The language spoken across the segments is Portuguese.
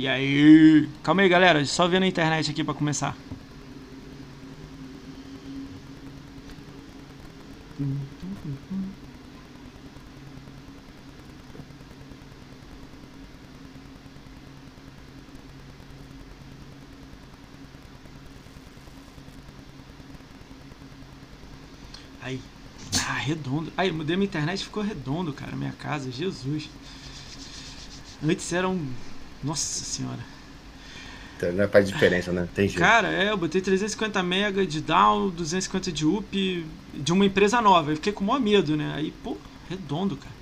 E aí? Calma aí, galera. Só vendo a internet aqui pra começar. Aí. Ah, redondo. Aí, mudei minha internet ficou redondo, cara. Minha casa, Jesus. Antes era um. Nossa senhora. Então, não faz diferença, né? Tem jeito. Cara, é, eu botei 350 MB de down, 250 de up de uma empresa nova. Eu fiquei com o maior medo, né? Aí, pô, redondo, cara.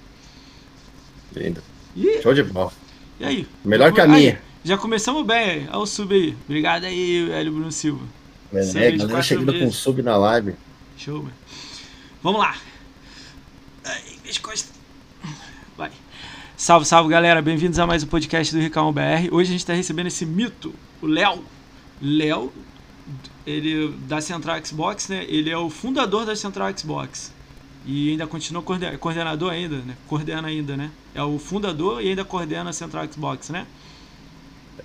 Lindo. E, Show de bola. e aí? Melhor que a Aí, minha. já começamos bem. Olha o sub aí. Obrigado aí, Hélio Bruno Silva. É, Galera chegando com vezes. sub na live. Show, mano. Vamos lá. Ai, minhas costas. Salve, salve, galera. Bem-vindos a mais um podcast do Ricão BR. Hoje a gente está recebendo esse mito, o Léo. Léo, ele da Central Xbox, né? Ele é o fundador da Central Xbox. E ainda continua coorden- coordenador ainda, né? Coordena ainda, né? É o fundador e ainda coordena a Central Xbox, né?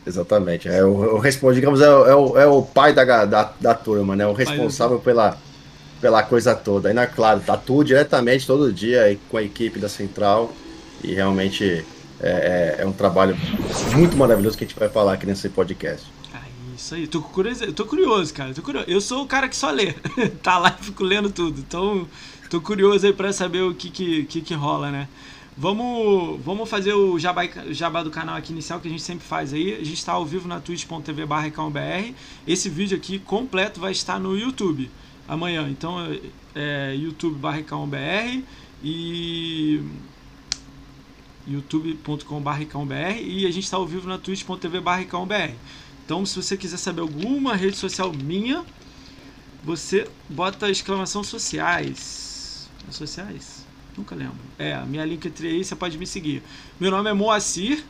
Exatamente. É o, o responde, digamos, é, o- é o, é o pai da, da, da turma, né? O responsável pela, pela coisa toda. Ainda, claro, tá tudo diretamente todo dia com a equipe da Central. E realmente é, é- é um trabalho muito maravilhoso que a gente vai falar aqui nesse podcast. Ah, isso aí. Tô curioso, tô curioso, cara. Tô curioso. Eu sou o cara que só lê. tá lá e fico lendo tudo. Então, tô curioso aí pra saber o que que, que, que rola, né? Vamos, vamos fazer o jabá, jabá do canal aqui inicial que a gente sempre faz aí. A gente está ao vivo na twitch.tv barra. Esse vídeo aqui completo vai estar no YouTube amanhã. Então, é YouTube barra e youtube.com.br e a gente está ao vivo na twitch.tv BR. Então, se você quiser saber alguma rede social minha, você bota exclamação sociais. É Sociais? Nunca lembro. É, a minha Linktree aí, você pode me seguir. Meu nome é Moacir,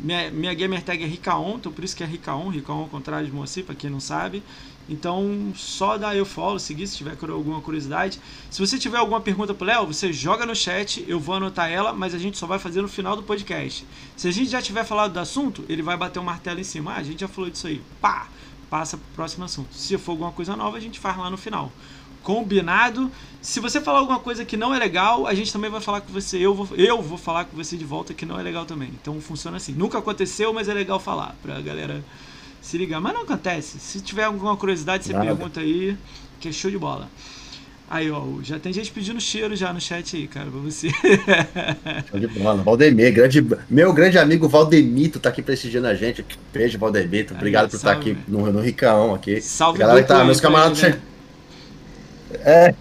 minha, minha gamer tag é Ricaon, então por isso que é Ricaon, Ricaon ao contrário de Moacir, para quem não sabe. Então, só dá eu follow, seguir se tiver alguma curiosidade. Se você tiver alguma pergunta pro Léo, você joga no chat, eu vou anotar ela, mas a gente só vai fazer no final do podcast. Se a gente já tiver falado do assunto, ele vai bater o martelo em cima. Ah, a gente já falou disso aí. Pá! Passa pro próximo assunto. Se for alguma coisa nova, a gente faz lá no final. Combinado? Se você falar alguma coisa que não é legal, a gente também vai falar com você. Eu vou, eu vou falar com você de volta que não é legal também. Então funciona assim. Nunca aconteceu, mas é legal falar pra galera se ligar. Mas não acontece. Se tiver alguma curiosidade, você Nada. pergunta aí, que é show de bola. Aí, ó, já tem gente pedindo cheiro já no chat aí, cara, pra você. Show de bola. Valdemir, grande, meu grande amigo Valdemito tá aqui prestigiando a gente. Beijo, Valdemito. Obrigado Aí, por estar salve. aqui no, no Ricaão aqui. Salve A galera que tá, meus camaradas. né? É,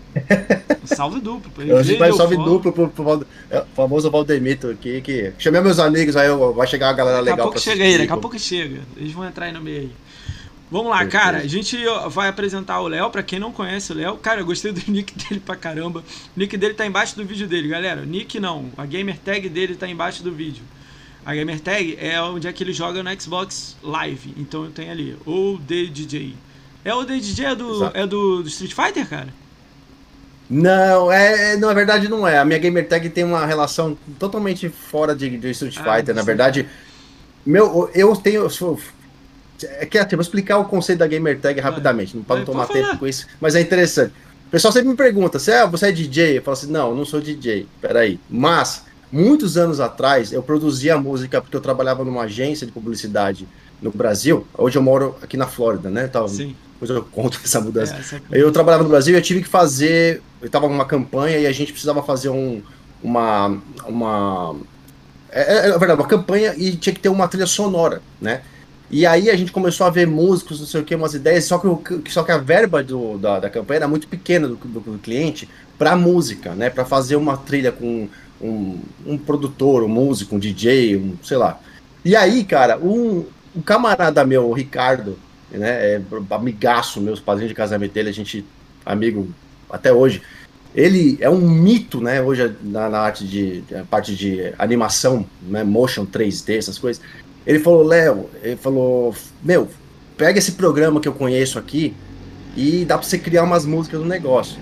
Salve duplo. Hoje vai salve follow. duplo pro, pro Valde- é, famoso Valdemito aqui, que chamei meus amigos, aí vai chegar uma galera Daqui a legal pouco pra chega assistir, aí, daqui a pouco chega. Eles vão entrar aí no meio aí. Vamos lá, cara. A gente vai apresentar o Léo. Pra quem não conhece o Léo, cara, eu gostei do nick dele pra caramba. O nick dele tá embaixo do vídeo dele, galera. O nick não. A gamer tag dele tá embaixo do vídeo. A gamer tag é onde é que ele joga no Xbox Live. Então eu tenho ali. O The DJ. É o The DJ é do, Exato. é do, do Street Fighter, cara? Não, é, é- na verdade não é. A minha gamer tag tem uma relação totalmente fora de, de Street Ah, Fighter. Na verdade, meu, eu tenho. sou- É que assim, vou explicar o conceito da gamer tag rapidamente, não para não tomar tempo com isso, mas é interessante. O pessoal sempre me pergunta, se é, você é DJ? Eu falo assim, não, eu não sou DJ, peraí. Mas, muitos anos atrás, eu produzia música porque eu trabalhava numa agência de publicidade no Brasil. Hoje eu moro aqui na Flórida, né? Então, Sim. Depois eu conto essa mudança. É, essa- Eu trabalhava no Brasil e eu tive que fazer. Eu estava numa campanha e a gente precisava fazer um, uma. uma é, é, é verdade, uma campanha e tinha que ter uma trilha sonora, né? E aí a gente começou a ver músicos, não sei o que, umas ideias, só que, o, só que a verba do, da, da campanha era muito pequena do, do, do cliente para música, né? Para fazer uma trilha com um, um produtor, um músico, um DJ, um, sei lá. E aí, cara, um, um camarada meu, o Ricardo, né? É, amigaço, meus padrinhos de casamento dele, a gente, amigo até hoje. Ele é um mito, né? Hoje na, na arte de, a parte de animação, né? Motion 3D, essas coisas. Ele falou, Léo, ele falou, meu, pega esse programa que eu conheço aqui e dá pra você criar umas músicas no negócio.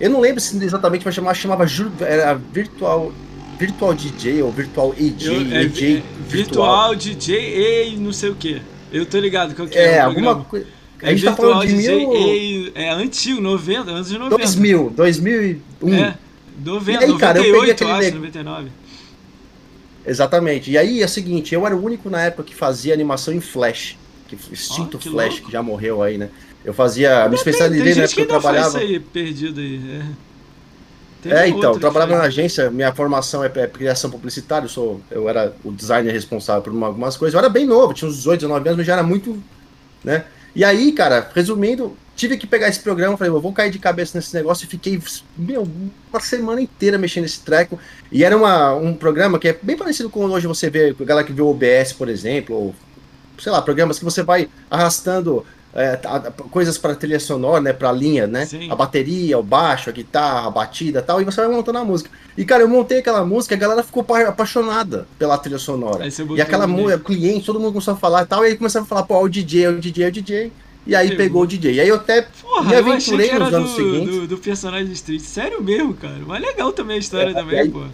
Eu não lembro se exatamente vai chamar, chamava era Virtual, Virtual DJ ou Virtual EJ, Eu- é, EJ. é Virtual, DJ e não sei o que. Eu tô ligado qual que é, é alguma coisa. A gente tá falando de mil... e, é antigo, 90, anos de 90. 2000, 2001. É, 90, e aí, 98, cara, eu peguei aquele acho, leg... 99. Exatamente. E aí é o seguinte, eu era o único na época que fazia animação em Flash. Que, extinto oh, que Flash, louco. que já morreu aí, né? Eu fazia. Me especializei na época que eu trabalhava. Faz isso aí, perdido aí. É. Tem é, então, eu trabalhava na agência, minha formação é, é criação publicitária, eu, sou, eu era o designer responsável por uma, algumas coisas. Eu era bem novo, tinha uns 18, 19 anos, mas já era muito. né? E aí, cara, resumindo, tive que pegar esse programa, falei, eu vou cair de cabeça nesse negócio e fiquei, meu, uma semana inteira mexendo nesse treco. E era uma, um programa que é bem parecido com hoje você vê, a galera que vê o OBS, por exemplo, ou sei lá, programas que você vai arrastando é, coisas para trilha sonora, né, para linha, né? Sim. A bateria, o baixo, a guitarra, a batida, tal, e você vai montando a música. E cara, eu montei aquela música, a galera ficou apaixonada pela trilha sonora. E aquela música, cliente, todo mundo começou a falar e tal, e aí começava a falar, pô, o DJ, o DJ, o DJ. E aí pegou o DJ. E aí eu até Porra, me aventurei nos anos do, seguintes. Do, do personagem Street. Sério mesmo, cara. Mas legal também a história é, também, aí, pô.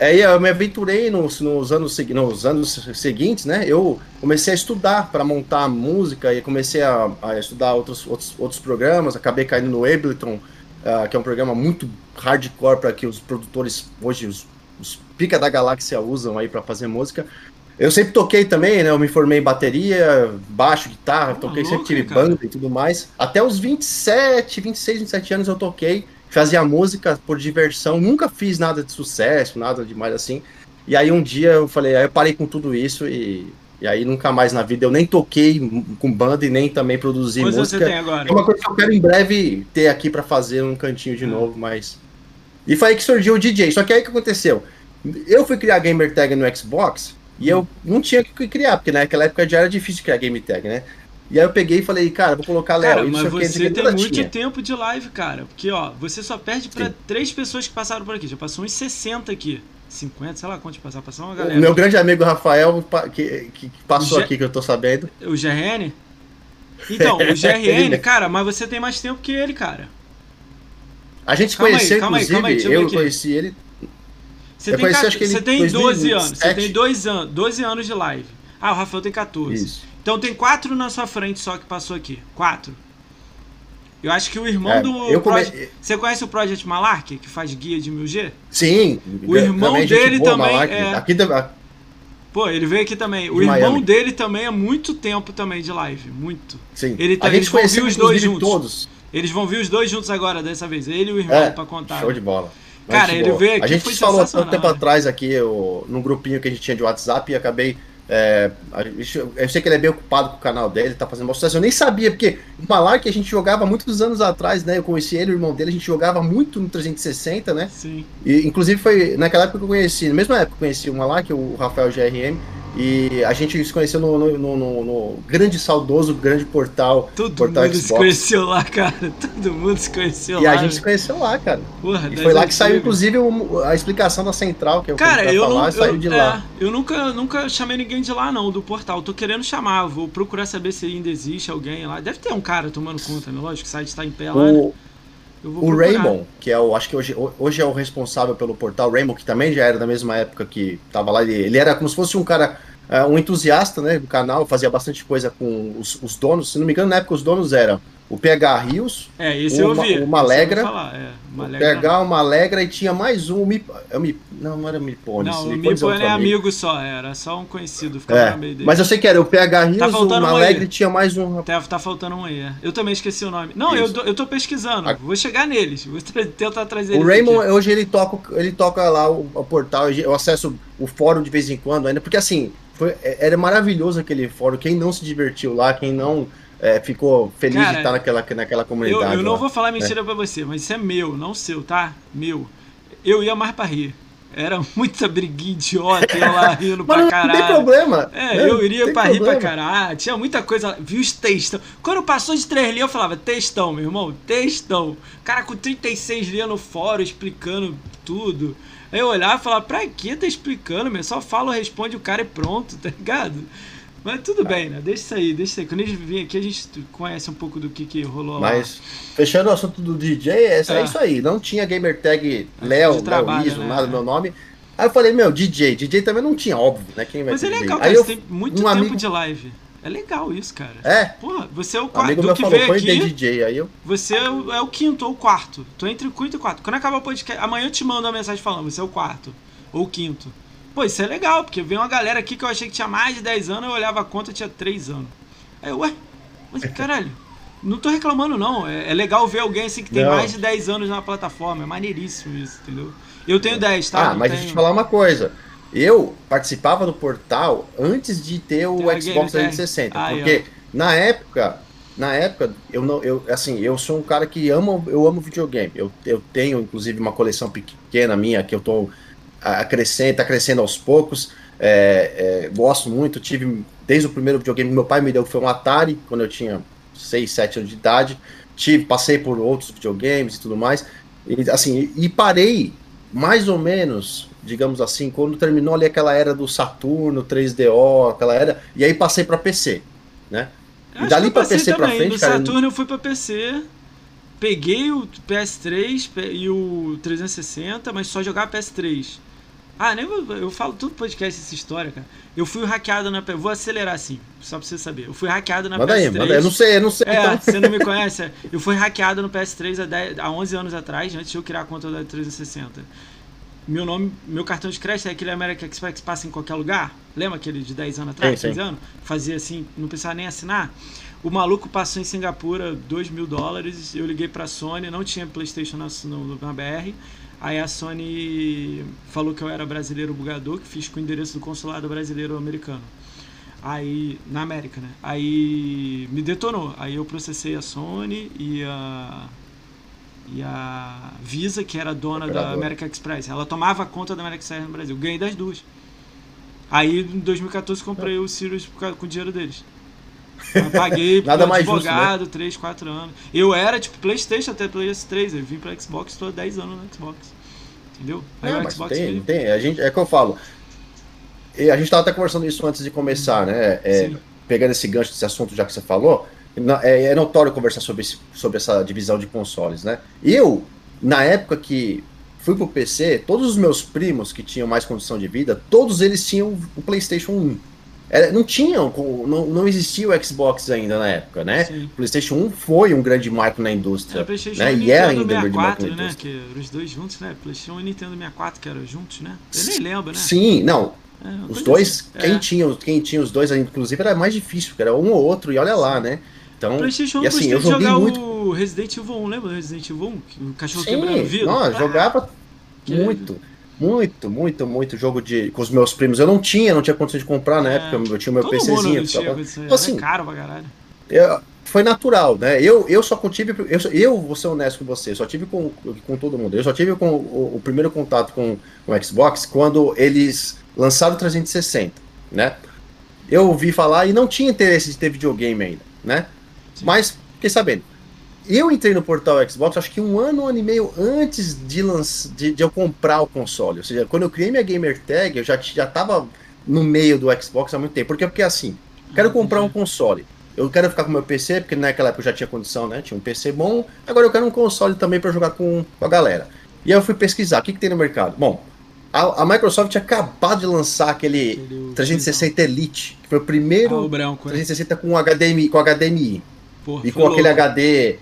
Aí eu me aventurei nos, nos, anos, nos anos seguintes, né? Eu comecei a estudar para montar música e comecei a, a, estudar outros, outros, outros programas. Acabei caindo no Ableton, uh, que é um programa muito hardcore para que os produtores hoje, os, os pica da galáxia usam aí para fazer música. Eu sempre toquei também, né? Eu me formei em bateria, baixo, guitarra, toquei, sempre tive banda e tudo mais. Até os 27, 26, 27 anos eu toquei fazia música por diversão, nunca fiz nada de sucesso, nada demais assim. E aí um dia eu falei, aí eu parei com tudo isso e, e aí nunca mais na vida eu nem toquei com banda e nem também produzi música. Você tem agora? É uma coisa que eu quero em breve ter aqui para fazer um cantinho de hum. novo, mas e foi aí que surgiu o DJ. Só que aí que aconteceu? Eu fui criar gamer tag no Xbox e eu não tinha que criar, porque naquela época já era difícil criar game tag, né? E aí eu peguei e falei, cara, vou colocar Léo. Cara, mas você tem muito tinha. tempo de live, cara. Porque, ó, você só perde pra três pessoas que passaram por aqui. Já passou uns 60 aqui. 50, sei lá quantos passaram. Passou uma galera. O meu grande amigo Rafael, que, que passou G... aqui, que eu tô sabendo. O GRN? Então, o GRN, cara, mas você tem mais tempo que ele, cara. A gente calma conheceu, aí, calma inclusive, aí, calma aí, eu, conheci ele. Você eu tem, conheci, acho que ele você tem 12 anos. Você tem 12 anos, 12 anos de live. Ah, o Rafael tem 14. Isso. Então tem quatro na sua frente só que passou aqui. Quatro. Eu acho que o irmão é, do. Come... Você conhece o Project Malark, que faz guia de 1000G? Sim. O irmão dele boa, também. Malark. É... Aqui, Pô, ele veio aqui também. De o irmão Miami. dele também é muito tempo também de live. Muito. Sim. Ele tá, eles vão vir os dois juntos. Todos. Eles vão vir os dois juntos agora, dessa vez. Ele e o irmão é, pra contar. Show de bola. Cara, ele veio aqui. A gente falou há tanto tempo atrás aqui, eu, num grupinho que a gente tinha de WhatsApp, e acabei é, eu sei que ele é bem ocupado com o canal dele, tá fazendo uma sucesso. Eu nem sabia, porque o Malark a gente jogava muitos anos atrás, né? Eu conheci ele, o irmão dele, a gente jogava muito no 360, né? Sim. E, inclusive foi naquela época que eu conheci, na mesma época que eu conheci o Malark, o Rafael GRM. E a gente se conheceu no, no, no, no grande, saudoso, grande portal. Todo portal mundo Xbox. se conheceu lá, cara. Todo mundo se conheceu e lá. E a gente se conheceu lá, cara. Porra, e foi lá que saiu, inclusive, a explicação da central, que é o cara, que eu falar, não, saiu de é, lá. Eu nunca, nunca chamei ninguém de lá, não, do portal. Tô querendo chamar, vou procurar saber se ainda existe alguém lá. Deve ter um cara tomando conta, né? Lógico que o site tá em pé lá, o... né? O Raymond, que é o. Acho que hoje, hoje é o responsável pelo portal, Raymond, que também já era da mesma época que tava lá. Ele, ele era como se fosse um cara uh, um entusiasta né, do canal, fazia bastante coisa com os, os, donos. Se não me engano, na época os donos eram o PH Rios, é, esse uma, eu vi, uma Alegra, é, o PH, uma Alegra e tinha mais um, Mip, é o Mip, não, não era Mipones. Não, o Mipones é amigo só, era só um conhecido, ficava é, dele. Mas eu sei que era o PH Rios, tá uma um Alegre e tinha mais um. Tá, tá faltando um aí, é. Eu também esqueci o nome. Não, eu tô, eu tô pesquisando, A... vou chegar neles, vou tentar trazer O Raymond, aqui. hoje ele toca, ele toca lá o, o portal, eu acesso o fórum de vez em quando ainda, porque assim, foi, é, era maravilhoso aquele fórum. Quem não se divertiu lá, quem não é, ficou feliz Cara, de estar naquela, naquela comunidade. Eu, eu não lá, vou falar mentira né? pra você, mas isso é meu, não seu, tá? Meu. Eu ia mais pra rir. Era muita briguinha idiota, ia lá rindo pra caralho. Não tem problema. É, né? eu iria pra problema. rir pra caralho. Tinha muita coisa. Vi os textão. Quando passou de 3 linhas, eu falava, textão, meu irmão, textão. Cara com 36 linhas no fórum explicando tudo. Aí eu olhava e falava, pra que tá explicando, meu? Só fala, responde o cara e pronto, tá ligado? Mas tudo bem, né? Deixa isso aí, deixa isso aí. Quando eles vêm aqui, a gente conhece um pouco do que, que rolou lá. Mas, fechando o assunto do DJ, é, é. é isso aí. Não tinha gamer tag Léo, Léo Iso, né? nada, meu nome. Aí eu falei, meu, DJ. DJ também não tinha, óbvio, né? Quem vai Mas é legal, cara. Aí eu, Você tem muito um tempo amigo- de live. É legal isso, cara. É? Porra, você é o quarto. amigo Do meu que falou, veio aqui, DJ. Aí eu. você é o, é o quinto ou o quarto. Tô entre o quinto e o quarto. Quando acabar o podcast, amanhã eu te mando uma mensagem falando, você é o quarto ou o quinto. Pô, isso é legal, porque vem uma galera aqui que eu achei que tinha mais de 10 anos, eu olhava a conta tinha 3 anos. Aí eu, ué, mas caralho, não tô reclamando não. É, é legal ver alguém assim que tem Não. mais de 10 anos na plataforma. É maneiríssimo isso, entendeu? Eu tenho 10, tá? ah, Não mas tenho... deixa eu te falar uma coisa. Eu participava do portal antes de ter o Tem Xbox Game 360. Aí, porque na época, na época, eu não, eu, assim, eu sou um cara que ama, eu amo videogame. Eu, eu tenho, inclusive, uma coleção pequena minha que eu tô a, crescendo, tá crescendo aos poucos. É, é, gosto muito, tive desde o primeiro videogame que meu pai me deu, que foi um Atari, quando eu tinha 6, 7 anos de idade. Tive, passei por outros videogames e tudo mais. E, assim, e parei mais ou menos, digamos assim, quando terminou ali aquela era do Saturno, 3DO, aquela era, e aí passei para PC, né? Eu acho dali passei PC pra também. frente, no cara, Saturno eu fui pra PC, peguei o PS3 pe- e o 360, mas só jogava PS3. Ah, nem vou, eu falo tudo podcast essa história, cara. Eu fui hackeado na Vou acelerar assim, só pra você saber. Eu fui hackeado na Manda PS3. aí, manda aí. Eu não sei, eu não sei. É, então. você não me conhece? Eu fui hackeado no PS3 há, 10 há 11 anos atrás, antes de eu criar a conta da 360. Meu nome, meu cartão de crédito é aquele American Express que passa em qualquer lugar. Lembra aquele de 10 anos atrás, Sim, sim. 15 anos? Fazia assim, não precisava nem assinar. O maluco passou em Singapura 2 mil dólares. Eu liguei pra Sony, não tinha PlayStation na, no- na BR. Aí a Sony falou que eu era brasileiro bugador, que fiz com o endereço do consulado brasileiro americano. Aí, na América, né? Aí me detonou. Aí eu processei a Sony e a. E a Visa, que era dona da Operadora. American Express. Ela tomava conta da American Express no Brasil. Ganhei das duas. Aí em 2014 comprei o Sirius com o dinheiro deles. Eu paguei Nada mais justo, né? advogado, 3, 4 anos. Eu era tipo Playstation até PS3, eu vim pra Xbox, tô há 10 anos no Xbox. Entendeu? Aí É, o Xbox tem, veio- tem. A gente, é que eu falo. E a gente tava até conversando isso antes de começar, né? É, pegando esse gancho desse assunto já que você falou, é, é notório conversar sobre, esse- sobre essa divisão de consoles, né? Eu, na época que fui pro PC, todos os meus primos que tinham mais condição de vida, todos eles tinham o PlayStation 1. Era- não tinham, com- não, não existia o Xbox ainda na época, né? Sim. O PlayStation 1 foi um grande marco na indústria. Era PlayStation né? 1 E e é Nintendo ainda um grande marco 64, na né? indústria. Que eram os dois juntos, né? PlayStation 1 e Nintendo 64, que eram juntos, né? Eu nem lembro, né? Sim, não, É, Os dois, assim. quem, É. tinha, quem tinha os dois, inclusive, era mais difícil, que era um ou outro, e olha lá, né? Então, PlayStation 1 e assim, eu joguei jogar muito. o Resident Evil 1, lembra do Resident Evil 1? Que o cachorro quebrando sim, vidro? não, Ah, jogava que- muito, muito, muito, muito jogo de, com os meus primos. Eu não tinha, não tinha condição de comprar na É. época, eu tinha o meu PCzinho. tinha Então, assim, caro pra caralho. eu- foi natural, né? Eu, eu só tive, eu, eu vou ser honesto com você, só tive com, com todo mundo. Eu só tive com o, o primeiro contato com, com o Xbox quando eles lançaram o 360, né? Eu ouvi falar e não tinha interesse de ter videogame ainda, né? Sim. Mas fiquei sabendo. Eu entrei no portal Xbox, acho que um ano, um ano e meio antes de, lanç... de, de eu comprar o console. Ou seja, quando eu criei minha gamer tag, eu já, já tava no meio do Xbox há muito tempo. Porque, porque assim, quero Ah, comprar um console. Eu quero ficar com meu PC, porque naquela época eu já tinha condição, né? Tinha um PC bom. Agora eu quero um console também para jogar com, com a galera. E aí eu fui pesquisar, o que, que tem no mercado? Bom, a, a Microsoft tinha acabado de lançar aquele Aquele- 360 Elite, que foi o Ah, primeiro o branco, né? 360 com HDMI, com HDMI. Pô, E com aquele louco. HD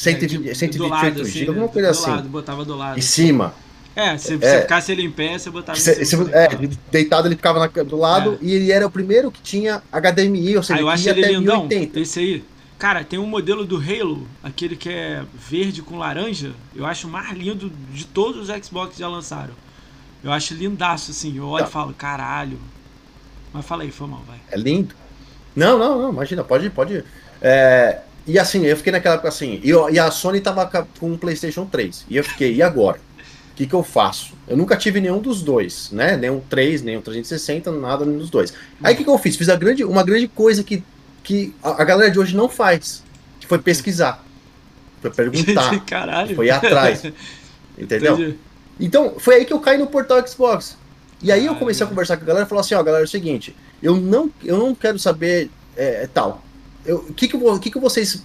120, de- do 128 lado, GB, assim, alguma né? coisa do assim. Lado, botava do lado. Em cima. É, se É. você ficasse ele em pé, você botava em Se- cima. se- é, deitado ele ficava na- do lado É. e ele era o primeiro que tinha HDMI, ou seja, Ah, eu acho ele até lindão. 1080. Esse aí. Cara, tem um modelo do Halo, aquele que é verde com laranja. Eu acho o mais lindo de todos os Xbox que já lançaram. Eu acho lindaço, assim. Eu olho Tá. e falo, caralho. Mas fala aí, foi mal, vai. É lindo. Não, não, não, imagina, pode, pode. É, e assim, eu fiquei naquela época assim, e, eu- e a Sony tava com o PlayStation 3. E eu fiquei, e agora? O que, que eu faço? Eu nunca tive nenhum dos dois, né? Nem o 3, nem o 360, nada nenhum dos dois. Aí o que, que eu fiz? Fiz a grande, uma grande coisa que, que a, a galera de hoje não faz, que foi pesquisar. Foi perguntar, caralho. foi ir atrás. entendeu? Entendi. Então, foi aí que eu caí no portal Xbox. E aí eu comecei a conversar com a galera e falar assim, ó, galera, é o seguinte, eu não, eu não quero saber é, tal. Eu- O que, que, que, que vocês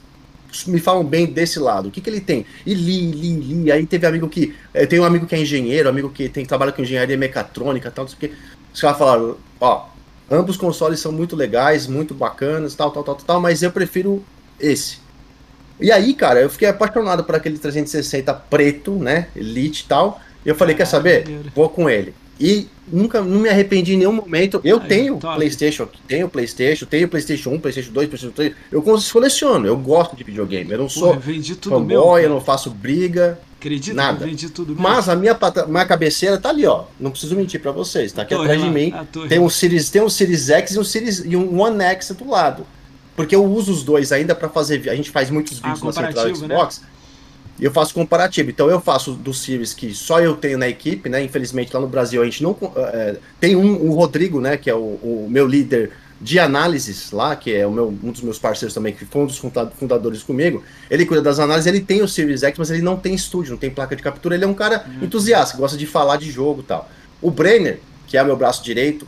me falam bem desse lado. O que, que ele tem? E li, li, li. Aí teve amigo que. Eu tenho um amigo que é engenheiro, amigo que tem trabalha com engenharia mecatrônica tal, não sei o que. Os caras falaram, ó, ambos consoles são muito legais, muito bacanas, tal, tal, tal, tal, mas eu prefiro esse. E aí, cara, eu fiquei apaixonado por aquele 360 preto, né? Elite e tal. E eu falei, quer saber? Vou com ele. E nunca não me arrependi em nenhum momento. Eu Aí, tenho top. PlayStation, tenho PlayStation, tenho PlayStation 1, PlayStation 2, PlayStation 3. Eu coleciono, eu gosto de videogame. Eu não sou fanboy, meu, eu não faço briga. Acredita? Nada. Vendi tudo Mas a minha, minha cabeceira tá ali, ó. Não preciso mentir para vocês. Tá aqui atrás de mim. Tem um Series, tem um Series X e um Series e um One X do lado. Porque eu uso os dois ainda para fazer. A gente faz muitos vídeos ah, na central Xbox. Né? E eu faço comparativo. Então eu faço do Series que só eu tenho na equipe, né? Infelizmente lá no Brasil a gente não. É, tem um, o Rodrigo, né? Que é o, o, meu líder de análises lá, que é o meu, um dos meus parceiros também, que foi um dos fundadores comigo. Ele cuida das análises, ele tem o Series X, mas ele não tem estúdio, não tem placa de captura. Ele é um cara uhum. entusiasta, gosta de falar de jogo e tal. O Brenner, que é o meu braço direito,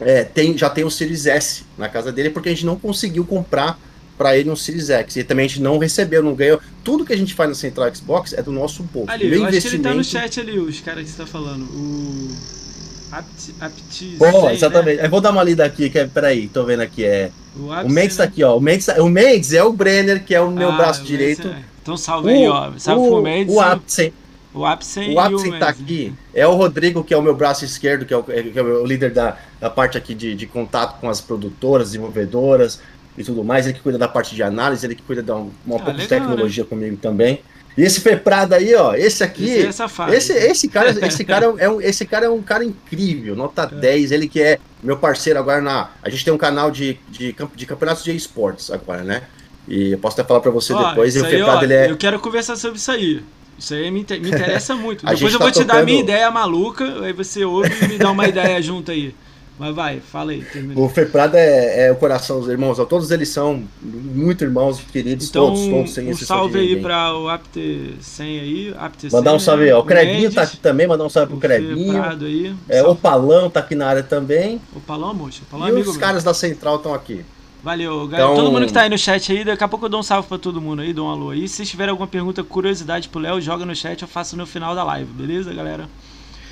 é, tem, já tem o Series S na casa dele, porque a gente não conseguiu comprar para ele um Series X. E também a gente não recebeu, não ganhou. Tudo que a gente faz na Central Xbox é do nosso bolso. Ali, eu acho que ele tá no chat ali, os caras que você tá falando. O. Apt, Aptiz. Oh, exatamente. Né? Eu vou dar uma lida aqui, que é, peraí, tô vendo aqui. É, o, o Mendes tá né? aqui, ó. O Mendes, o Mendes é o Brenner, que é o meu ah, braço direito. É. Então salve o, aí, ó. Salve o, pro Mendes. O Apsen. O Apsen, o Apsen tá aqui. É o Rodrigo, que é o meu braço esquerdo, que é o, que é o líder da, da parte aqui de, de contato com as produtoras, desenvolvedoras e tudo mais. Ele que cuida da parte de análise, ele que cuida de uma, uma ah, pouco legal, de tecnologia né? comigo também. E esse Feprado aí, ó, esse aqui. Esse, é esse, esse, cara, esse, cara é um, esse cara é um cara incrível, nota é. 10. Ele que é meu parceiro agora na. A gente tem um canal de, de, de campeonatos de esportes agora, né? E eu posso até falar para você ó, depois. E o Feprado, ó, ele é. Eu quero conversar sobre isso aí. Isso aí me, me interessa muito. Depois eu tá vou te tocando... dar a minha ideia maluca, aí você ouve e me dá uma ideia junto aí. Mas vai, fala aí. Termina. O Feprado é, é, o coração dos irmãos. Todos eles são muito irmãos queridos, então, todos, todos sem Um salve aí para o Apt 100 aí. Apt 100, mandar um salve aí. O, o Creguinho tá aqui também, mandar um salve pro Creguinho. Aí, é, o Palão tá aqui na área também. O Palão, moço. O Palão e é amigo os caras da Central estão aqui. Valeu, galera. Então... Todo mundo que tá aí no chat aí, daqui a pouco eu dou um salve pra todo mundo aí, dou um alô aí. Se tiver alguma pergunta, curiosidade pro Léo, joga no chat, eu faço no final da live, beleza, galera?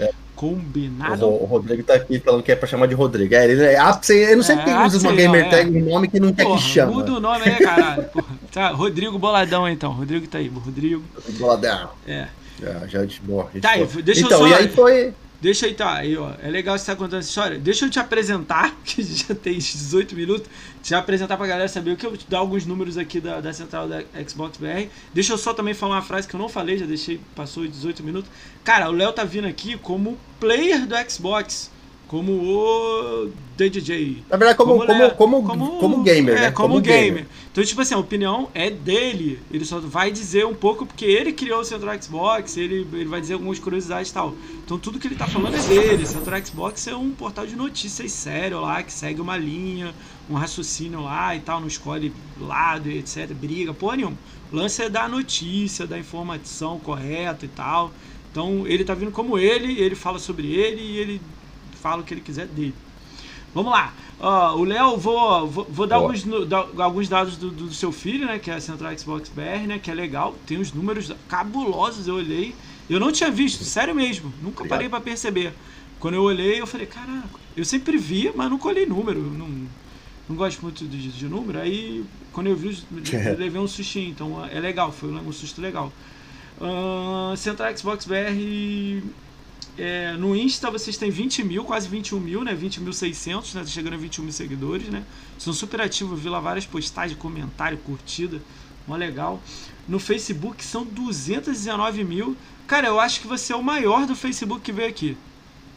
É. Combinado. O, o, Rodrigo tá aqui falando que é pra chamar de Rodrigo. É, ele é eu não sei é, porque usa uma gamer é. tag, um nome que não quer Porra, que chama. Muda o nome aí, caralho. Tá, Rodrigo Boladão então. Rodrigo tá aí, Rodrigo. Boladão. É. Já, já de boa. Tá, deixa então, eu só... e aí foi. Deixa aí, tá, aí, ó. É legal você estar tá contando essa história. Deixa eu te apresentar, que já tem 18 minutos. Te apresentar pra galera saber o que eu te dar alguns números aqui da, da central da Xbox BR. Deixa eu só também falar uma frase que eu não falei, já deixei, passou 18 minutos. Cara, o Léo tá vindo aqui como player do Xbox como o DJ. Na verdade, como, como, como, como, como, gamer, é, né? Como, como gamer. gamer. Então, tipo assim, a opinião é dele. Ele só vai dizer um pouco porque ele criou o Central Xbox, ele, ele vai dizer algumas curiosidades e tal. Então, tudo que ele tá falando é dele. Central Xbox é um portal de notícias sério lá, que segue uma linha, um raciocínio lá e tal, não escolhe lado, etc, briga, porra nenhuma. O lance é da notícia, da informação correta e tal. Então, ele tá vindo como ele, ele fala sobre ele e ele fala o que ele quiser dele. Vamos lá. Uh, o Léo, vou, vou, vou dar alguns, da, alguns dados do, do, seu filho, né? Que é a Central Xbox BR, né? Que é legal. Tem uns números cabulosos, eu olhei. Eu não tinha visto, sério mesmo. Nunca parei para perceber. Quando eu olhei, eu falei, caraca, eu sempre via, mas nunca olhei número. Não, não gosto muito de, de número. Aí, quando eu vi, eu levei um sustinho. Então, é legal, foi um susto legal. Uh, Central Xbox BR é, no Insta vocês têm 20 mil, quase 21 mil, né? 20.600, né? Tá chegando a 21 mil seguidores, né? São super ativos, vi lá várias postagens, comentário, curtida, mó legal. No Facebook são 219 mil. Cara, eu acho que você é o maior do Facebook que veio aqui.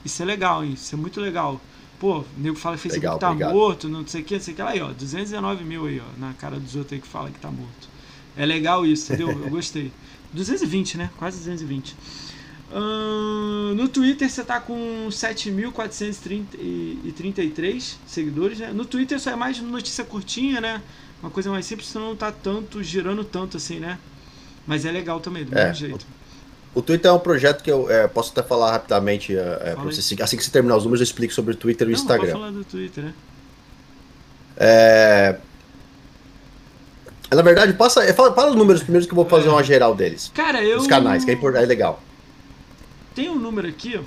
Isso é legal, hein? Isso é muito legal. Pô, o nego fala que o Facebook legal, tá obrigado. morto, não sei o que, não sei o que. Aí, ó, 219 mil aí, ó, na cara dos outros aí que fala que tá morto. É legal isso, entendeu? Eu gostei. 220, né? Quase 220 no Twitter você tá com 7.433 seguidores, né? No Twitter só é mais notícia curtinha, né? Uma coisa mais simples, você não tá tanto, girando tanto assim, né? Mas é legal também, do é, mesmo jeito. O, Twitter é um projeto que eu é, posso até falar rapidamente, é, Fala você, assim que você terminar os números eu explico sobre o Twitter e o Instagram. Falar do Twitter, né? É, Na verdade, passa, é, fala, fala os números primeiros que eu vou fazer É. uma geral deles. Cara, eu. Os canais, que é, é legal. Tem um número aqui,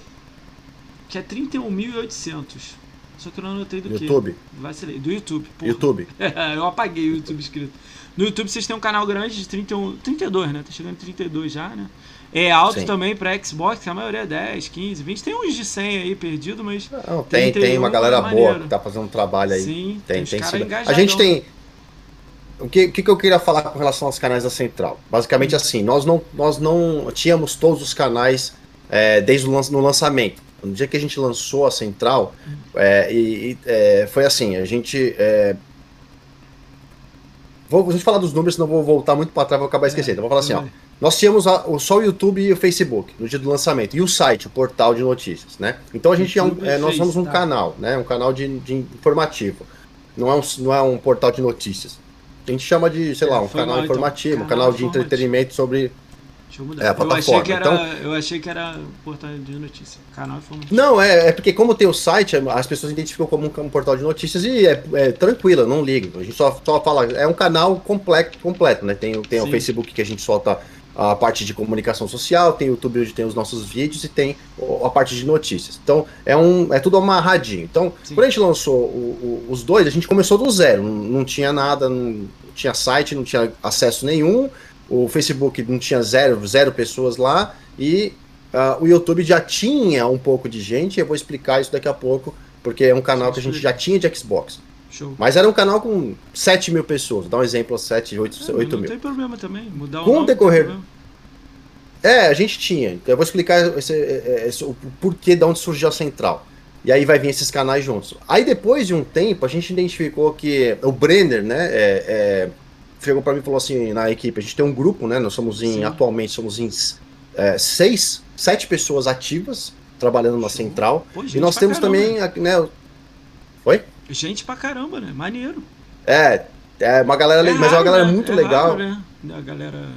que é 31.800. Só que eu não anotei do que. YouTube. Vacilei. Do YouTube. porra. YouTube. eu apaguei o YouTube escrito. No YouTube vocês têm um canal grande de 31, 32, né? Tá chegando em 32 já, né? É alto Sim. também pra Xbox, que a maioria é 10, 15, 20. Tem uns de 100 aí perdido, mas. Não, tem, tem uma 31 galera é boa que tá fazendo um trabalho aí. Sim, Tem, tem sido. A gente tem. O que, o que que eu queria falar com relação aos canais da Central? Basicamente assim, nós não, nós não tínhamos todos os canais é, desde o no lançamento. No dia que a gente lançou a Central, é, e, é, foi assim, a gente. É, vou, vou falar dos números, senão eu vou voltar muito para trás, vou acabar esquecendo. Então, vou falar assim, ó. Vai. Nós tínhamos a- o, só o YouTube e o Facebook no dia do lançamento. E o site, o portal de notícias, né? Então a gente é um, e é, nós somos um tá. canal, né? Um canal de, de informativo. Não é, um, não é um portal de notícias. A gente chama de, sei lá, um canal então. informativo, um Canal de entretenimento sobre. Deixa eu mudar. É, a eu, achei plataforma, que era, então- eu achei que era portal de notícia. Canal informativo. Não, é, é porque como tem o site, as pessoas identificam como um, um portal de notícias e é, é tranquila, não liga. A gente só, só fala, é um canal completo, completo né? Tem, o- tem o. Facebook que a gente solta a parte de comunicação social, tem o YouTube onde tem os nossos vídeos e tem a parte de notícias. Então é um é tudo amarradinho. Então, Sim. quando a gente lançou o- o- os dois, a gente começou do zero, não, não tinha nada, não tinha site, não tinha acesso nenhum. O Facebook não tinha zero, zero pessoas lá e ah, o YouTube já tinha um pouco de gente. Eu vou explicar isso daqui a pouco, porque é um canal que a gente já tinha de Xbox. Show. Mas era um canal com 7 mil pessoas. Dar um exemplo: 7, 8, É, 8 não mil. tem problema também. Mudar Com o nome, decorrer- não problema. É, a gente tinha. Então, Eu vou explicar esse- esse- esse- o porquê de onde surgiu a central. E aí vai vir esses canais juntos. Aí depois de um tempo, a gente identificou que o Brenner, né, é, é, chegou para mim e falou assim na equipe, a gente tem um grupo, né, nós somos em, Sim. atualmente somos em é, seis, sete pessoas ativas trabalhando na Show. central. Pô, E nós temos caramba. também, a- né, Oi? Gente pra caramba, né? Maneiro. É, é uma galera, le- mas é uma raro, galera né? muito É legal. raro, né? A galera.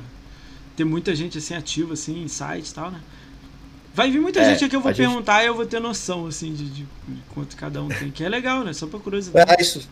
Tem muita gente assim ativa, assim, em sites e tal, né? Vai vir muita É, gente aqui, eu vou a gente- perguntar e eu vou ter noção, assim, de, de quanto cada um tem. Que é legal, né? Só pra curiosidade. É, isso.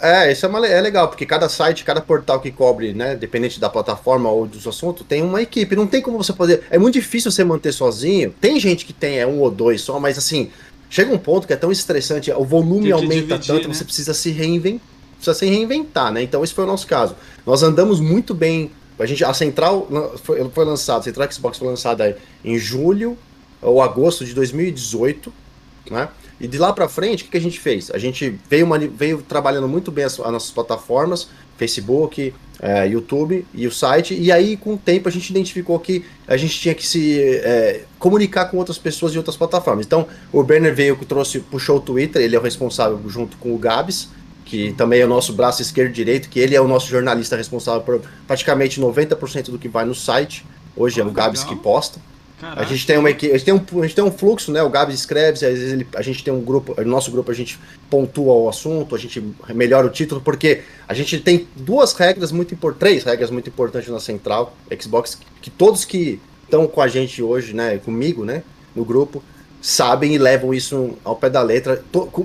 É, isso é, uma é legal, porque cada site, cada portal que cobre, né, dependente da plataforma ou dos assuntos, tem uma equipe. Não tem como você poder. É muito difícil você manter sozinho. Tem gente que tem é um ou dois só, mas assim, chega um ponto que é tão estressante, o volume aumenta dividir, tanto, né? você precisa se reinventar. Precisa se reinventar, né? Então esse foi o nosso caso. Nós andamos muito bem. A gente, a Central foi, foi lançada, a Central Xbox foi lançada em julho ou agosto de 2018, né? E de lá pra frente, o que, que a gente fez? A gente veio, veio trabalhando muito bem as, as nossas plataformas, Facebook, eh, YouTube e o site, e aí com o tempo a gente identificou que a gente tinha que se eh, comunicar com outras pessoas de outras plataformas. Então o Berner veio que trouxe, puxou o Twitter, ele é o responsável junto com o Gabs, que também é o nosso braço esquerdo e direito, que ele é o nosso jornalista responsável por praticamente 90% do que vai no site. Hoje é o Gabs legal. que posta. Caraca. A gente tem uma equipe, a gente tem um, a gente tem um fluxo, né? O Gabs escreve, às vezes ele- a gente tem um grupo, no nosso grupo a gente pontua o assunto, a gente melhora o título, porque a gente tem duas regras muito importantes, três regras muito importantes na central Xbox, que todos que estão com a gente hoje, né, comigo, né, no grupo, sabem e levam isso ao pé da letra,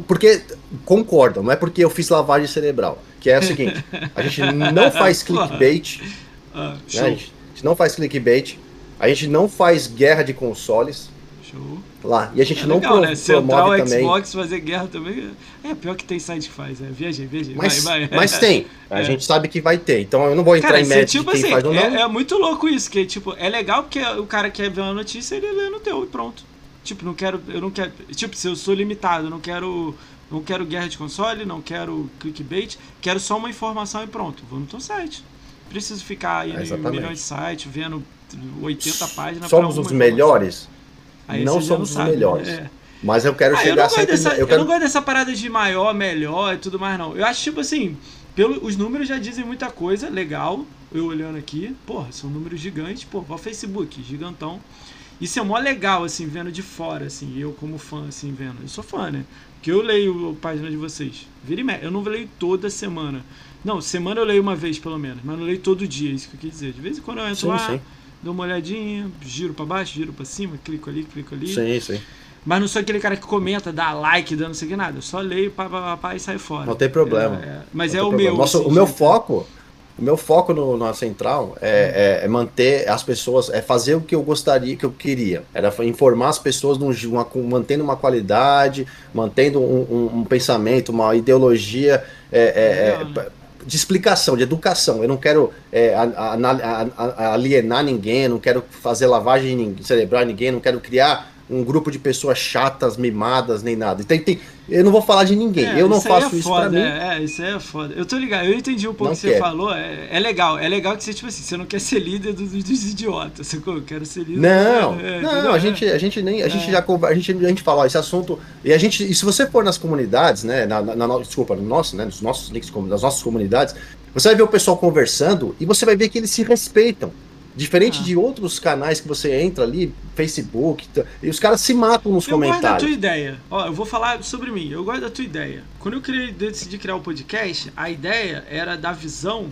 porque concordam, não é porque eu fiz lavagem cerebral, que é o seguinte, a gente não faz clickbait, Ah, né, a gente não faz clickbait, a gente não faz guerra de consoles, show. lá. E a gente É não legal, pro- né? Central também. Xbox fazer guerra também. É pior que tem site que faz. É. Viajei, viajei. Mas, vai, vai. mas tem. A É. gente sabe que vai ter. Então eu não vou entrar Cara, em é mérito tipo assim, faz ou não. é, é muito louco isso, que tipo, é legal porque o cara quer ver uma notícia, ele lê no teu e pronto. Tipo, não quero, eu não quero, tipo, se eu sou limitado, eu não quero, não quero guerra de console, não quero clickbait, quero só uma informação e pronto, vou no teu site. Preciso ficar aí em Exatamente. milhões de sites, vendo 80 páginas Somos os melhores, não somos os sabe, né? melhores. É. mas eu quero Ah, eu, chegar não gosto sempre. dessa, eu eu quero... não gosto dessa parada de maior, melhor e tudo mais, não. Eu acho, tipo assim, pelo, os números já dizem muita coisa, legal. Eu olhando aqui, porra, são números gigantes. Pô, o Facebook, gigantão. Isso é mó legal, assim, vendo de fora, assim, eu como fã, assim, vendo. Eu sou fã, né? Porque eu leio a página de vocês. Vira e mexe. Eu não leio toda semana. Não, semana eu leio uma vez, pelo menos. Mas não leio todo dia, isso que eu quis dizer. De vez em quando eu entro Sim, lá, sim. Dou uma olhadinha, giro pra baixo, giro pra cima, clico ali, clico ali. Sim, sim. Mas não sou aquele cara que comenta, dá like, dando não sei o que nada. Eu só leio, pá, pá, pá, pá, e sai fora. Não tem problema. É, é, mas Não é o problema. meu. Nosso, assim, o meu foco. o meu foco no, na central é, é, é, manter as pessoas, é fazer o que eu gostaria, que eu queria. Era informar as pessoas num, uma, mantendo uma qualidade, mantendo um, um, um pensamento, uma ideologia é, é, é de explicação, de educação. Eu não quero é, a, a, a, alienar ninguém, não quero fazer lavagem cerebral ninguém, não quero criar um grupo de pessoas chatas, mimadas, nem nada. Tem, tem, eu não vou falar de ninguém. É, eu não faço é isso foda, pra mim. É, é, isso aí é foda. Eu tô ligado, eu entendi um pouco o que você falou. É, é, legal, é legal que você, tipo assim, você não quer ser líder dos, dos idiotas. Eu quero ser líder. Não, é, não, a gente, a gente nem. A gente é. já a gente, a gente fala, ó, esse assunto. E a gente. E se você for nas comunidades, né? Na, na, na desculpa, no nosso, né? Nos nossos links, nas nossas comunidades, você vai ver o pessoal conversando e você vai ver que eles se respeitam. Diferente ah. de outros canais que você entra ali, Facebook, e os caras se matam nos eu comentários. Eu gosto da tua ideia. Ó, eu vou falar sobre mim. Eu gosto da tua ideia. Quando eu criei, decidi criar o podcast, a ideia era dar visão.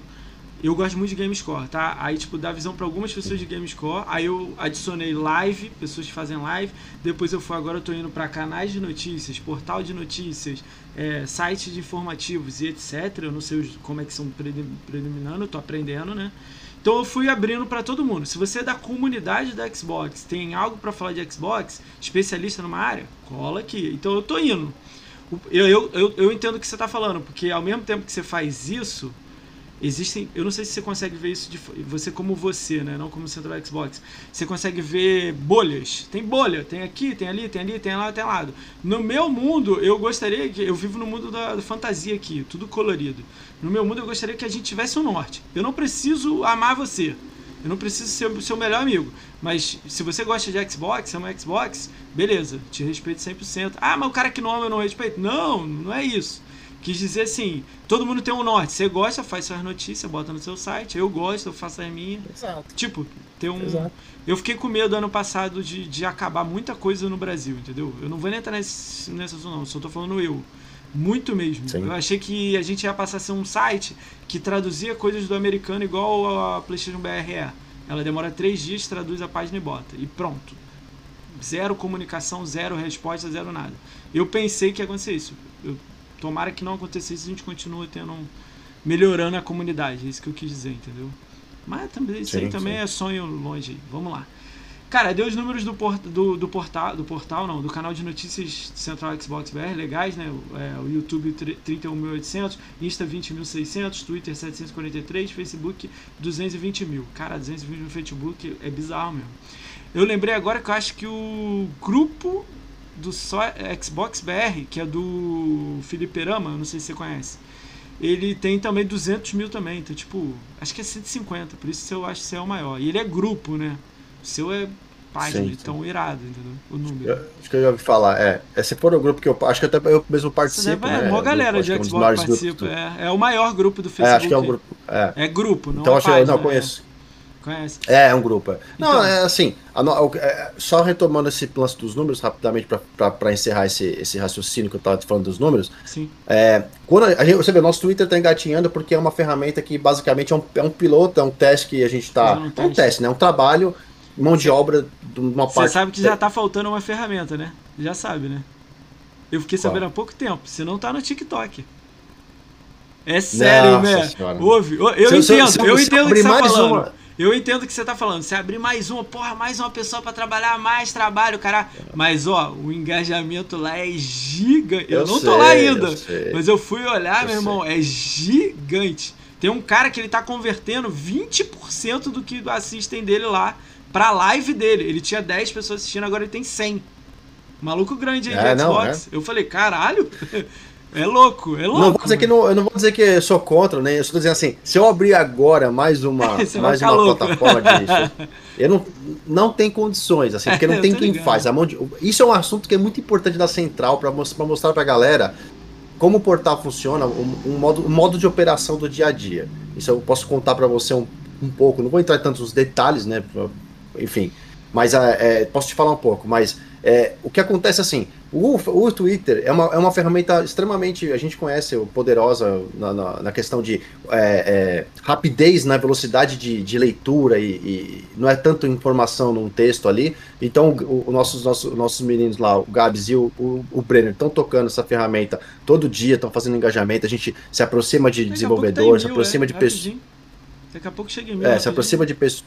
Eu gosto muito de GameScore, tá? Aí, tipo, dar visão para algumas pessoas de GameScore. Aí eu adicionei live, pessoas que fazem live. Depois eu fui, agora eu tô indo para canais de notícias, portal de notícias, é, sites de informativos e etc. Eu não sei como é que são preliminando, eu tô aprendendo, né? Então eu fui abrindo para todo mundo. Se você é da comunidade da Xbox, tem algo para falar de Xbox, especialista numa área, cola aqui. Então eu tô indo. Eu, eu, eu, eu entendo o que você está falando, porque ao mesmo tempo que você faz isso, existem. Eu não sei se você consegue ver isso de você como você, né? Não como central Xbox. Você consegue ver bolhas. Tem bolha, tem aqui, tem ali, tem ali, tem lá, tem lado. No meu mundo, eu gostaria que. Eu vivo no mundo da, da fantasia aqui, tudo colorido. No meu mundo, eu gostaria que a gente tivesse um norte. Eu não preciso amar você. Eu não preciso ser o seu melhor amigo. Mas se você gosta de Xbox, ama Xbox, beleza, te respeito 100%. Ah, mas o cara que não ama eu não respeito. Não, não é isso. Quis dizer assim, todo mundo tem um norte. Você gosta, faz suas notícias, bota no seu site. Eu gosto, eu faço as minhas. Exato. Tipo, tem um. Exato. Eu fiquei com medo ano passado de, de acabar muita coisa no Brasil, entendeu? Eu não vou nem entrar nesse, nesse assunto, não. Só tô falando eu. Muito mesmo. Sim. Eu achei que a gente ia passar a ser um site que traduzia coisas do americano igual a PlayStation BR é. Ela demora três dias, traduz a página e bota. E pronto. Zero comunicação, zero resposta, zero nada. Eu pensei que ia acontecer isso. Eu tomara que não acontecesse a gente continue tendo um, melhorando a comunidade. É isso que eu quis dizer, entendeu? Mas também, isso sim, aí também sim. é sonho longe. Vamos lá. Cara, deu os números do, port, do, do, portal, do portal, não, do canal de notícias Central Xbox BR, legais, né? É, o YouTube 31.800, Insta 20.600, Twitter 743, Facebook 220 mil. Cara, 220 mil no Facebook é bizarro mesmo. Eu lembrei agora que eu acho que o grupo do só Xbox BR, que é do Felipe Rama, não sei se você conhece. Ele tem também 200 mil também, então tipo, acho que é 150, por isso eu acho que é o maior. E ele é grupo, né? O seu é página, sim, então irado, entendeu? O número. Eu, acho que eu já ouvi falar, é. Esse for o grupo que eu acho que até eu mesmo participo. Deve, é, né? uma galera de é Xbox participa. É, é o maior grupo do Facebook. É, acho que é um grupo. É, é grupo, não então, é acho página, não, conheço. Conhece? É, é um grupo. É. Não, então, é assim, a, é, só retomando esse lance dos números rapidamente para encerrar esse, esse raciocínio que eu estava falando dos números. Sim. É, quando a gente, você vê, nosso Twitter está engatinhando porque é uma ferramenta que basicamente é um, é um piloto, é um teste que a gente está. É um teste, né? É um trabalho, mão de obra de uma parte. Você sabe que já está faltando uma ferramenta, né? Já sabe, né? Eu fiquei sabendo Qual? há pouco tempo. Você não está no TikTok. É sério, né? Ouve. Eu, entendo, eu entendo o que você tá falando. Uma... Eu entendo o que você tá falando. Você abrir mais uma, porra, mais uma pessoa para trabalhar, mais trabalho, cara. Mas, ó, o engajamento lá é gigante. Eu, eu não sei, tô lá ainda. Eu mas eu fui olhar, eu meu irmão, sei. é gigante. Tem um cara que ele tá convertendo 20% do que assistem dele lá pra live dele. Ele tinha 10 pessoas assistindo, agora ele tem 100. Maluco grande aí é, de Xbox. Não, é. Eu falei, caralho. É louco, é louco. Não vou dizer que não, eu não vou dizer que eu sou contra, né? Eu estou dizendo assim, se eu abrir agora mais uma, mais uma louco. plataforma de eu não, não tem condições, assim, porque não tem quem ligado. faz. De, isso é um assunto que é muito importante da central para mostrar, mostrar para a galera como o portal funciona, um, um, modo, um modo de operação do dia a dia. Isso eu posso contar para você um, um pouco. Não vou entrar em tantos detalhes, né? Enfim, mas é, posso te falar um pouco. Mas é, o que acontece assim, o, o Twitter é uma, é uma ferramenta extremamente, a gente conhece, poderosa na, na, na questão de é, é, rapidez na velocidade de, de leitura e, e, não é tanto informação num texto ali. Então, os nossos, nossos, nossos meninos lá, o Gabs e o, o, o Brenner, estão tocando essa ferramenta todo dia, estão fazendo engajamento, a gente se aproxima de desenvolvedores, se aproxima é, de pessoas. Daqui a pouco chega em mil. É, se aproxima de pessoas.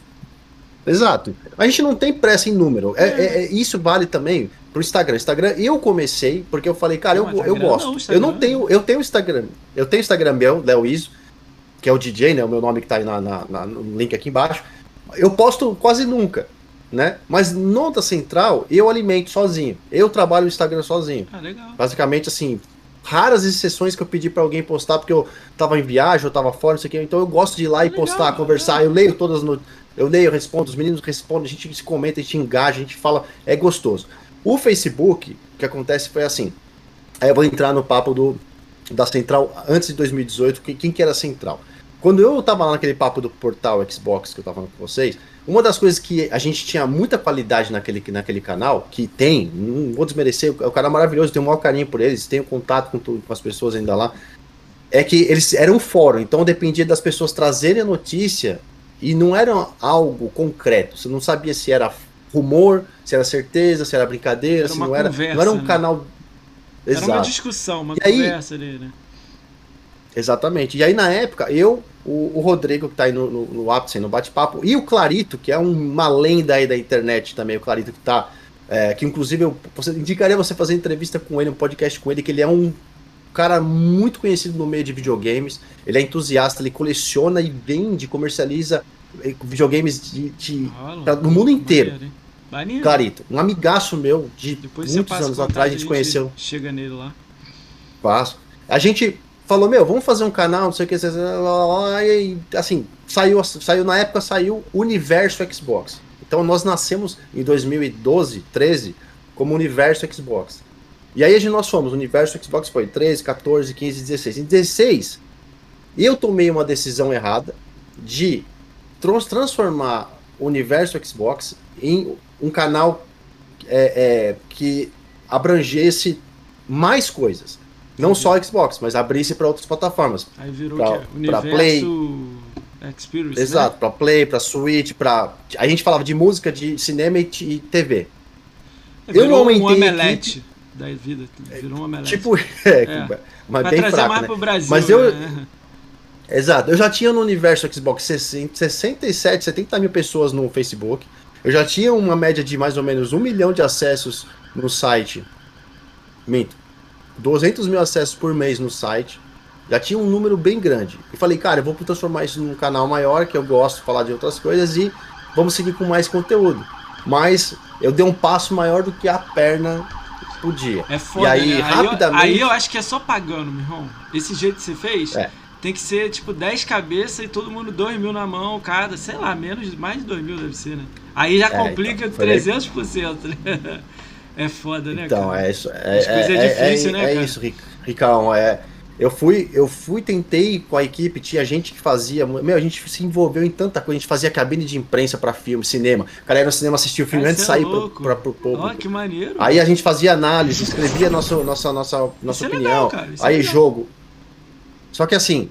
Exato. A gente não tem pressa em número. É, é, é isso vale também pro Instagram. Instagram, eu comecei porque eu falei, cara, eu, eu gosto. Não, eu não tenho, eu tenho Instagram. Eu tenho Instagram meu, Léo Iso, que é o DJ, né? O meu nome que tá aí na, na, na, no link aqui embaixo. Eu posto quase nunca, né? Mas nota central, eu alimento sozinho. Eu trabalho no Instagram sozinho. Ah, legal. Basicamente, assim, raras exceções que eu pedi para alguém postar porque eu tava em viagem, eu tava fora, não sei o que. Então eu gosto de ir lá e postar, legal, conversar. Eu leio todas no, eu leio, eu respondo, os meninos respondem, a gente se comenta, a gente engaja, a gente fala, é gostoso. O Facebook, o que acontece foi assim. Aí eu vou entrar no papo do da Central antes de 2018, quem que era a Central? Quando eu tava lá naquele papo do portal Xbox que eu tava falando com vocês, uma das coisas que a gente tinha muita qualidade naquele, naquele canal, que tem, não vou desmerecer, o cara é maravilhoso, tenho o maior carinho por eles, tenho contato com, com as pessoas ainda lá, é que eles eram um fórum, então dependia das pessoas trazerem a notícia e não era algo concreto, você não sabia se era rumor, se era certeza, se era brincadeira, era se não era. Conversa, não era um né? canal. Exato. Era uma discussão, uma e conversa aí, ali, né? Exatamente. E aí, na época, eu, o, o Rodrigo, que tá aí no, no, no ápice, no bate-papo, e o Clarito, que é uma lenda aí da internet também, o Clarito que tá. É, que inclusive eu você, indicaria você fazer entrevista com ele, um podcast com ele, que ele é um cara muito conhecido no meio de videogames. Ele é entusiasta, ele coleciona e vende, comercializa eh, videogames de, de ah, pra, no mundo inteiro. Maneiro, Clarito, um amigaço meu de Depois muitos anos atrás, a gente conheceu. Chega nele lá. Passo. A gente falou, meu, vamos fazer um canal, não sei o que, e assim, saiu, saiu na época saiu Universo Xbox. Então nós nascemos em 2012, 13, como Universo Xbox. E aí nós fomos, o Universo Xbox foi 13, 14, 15, 16. Em 16, eu tomei uma decisão errada de transformar o Universo Xbox em um canal é, é, que abrangesse mais coisas. Não só Xbox, mas abrisse para outras plataformas. Aí virou pra, que? Universo Play. Experience, né? Exato, né? para Play, para Switch, para a gente falava de música, de cinema e, e TV. É, eu não aumentei um omelete da vida, virou um omelete. Tipo, é, é. mas bem trazer fraco, mais né? pro Brasil, mas eu né? Exato, eu já tinha no universo Xbox 67, 70 mil pessoas no Facebook. Eu já tinha uma média de mais ou menos um milhão de acessos no site. Minto. 200 mil acessos por mês no site. Já tinha um número bem grande. E falei, cara, eu vou transformar isso num canal maior, que eu gosto de falar de outras coisas, e vamos seguir com mais conteúdo. Mas eu dei um passo maior do que a perna podia. É foda, e aí, né? rapidamente. Aí eu, aí eu, acho que é só pagando, meu irmão. Esse jeito que você fez. É. Tem que ser tipo 10 cabeças e todo mundo 2 mil na mão, cada, sei lá, menos, mais de 2 mil deve ser, né? Aí já é, complica então, 300%. Né? É foda, né? Então, cara? é isso. É, As coisas é, é, é difícil, né? É cara? isso, Ricão. É, eu fui, eu fui, tentei com a equipe, tinha gente que fazia. Meu, a gente se envolveu em tanta coisa. A gente fazia cabine de imprensa para filme, cinema. O cara ia no cinema assistir o filme antes de sair é para pro povo. Oh, que maneiro. Aí a gente fazia análise, escrevia nosso, nossa, nossa, nossa opinião. É legal, aí jogo. Só que assim,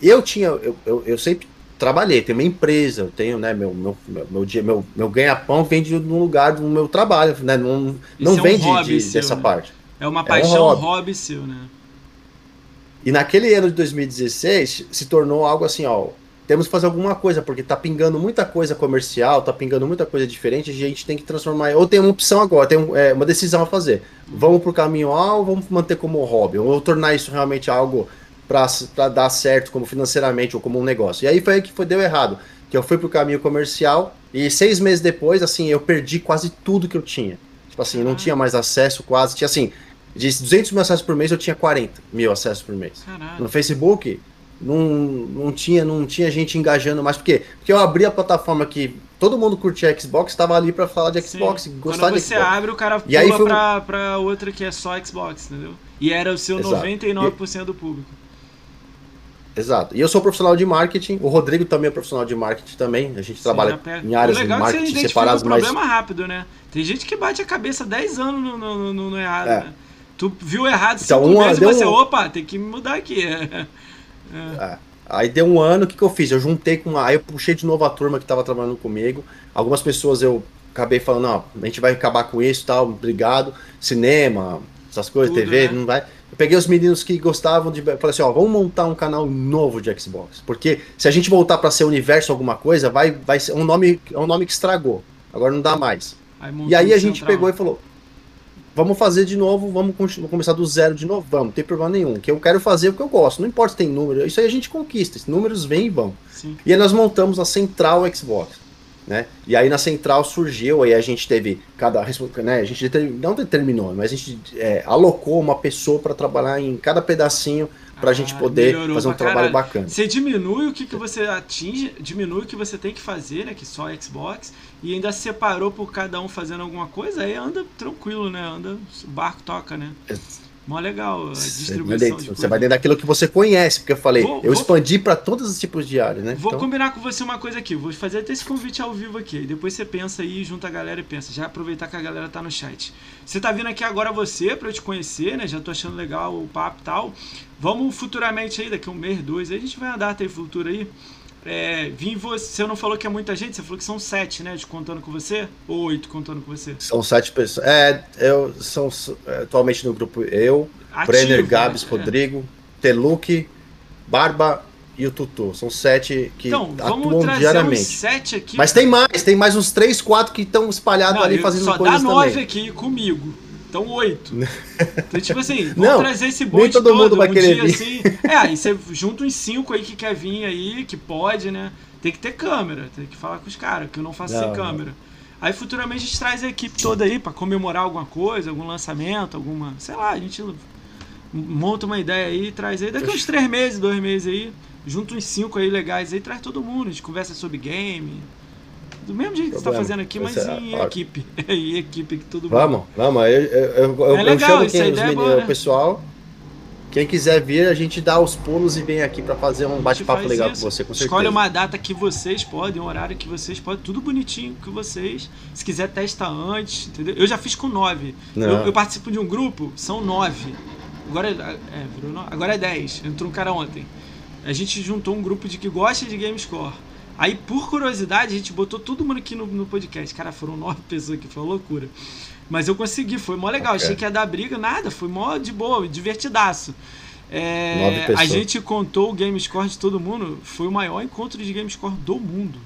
eu tinha. Eu, eu, eu sempre trabalhei, tenho uma empresa, eu tenho, né, meu, meu, meu, dia, meu, meu ganha-pão vem de um lugar do meu trabalho, né? Não, não vem é de, seu, dessa né? parte. É uma paixão é um hobby. hobby seu, né? E naquele ano de 2016 se tornou algo assim, ó. Temos que fazer alguma coisa, porque tá pingando muita coisa comercial, tá pingando muita coisa diferente, a gente tem que transformar. Ou tem uma opção agora, tem é, uma decisão a fazer. Vamos pro caminho A ou vamos manter como hobby? Ou tornar isso realmente algo para dar certo como financeiramente ou como um negócio. E aí foi aí que foi, deu errado. Que eu fui pro caminho comercial e seis meses depois, assim, eu perdi quase tudo que eu tinha. Tipo assim, não tinha mais acesso quase. Tinha assim, de 200 mil acessos por mês, eu tinha 40 mil acessos por mês. Caralho. No Facebook, não, não, tinha, não tinha gente engajando mais. Por quê? Porque eu abri a plataforma que todo mundo curtia Xbox, estava ali para falar de Xbox, Sim. gostar Quando de você abre, o cara pula e aí foi... pra, pra outra que é só Xbox, entendeu? E era o seu Exato. 99% do público. Exato. E eu sou profissional de marketing, o Rodrigo também é profissional de marketing também. A gente Sim, trabalha é em áreas de marketing é separadas, mas. problema rápido, né? Tem gente que bate a cabeça 10 anos no, no, no, no errado, é. né? Tu viu errado então, cinco um, meses e você, um... opa, tem que mudar aqui. É. É. Aí deu um ano, o que, que eu fiz? Eu juntei com. Aí eu puxei de novo a turma que estava trabalhando comigo. Algumas pessoas eu acabei falando, não, a gente vai acabar com isso tal, obrigado. Cinema, essas coisas, Tudo, TV, né? não vai. eu peguei os meninos que gostavam de. Falei assim: ó, vamos montar um canal novo de Xbox. Porque se a gente voltar para ser universo alguma coisa, vai, vai ser um nome, é um nome que estragou. Agora não dá mais. Aí e aí a gente pegou e falou: vamos fazer de novo, vamos começar do zero de novo, vamos, não tem problema nenhum. Que eu quero fazer o que eu gosto, não importa se tem número, isso aí a gente conquista, esses números vêm e vão. Sim. E aí nós montamos a central Xbox. Né? E aí na central surgiu, aí a gente teve cada né, a gente não determinou, mas a gente é, alocou uma pessoa para trabalhar em cada pedacinho para a ah, gente poder fazer um trabalho caralho. bacana. Você diminui o que, que você atinge, diminui o que você tem que fazer, né? Que só Xbox, e ainda separou por cada um fazendo alguma coisa, aí anda tranquilo, né? Anda, o barco toca, né? Mó legal a distribuição. Você, você vai dentro daquilo que você conhece, porque eu falei, vou, eu vou, expandi para todos os tipos de áreas, né? Vou então... combinar com você uma coisa aqui, vou fazer até esse convite ao vivo aqui. E depois você pensa aí, junta a galera e pensa. Já aproveitar que a galera tá no chat. Você tá vindo aqui agora você, para eu te conhecer, né? Já tô achando legal o papo e tal. Vamos futuramente aí, daqui a um mês, dois, aí a gente vai andar até futuro aí. É, vim você, você não falou que é muita gente, você falou que são sete, né? Contando com você? Ou oito contando com você? São sete pessoas. É, eu são é, atualmente no grupo eu, Ativo, Brenner, Gabs, né? Rodrigo, é. Teluque, Barba e o Tutu. São sete que então, atuam diariamente. sete aqui. Mas tem mais, tem mais uns três, quatro que estão espalhados ali fazendo só coisas dá nove aqui comigo. Então, oito. Então, tipo assim, vamos não, trazer esse bonde nem todo, todo mundo vai um querer dia, vir. assim. É, aí você junta uns cinco aí que quer vir aí, que pode, né? Tem que ter câmera, tem que falar com os caras, que eu não faço não, sem câmera. Aí futuramente a gente traz a equipe toda aí para comemorar alguma coisa, algum lançamento, alguma. Sei lá, a gente monta uma ideia aí traz aí. Daqui uns três meses, dois meses aí, junta uns cinco aí legais aí, traz todo mundo, a gente conversa sobre game do mesmo jeito que você está fazendo aqui, mas é, em equipe. em equipe que todo mundo. Vamos, vamos. Eu, eu, eu, é legal, eu chamo quem, os é meninos, né? o pessoal. Quem quiser vir, a gente dá os pulos e vem aqui para fazer um bate-papo legal isso. com você, com certeza. Escolhe uma data que vocês podem, um horário que vocês podem, tudo bonitinho com vocês. Se quiser, testa antes, entendeu? Eu já fiz com nove. Eu, eu, participo de um grupo, são nove. Agora é, é, agora é dez. Entrou um cara ontem. A gente juntou um grupo de que gosta de GameScore. Aí, por curiosidade, a gente botou todo mundo aqui no, no podcast. Cara, foram nove pessoas aqui, foi uma loucura. Mas eu consegui, foi mó legal. Okay. Achei que ia dar briga, nada, foi mó de boa, divertidaço. É, a gente contou o game score de todo mundo, foi o maior encontro de game score do mundo.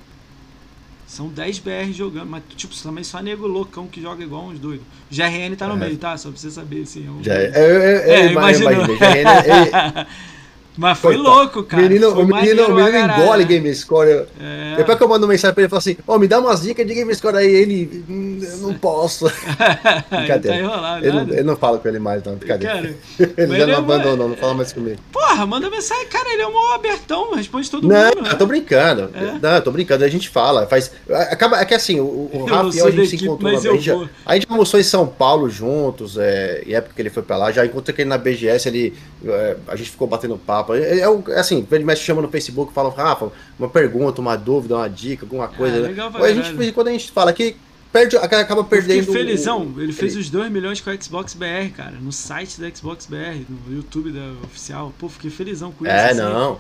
São 10 BR jogando, mas tipo, também só nego loucão que joga igual uns doidos. GRN tá no é. meio, tá? Só pra você saber, assim. É, um... É, é, é, é, imagina. Mas foi Coitado. louco, cara. Menino, foi o menino, engole Game Score. É. Depois que eu mando mensagem pra ele, eu falo assim: Ô, oh, me dá umas dicas de Game Score aí. Ele, hum, eu não posso. brincadeira. Tá enrolado, ele, não, ele não fala com ele mais, não. Brincadeira. Ele já não é abandonou, não fala mais comigo. Porra, manda mensagem. Cara, ele é um abertão, responde todo não, mundo. Não, né? eu tô brincando. É. Não, eu tô brincando. A gente fala. Faz, acaba, é que assim, o, o Rafa e eu, a gente se encontrou. Mas a, gente já, a gente almoçou em São Paulo juntos, é, em época que ele foi pra lá. Já encontrei ele na BGS, ele, é, a gente ficou batendo papo. É, é, é assim, ele me chama no Facebook, fala, Rafa, uma pergunta, uma dúvida, uma dica, alguma coisa. É, legal, né? a gente, quando a gente fala que perde, acaba perdendo. felizão, ele fez os 2 milhões com o Xbox BR, cara, no site da Xbox BR, no YouTube da oficial. Pô, fiquei felizão com é, isso. É, não.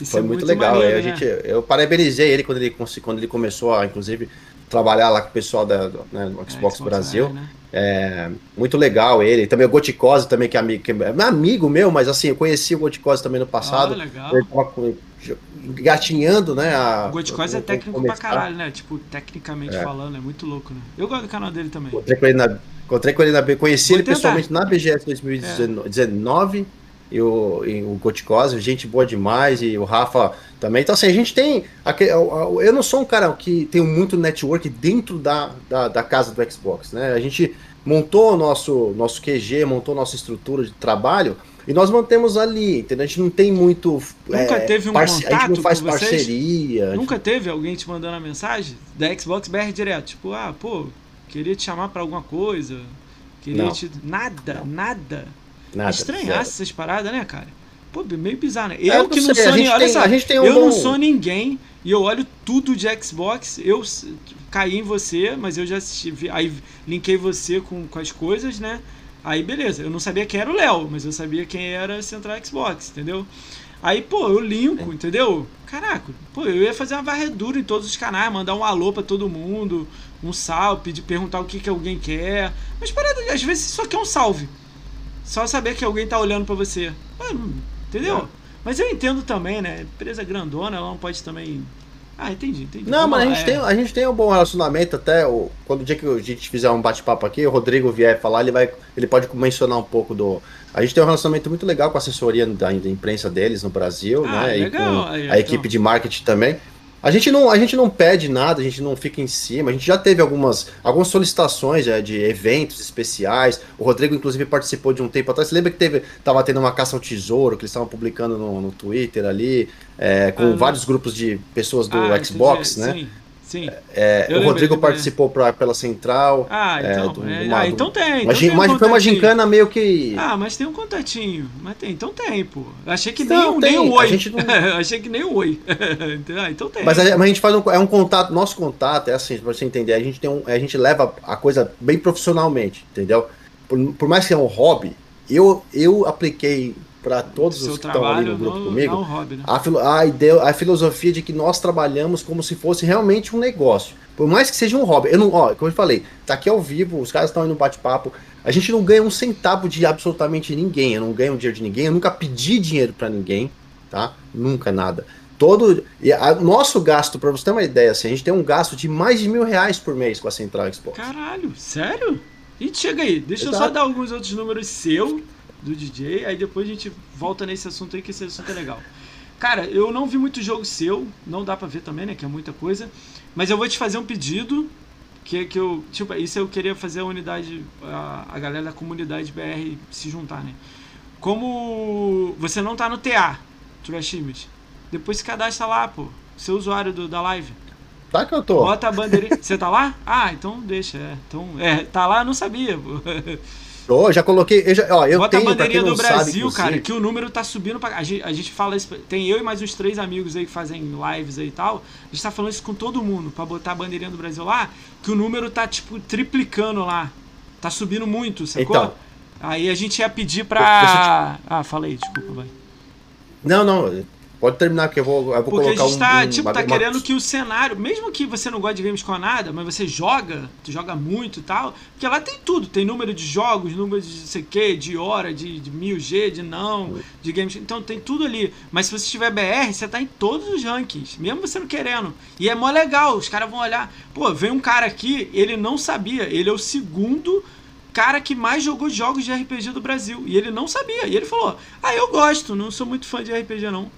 Isso foi é muito, muito legal. Maneiro, a né? gente, eu parabenizei ele quando ele, quando ele começou a, inclusive, trabalhar lá com o pessoal da, né, Xbox, é, Xbox Brasil. né? É, muito legal ele. Também o Goticose também, que é amigo, que é amigo meu, mas assim, eu conheci o Goticose também no passado. Oh, legal. Ele tava gatinhando, né? A, o Goticose é técnico pra caralho, né? Tipo, tecnicamente é. falando, é muito louco, né? Eu gosto do canal dele também. Encontrei com ele na, encontrei com ele na conheci Vou ele tentar. pessoalmente na BGS 2019 e o, e o Goticose, gente boa demais, e o Rafa também. Então, assim, a gente tem. Eu não sou um cara que tem muito network dentro da, da, da casa do Xbox, né? A gente montou o nosso, nosso QG, montou nossa estrutura de trabalho e nós mantemos ali, entendeu? A gente não tem muito. Nunca é, teve um parce... contato A gente não faz parceria. Nunca gente... teve alguém te mandando a mensagem da Xbox BR direto? Tipo, ah, pô, queria te chamar para alguma coisa. Queria não. te. Nada, não. nada. Nada. Estranhasse essas paradas, né, cara? Pô, meio bizarro, né? Eu, eu que não sei, sou ninguém. Olha só, um eu bom... não sou ninguém e eu olho tudo de Xbox. Eu caí em você, mas eu já assisti. Aí linkei você com, com as coisas, né? Aí beleza, eu não sabia quem era o Léo, mas eu sabia quem era Central Xbox, entendeu? Aí, pô, eu linko, entendeu? Caraca, pô, eu ia fazer uma varredura em todos os canais, mandar um alô pra todo mundo, um salve, pedir, perguntar o que, que alguém quer. Mas parada, às vezes só quer um salve. Só saber que alguém tá olhando para você. Entendeu? É. Mas eu entendo também, né? Empresa grandona, ela não pode também. Ah, entendi, entendi. Não, mas a gente, é... tem, a gente tem um bom relacionamento até. O, quando o dia que a gente fizer um bate-papo aqui, o Rodrigo vier falar, ele, vai, ele pode mencionar um pouco do. A gente tem um relacionamento muito legal com a assessoria da, da imprensa deles no Brasil, ah, né? Legal. E com a equipe de marketing também. A gente, não, a gente não pede nada, a gente não fica em cima. A gente já teve algumas, algumas solicitações é, de eventos especiais. O Rodrigo, inclusive, participou de um tempo atrás. Você lembra que teve, tava tendo uma caça ao tesouro que eles estavam publicando no, no Twitter ali, é, com ah, vários grupos de pessoas do ah, Xbox, entendi. né? Sim. Sim. É, o Rodrigo participou pra, pela Central. Ah, é, então, do, é, ah, então tem. Então tem um foi uma gincana meio que. Ah, mas tem um contatinho. Mas tem, então tem, pô. Achei que nem, não, nem um oi. Não... Achei que nem um oi. ah, então tem. Mas a, mas a, gente faz um, é um contato, nosso contato é assim, pra você entender, a gente, tem um, a gente leva a coisa bem profissionalmente, entendeu? Por, por mais que é um hobby, eu, eu apliquei para todos os que estão ali no grupo comigo, não, hobby, né? a, a, ideia, a filosofia de que nós trabalhamos como se fosse realmente um negócio. Por mais que seja um hobby. Eu não, ó, como eu falei, tá aqui ao vivo, os caras estão aí no bate-papo. A gente não ganha um centavo de absolutamente ninguém. Eu não ganho dinheiro de ninguém. Eu nunca pedi dinheiro para ninguém, tá? Nunca nada. Todo. E a, nosso gasto, para você ter uma ideia, assim, a gente tem um gasto de mais de mil reais por mês com a Central Expo. Caralho, sério? E chega aí, deixa Exato. eu só dar alguns outros números seu do DJ, aí depois a gente volta nesse assunto aí, que esse assunto é legal. Cara, eu não vi muito jogo seu, não dá pra ver também, né, que é muita coisa, mas eu vou te fazer um pedido, que, que eu, tipo, isso eu queria fazer a unidade, a, a galera da comunidade BR se juntar, né. Como você não tá no TA, Trash Image, depois se cadastra lá, pô, seu usuário do, da live. Tá que eu tô. Bota a bandeirinha. Você tá lá? Ah, então deixa. É. Então, é, tá lá, não sabia. Pô. Oh, já coloquei. Eu já, ó, eu Bota tenho, a bandeirinha do Brasil, sabe, cara, que o número tá subindo pra. A gente, a gente fala isso. Tem eu e mais uns três amigos aí que fazem lives aí e tal. A gente tá falando isso com todo mundo, pra botar a bandeirinha do Brasil lá, que o número tá, tipo, triplicando lá. Tá subindo muito, sacou? Então, aí a gente ia pedir pra. Ah, falei, desculpa, vai. Não, não. Pode terminar, porque eu vou, eu vou porque colocar a gente tá, um, tipo, tá querendo que o cenário, mesmo que você não goste de games com nada, mas você joga, tu joga muito e tal, porque lá tem tudo, tem número de jogos, número de sei que, de hora, de, de 1000G, de não, de games, então tem tudo ali. Mas se você tiver BR, você tá em todos os rankings, mesmo você não querendo. E é mó legal, os caras vão olhar, pô, vem um cara aqui, ele não sabia, ele é o segundo cara que mais jogou jogos de RPG do Brasil, e ele não sabia, e ele falou, ah, eu gosto, não sou muito fã de RPG não.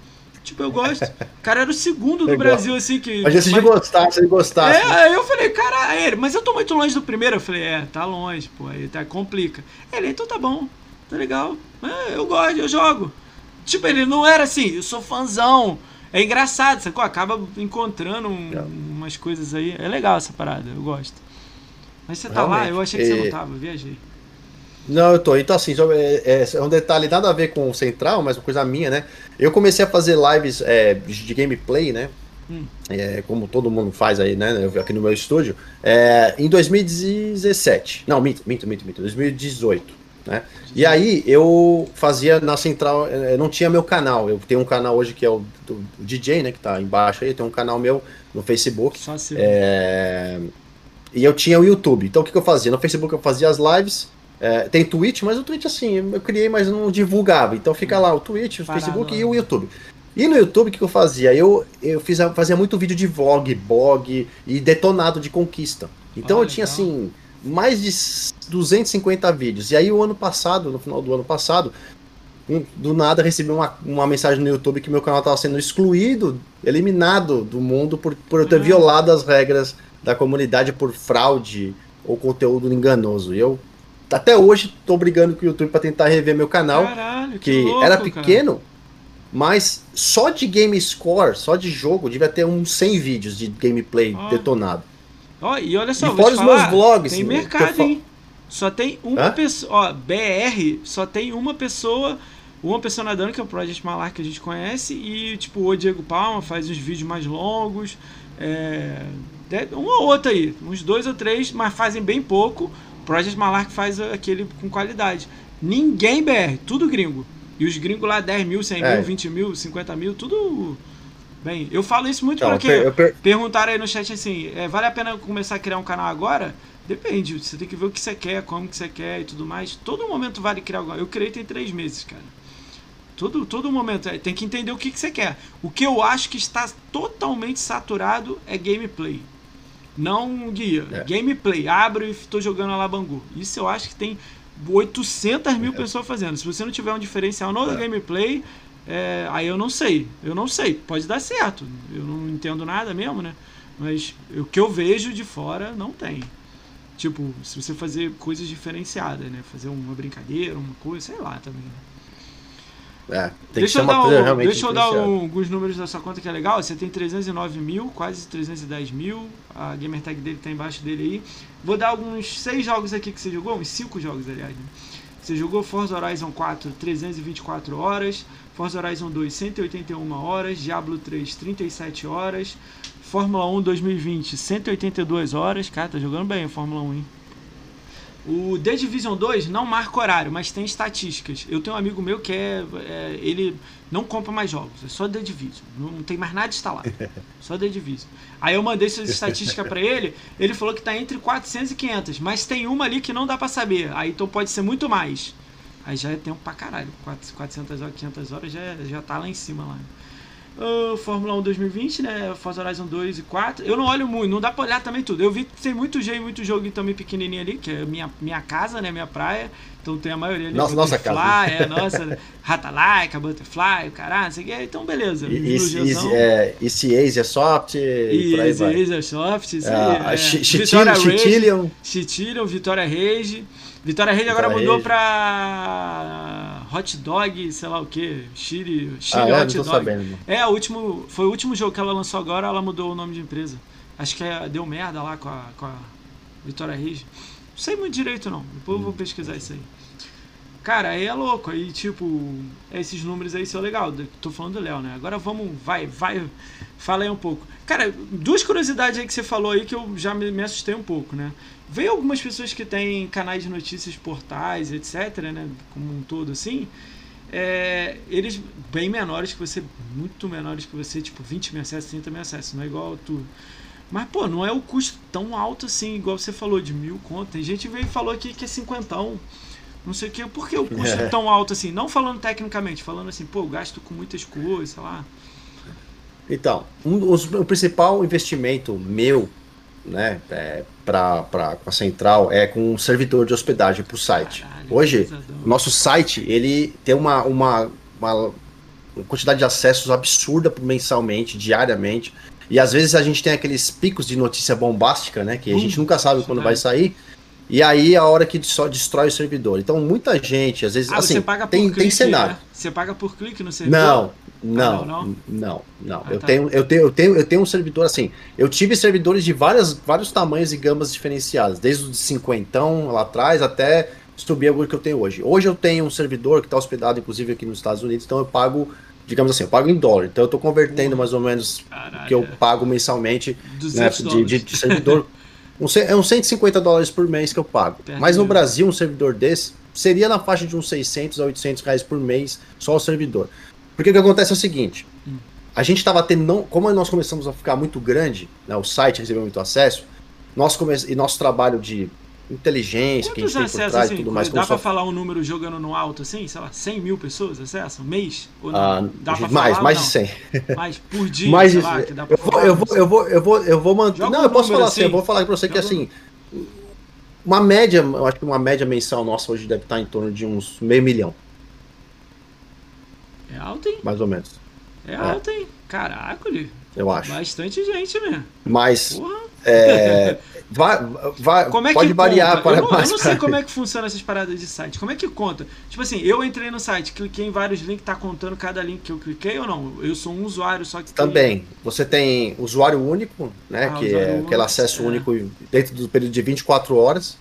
Tipo, eu gosto. O cara era o segundo do Brasil, assim, que. Mas esse de gostar, se ele gostasse. É, aí eu falei, cara, ele, mas eu tô muito longe do primeiro. Eu falei, é, tá longe, pô, aí tá, complica. Ele, então tá bom, tá legal. É, eu gosto, eu jogo. Tipo, ele não era assim, eu sou fãzão. É engraçado, sacou? Acaba encontrando um, é. umas coisas aí. É legal essa parada, eu gosto. Mas você tá Realmente. lá, eu achei que você não tava, eu viajei. Não, eu tô. Então, assim, é, é, é, um detalhe nada a ver com o Central, mas uma coisa minha, né? Eu comecei a fazer lives é, de gameplay, né? Hum. É, como todo mundo faz aí, né? Aqui no meu estúdio. É, em 2017. Não, minto, minto, minto, minto. 2018. Né? E aí eu fazia na central, é, não tinha meu canal. Eu tenho um canal hoje que é o, do, DJ, né? Que tá embaixo aí. Tem um canal meu no Facebook. Só assim. É, e eu tinha o YouTube. Então o que, que eu fazia? No Facebook eu fazia as lives é, tem Twitch, mas o Twitch, assim, eu criei, mas não divulgava. Então fica lá o Twitch, o Parado, Facebook e o YouTube. E no YouTube, o que, eu fazia? Eu, eu fiz, fazia muito vídeo de vlog, blog e detonado de conquista. Então eu tinha, assim, mais de 250 vídeos. E aí o ano passado, no final do ano passado, do nada recebi uma, uma mensagem no YouTube que meu canal estava sendo excluído, eliminado do mundo por, por eu ter uhum. violado as regras da comunidade por fraude ou conteúdo enganoso. E eu até hoje tô brigando com o YouTube para tentar rever meu canal. Caralho, que, que louco, era pequeno, cara. mas só de game score, só de jogo, devia ter uns 100 vídeos de gameplay oh. detonado. Ó, oh, e olha só, e fora os falar, meus vlogs. Tem mercado, hein? Só tem uma Hã? pessoa. Ó, BR só tem uma pessoa. Uma pessoa nadando, que é o Project Malar que a gente conhece, e tipo, o Diego Palma faz uns vídeos mais longos. É, uma ou outra aí, uns dois ou três, mas fazem bem pouco. Project Malark faz aquele com qualidade. Ninguém BR, tudo gringo. E os gringos lá 10 mil, 100 é. mil, 20 mil, 50 mil, tudo Bem, eu falo isso muito então, porque per, per... perguntaram aí no chat assim, é, vale a pena começar a criar um canal agora? Depende, você tem que ver o que você quer, como que você quer e tudo mais. Todo momento vale criar algo. Eu criei tem três meses, cara. Todo, todo momento. É, tem que entender o que, que você quer. O que eu acho que está totalmente saturado é gameplay. Não guia. É. Gameplay. Abro e estou jogando a Labangu. Isso eu acho que tem 800 mil é. pessoas fazendo. Se você não tiver um diferencial no é. gameplay, é, aí eu não sei. Eu não sei. Pode dar certo. Eu não entendo nada mesmo, né? Mas o que eu vejo de fora não tem. Tipo, se você fazer coisas diferenciadas, né? Fazer uma brincadeira, uma coisa, sei lá também. Né? É, deixa eu dar, um, deixa eu dar um, alguns números da sua conta que é legal. Você tem 309 mil, quase 310 mil. A gamertag dele tá embaixo dele aí. Vou dar alguns seis jogos aqui que você jogou, uns cinco jogos, aliás. Né? Você jogou Forza Horizon 4, 324 horas. Forza Horizon 2, 181 horas. Diablo 3, 37 horas. Fórmula 1 2020, 182 horas. Cara, tá jogando bem a Fórmula 1, hein? O The Division 2 não marca horário, mas tem estatísticas. Eu tenho um amigo meu que é, é, Ele não compra mais jogos, é só The Division. Não tem mais nada instalado. Só The Division. Aí eu mandei essas estatísticas para ele, ele falou que tá entre 400 e 500, mas tem uma ali que não dá para saber. Aí então pode ser muito mais. Aí já é tempo pra caralho. 400 horas, 500 horas já, já tá lá em cima lá uh, Fórmula 1 2020, né? Forza Horizon 2 e 4. Eu não olho muito, não dá pra olhar também tudo. Eu vi que tem muito jeito, muito jogo também pequenininho ali, que é minha, minha casa, né? Minha praia. Então tem a maioria ali. Nossa, nossa casa. É, nossa, Ratalaika, Butterfly, o caralho, não sei o que. Então, beleza. Easy, é, Easy Asia Soft. Easy Asia Soft, isso ah, aí. É, Chitilion. Chitilion, Vitória Rage. Vitória Rede agora mudou Rede. pra Hot Dog, sei lá o que, Chile, Chile ah, Hot Dog. Sabendo, é, o último, foi o último jogo que ela lançou agora, ela mudou o nome de empresa. Acho que é, deu merda lá com a, com a Vitória Rede. Não sei muito direito não, depois eu vou pesquisar isso aí. Cara, aí é louco, aí tipo, esses números aí são legal, tô falando do Léo, né? Agora vamos, vai, vai, fala aí um pouco. Cara, duas curiosidades aí que você falou aí que eu já me, me assustei um pouco, né? Veio algumas pessoas que têm canais de notícias, portais, etc., né, como um todo assim, é, eles bem menores que você, muito menores que você, tipo 20 mil acessos, 30 mil acessos, não é igual tu. Mas, pô, não é o custo tão alto assim, igual você falou, de mil conto. Tem gente veio e falou aqui que é cinquentão. Não sei o que, por que o custo é tão alto assim? Não falando tecnicamente, falando assim, pô, eu gasto com muitas coisas, sei lá. Então, um, os, o principal investimento meu né, é, para a central é com um servidor de hospedagem para o site. Caralho, Hoje, o nosso site ele tem uma, uma, uma quantidade de acessos absurda mensalmente, diariamente. E às vezes a gente tem aqueles picos de notícia bombástica, né? Que a gente nunca sabe quando vai sair. E aí é a hora que só destrói o servidor. Então muita gente, às vezes, ah, assim, tem, clique, tem cenário. Né? Você paga por clique no servidor? Não, não, ah, não, não, não. Ah, eu, tá. tenho, eu, tenho, eu, tenho, eu tenho um servidor assim. Eu tive servidores de várias, vários tamanhos e gamas diferenciadas, desde os de 50 lá atrás até subir o que eu tenho hoje. Hoje eu tenho um servidor que está hospedado, inclusive, aqui nos Estados Unidos, então eu pago, digamos assim, eu pago em dólar. Então eu estou convertendo mais ou menos o que eu pago mensalmente né, de, de, de, servidor. um, é uns 150 dólares por mês que eu pago. Mas no Brasil, um servidor desse seria na faixa de uns 600 a 800 reais por mês só o servidor. Porque o que acontece é o seguinte: a gente estava tendo, não, como nós começamos a ficar muito grande, né, o site recebeu muito acesso, nós come, e nosso trabalho de inteligência Quantos que a gente tem por trás assim, tudo mais. Dá para falar um número jogando no alto assim? Sei lá, 100 mil pessoas acessam? Mês? Ou ah, dá pra mais, falar, mais de 100. Mais por dia, mais sei lá, que dá pra eu, vou, eu, vou, eu, vou, eu vou, eu vou manter. Não, um eu posso falar assim, eu vou falar para você Joga que assim. Uma média, eu acho que uma média mensal nossa hoje deve estar em torno de uns meio milhão. É alto, hein? Mais ou menos. É, é. alto, hein? Caraca, ali. Eu acho. Bastante gente mesmo. Mas. Porra. É, vai, vai, como é pode variar para eu não, mais. Eu não sei como é que funciona essas paradas de site. Como é que conta? Tipo assim, eu entrei no site, cliquei em vários links, tá contando cada link que eu cliquei ou não? Eu sou um usuário só que. Também. Você tem usuário único, né? Ah, que é aquele acesso é. único dentro do período de 24 horas.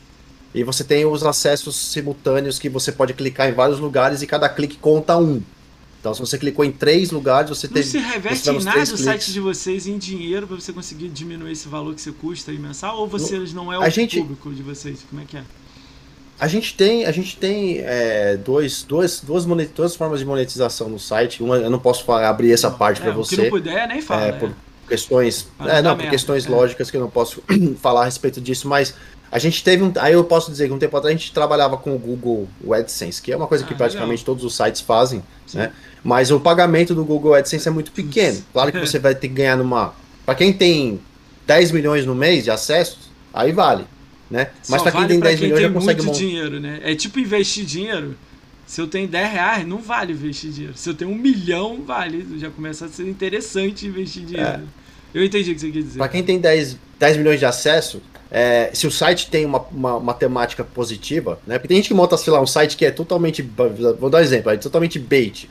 E você tem os acessos simultâneos que você pode clicar em vários lugares e cada clique conta um. Então, se você clicou em três lugares, você tem. Não se reveste em nada o site de vocês em dinheiro para você conseguir diminuir esse valor que você custa aí mensal? Ou vocês não, não é o gente... público de vocês? Como é que é? A gente tem, a gente tem é, dois, duas, duas, monet, duas formas de monetização no site. Uma, eu não posso falar, abrir essa parte para você. Se não puder, nem fala. É, né? Por questões, é, não, por questões é. lógicas que eu não posso falar a respeito disso, mas a gente teve um. Aí eu posso dizer que um tempo atrás a gente trabalhava com o Google AdSense, que é uma coisa que ah, praticamente legal. todos os sites fazem, Sim. né? Mas o pagamento do Google AdSense é muito pequeno. Claro que você vai ter que ganhar numa. Para quem tem 10 milhões no mês de acessos, aí vale. Né? Mas para quem tem 10 quem milhões tem já consegue muito dinheiro, né? É tipo investir dinheiro. Se eu tenho 10 reais, não vale investir dinheiro. Se eu tenho um milhão, vale. Já começa a ser interessante investir dinheiro. É. Eu entendi o que você quer dizer. Para quem tem 10, 10 milhões de acesso, é, se o site tem uma, uma, uma, temática positiva, né? Porque tem gente que monta, sei lá, um site que é totalmente. Vou dar um exemplo, é totalmente bait.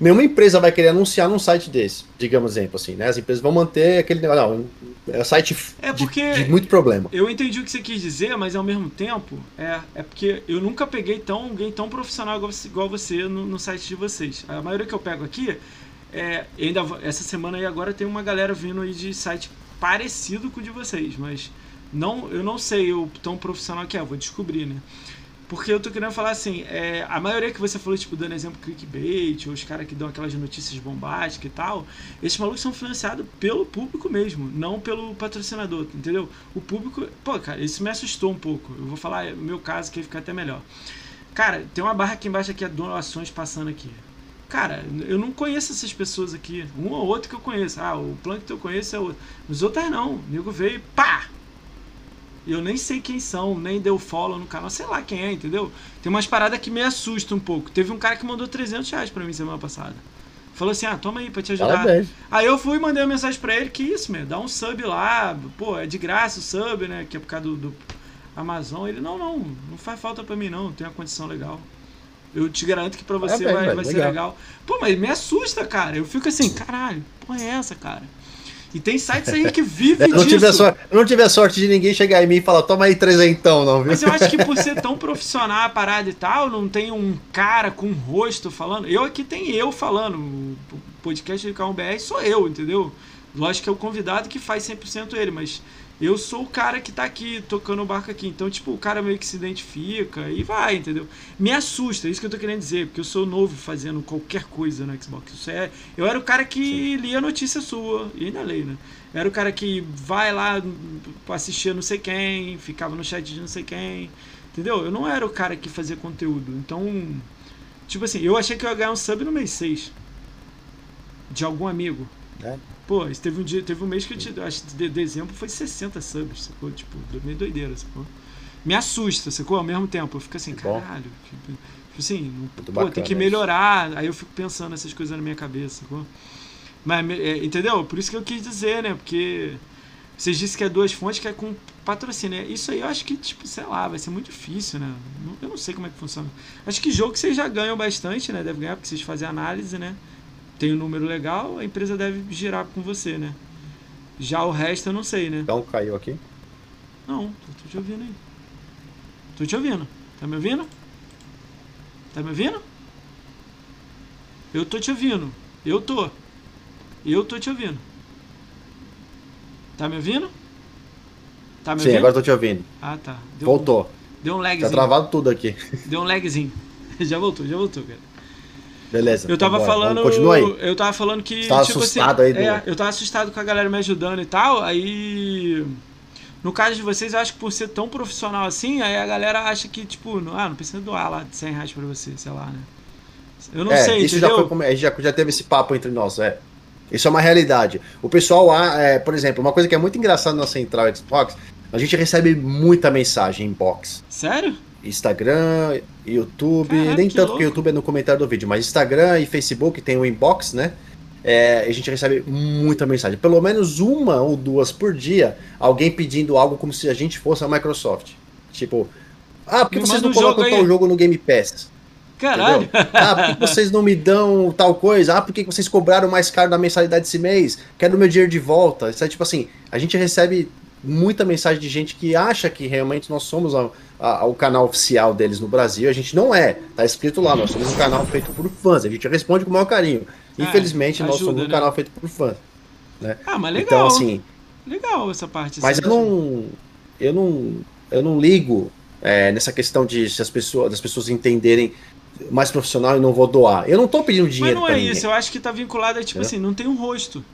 Nenhuma empresa vai querer anunciar num site desse, digamos exemplo assim, né? As empresas vão manter aquele negócio. Não, é um site é porque de, de, muito problema. Eu entendi o que você quis dizer, mas ao mesmo tempo, é, é porque eu nunca peguei tão, alguém tão profissional igual você, igual você no, no site de vocês. A maioria que eu pego aqui, é, ainda essa semana aí agora tem uma galera vindo aí de site parecido com o de vocês, mas não, eu não sei o tão profissional que é, vou descobrir, né? Porque eu tô querendo falar assim, é, a maioria que você falou, tipo, dando exemplo clickbait, ou os caras que dão aquelas notícias bombásticas e tal, esses malucos são financiados pelo público mesmo, não pelo patrocinador, entendeu? O público. Pô, cara, isso me assustou um pouco. Eu vou falar o meu caso que aí fica até melhor. Cara, tem uma barra aqui embaixo que é doações passando aqui. Cara, eu não conheço essas pessoas aqui. Um ou outro que eu conheço. Ah, o plano que eu conheço é o. Os outros não. O nego veio pá! Eu nem sei quem são, nem deu follow no canal, sei lá quem é, entendeu? Tem umas paradas que me assustam um pouco. Teve um cara que mandou 300 reais pra mim semana passada. Falou assim, ah, toma aí pra te ajudar. Parabéns. Aí eu fui e mandei uma mensagem pra ele, que isso, meu, dá um sub lá, pô, é de graça o sub, né, que é por causa do, do Amazon. Ele, não, não, não faz falta pra mim não, tem uma condição legal. Eu te garanto que pra você bem, vai, vai ser legal. Pô, mas me assusta, cara. Eu fico assim, caralho, porra é essa, cara? E tem sites aí que vivem eu não disso. Tive sorte, eu não tive a sorte de ninguém chegar em mim e falar, toma aí trezentão, não, viu? Mas eu acho que por ser tão profissional a parada e tal, não tem um cara com um rosto falando. Eu aqui tem eu falando. O podcast de Calm BR sou eu, entendeu? Lógico que é o convidado que faz 100% ele, mas eu sou o cara que tá aqui tocando o barco aqui. Então, tipo, o cara meio que se identifica e vai, entendeu? Me assusta, é isso que eu tô querendo dizer, porque eu sou novo fazendo qualquer coisa no Xbox. Isso é, eu era o cara que Sim. lia notícia sua, e ainda leio, né? Eu era o cara que vai lá assistir não sei quem, ficava no chat de não sei quem, entendeu? Eu não era o cara que fazia conteúdo. Então, tipo assim, eu achei que eu ia ganhar um sub no mês 6 de algum amigo. É. Pô, teve um dia, teve um mês que eu te, acho que de dezembro foi 60 subs, sacou? Tipo, meio doideira, sacou? Me assusta, sacou? Ao mesmo tempo, eu fico assim, caralho, tipo, tipo assim, pô, tem que melhorar. Aí eu fico pensando essas coisas na minha cabeça, sacou? Mas, é, entendeu? Por isso que eu quis dizer, né? Porque vocês disseram que é duas fontes, que é com patrocínio. Isso aí eu acho que, tipo, sei lá, vai ser muito difícil, né? Eu não sei como é que funciona. Acho que jogo vocês já ganham bastante, né? Deve ganhar, porque vocês fazem análise, né? Tem um número legal, a empresa deve girar com você, né? Já o resto eu não sei, né? Então caiu aqui? Não, tô, tô te ouvindo aí. Tô te ouvindo. Tá me ouvindo? Tá me ouvindo? Eu tô te ouvindo. Eu tô. Eu tô te ouvindo. Tá me ouvindo? Tá me Sim, ouvindo? agora tô te ouvindo. Ah, tá. Deu voltou. Um, deu um lagzinho. Tá travado tudo aqui. Deu um lagzinho. já voltou, já voltou, cara. Beleza. Eu tava falando. Continua aí. Eu tava falando que. Você tava tipo assim, assustado assim, aí, do... é, Eu tava assustado com a galera me ajudando e tal. Aí. No caso de vocês, eu acho que por ser tão profissional assim, aí a galera acha que, tipo, não, ah, não precisa doar lá de 100 reais pra você, sei lá, né? Eu não é, sei, isso entendeu? Já, foi, a gente já, já teve esse papo entre nós, é. Isso é uma realidade. O pessoal, é, por exemplo, uma coisa que é muito engraçada na Central Xbox, a gente recebe muita mensagem em box. Sério? Instagram, YouTube, Caraca, nem tanto louco. que o YouTube é no comentário do vídeo, mas Instagram e Facebook tem o inbox, né? É, a gente recebe muita mensagem, pelo menos uma ou duas por dia, alguém pedindo algo como se a gente fosse a Microsoft. Tipo, ah, por que vocês não colocam tal jogo no Game Pass? Caralho! Entendeu? Ah, por que vocês não me dão tal coisa? Ah, por que vocês cobraram mais caro da mensalidade esse mês? Quero meu dinheiro de volta. Isso é tipo assim, a gente recebe muita mensagem de gente que acha que realmente nós somos a, a, o canal oficial deles no Brasil. A gente não é. Tá escrito lá, nós somos um canal feito por fãs. A gente responde com o maior carinho. É, Infelizmente, ajuda, nós somos um né? canal feito por fãs. Né? Ah, mas legal. Então, assim. Legal essa parte. Mas assim, eu não. Eu não. Eu não ligo é, nessa questão de se as pessoas, das pessoas entenderem mais profissional e não vou doar. Eu não tô pedindo dinheiro. Mas não é isso, eu acho que tá vinculado a tipo assim, não tem um rosto.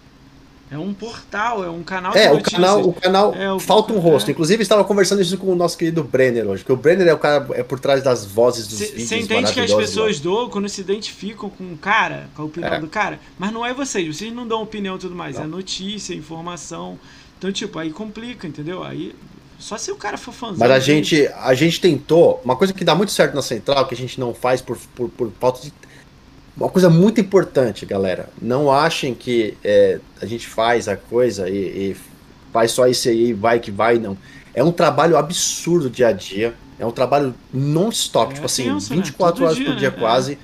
É um portal, é um canal é, o canal, o canal é, o, falta um rosto. É. Inclusive, estava conversando isso com o nosso querido Brenner hoje, porque o Brenner é o cara é por trás das vozes dos vídeos. Você entende que as pessoas doam quando se identificam com o cara, com a opinião é. do cara, mas não é vocês, vocês não dão opinião e tudo mais, não. é notícia, informação. Então, tipo, aí complica, entendeu? Aí só se o cara for fãzão. Mas a gente, a gente tentou, uma coisa que dá muito certo na central, que a gente não faz por, por, por falta de uma coisa muito importante, galera. Não achem que é, a gente faz a coisa e, e faz só isso aí, vai que vai, não. É um trabalho absurdo dia a dia. É um trabalho non-stop, é tipo assim, tenso, 24 né? horas dia, por dia né? quase. É.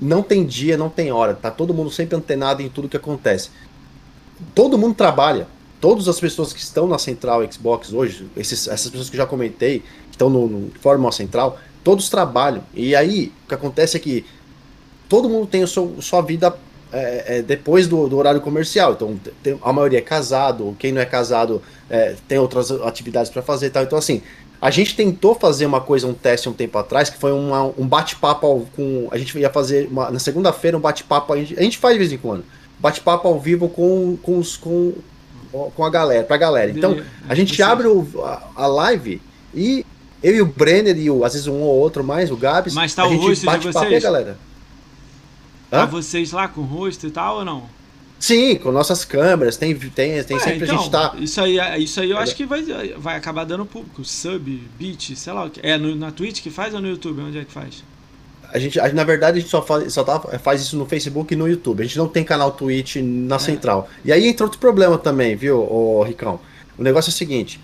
Não tem dia, não tem hora. Tá todo mundo sempre antenado em tudo que acontece. Todo mundo trabalha. Todas as pessoas que estão na central Xbox hoje, esses, essas pessoas que já comentei, que estão no, no Fórmula Central, todos trabalham. E aí, o que acontece é que todo mundo tem a sua, sua vida é, é, depois do, do, horário comercial. Então, tem, a maioria é casado, quem não é casado é, tem outras atividades para fazer tal. Então, assim, a gente tentou fazer uma coisa, um teste um tempo atrás, que foi uma, um bate-papo com. A gente ia fazer uma, na segunda-feira um bate-papo. A gente, a gente faz de vez em quando. Bate-papo ao vivo com, com, os, com, com a galera, pra galera. Então, a gente abre o, a, a live e eu e o Brenner e o, às vezes um ou outro mais, o Gabs, Mas tá a o gente bate papo e galera. Hã? Vocês lá com o rosto e tal ou não? Sim, com nossas câmeras, tem, tem, tem sempre então, a gente tá. Isso aí, isso aí eu acho que vai, vai acabar dando público. Sub, beat, sei lá o que. É no, na Twitch que faz ou no YouTube? Onde é que faz? A gente, a, na verdade, a gente só, faz, só tá, faz isso no Facebook e no YouTube. A gente não tem canal Twitch na é. central. E aí entra outro problema também, viu, ô, Ricão? O negócio é o seguinte.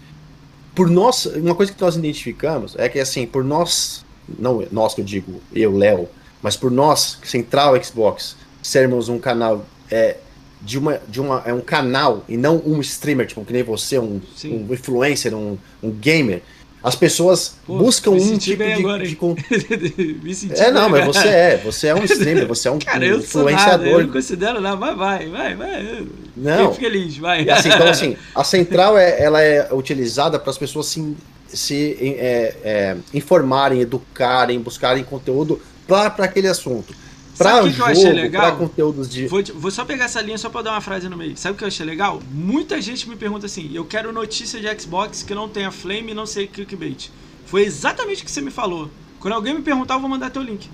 Por nós, uma coisa que nós identificamos é que assim, por nós, não nós que eu digo, eu, Léo, mas por nós, Central Xbox, sermos um canal é, de uma de uma é um canal e não um streamer tipo que nem você um, um influencer um, um gamer as pessoas Pô, buscam um tipo de, agora, de, de... é não mas você é você é um streamer você é um, Cara, eu influenciador nada, eu não considero nada vai vai vai vai. Não. Fico feliz vai. Assim, então assim a central é ela é utilizada para as pessoas se, se é, é, informarem educarem buscarem conteúdo para aquele assunto. Para jogo, que eu achei legal? conteúdos de. Vou, vou, só pegar essa linha só para dar uma frase no meio. Sabe o que eu achei legal? Muita gente me pergunta assim: eu quero notícia de Xbox que não tenha flame e não sei clickbait. Foi exatamente o que você me falou. Quando alguém me perguntar, eu vou mandar teu link.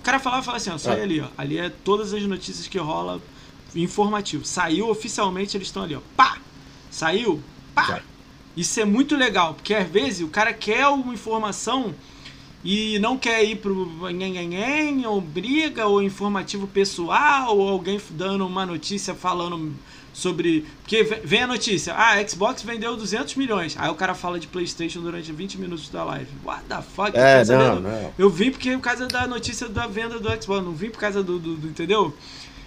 O cara falava, fala assim: ó, sai ah. ali, ó. Ali é todas as notícias que rola informativo. Saiu oficialmente, eles estão ali, ó. Pá! Saiu? Pá! Já. Isso é muito legal, porque às vezes o cara quer uma informação e não quer ir pro ou briga, ou informativo pessoal, ou alguém dando uma notícia falando sobre. Porque vem a notícia, ah, a Xbox vendeu 200 milhões. Aí o cara fala de PlayStation durante 20 minutos da live. What the fuck? É, não, não. Eu vim porque por causa da notícia da venda do Xbox, não vim por causa do, do, do entendeu?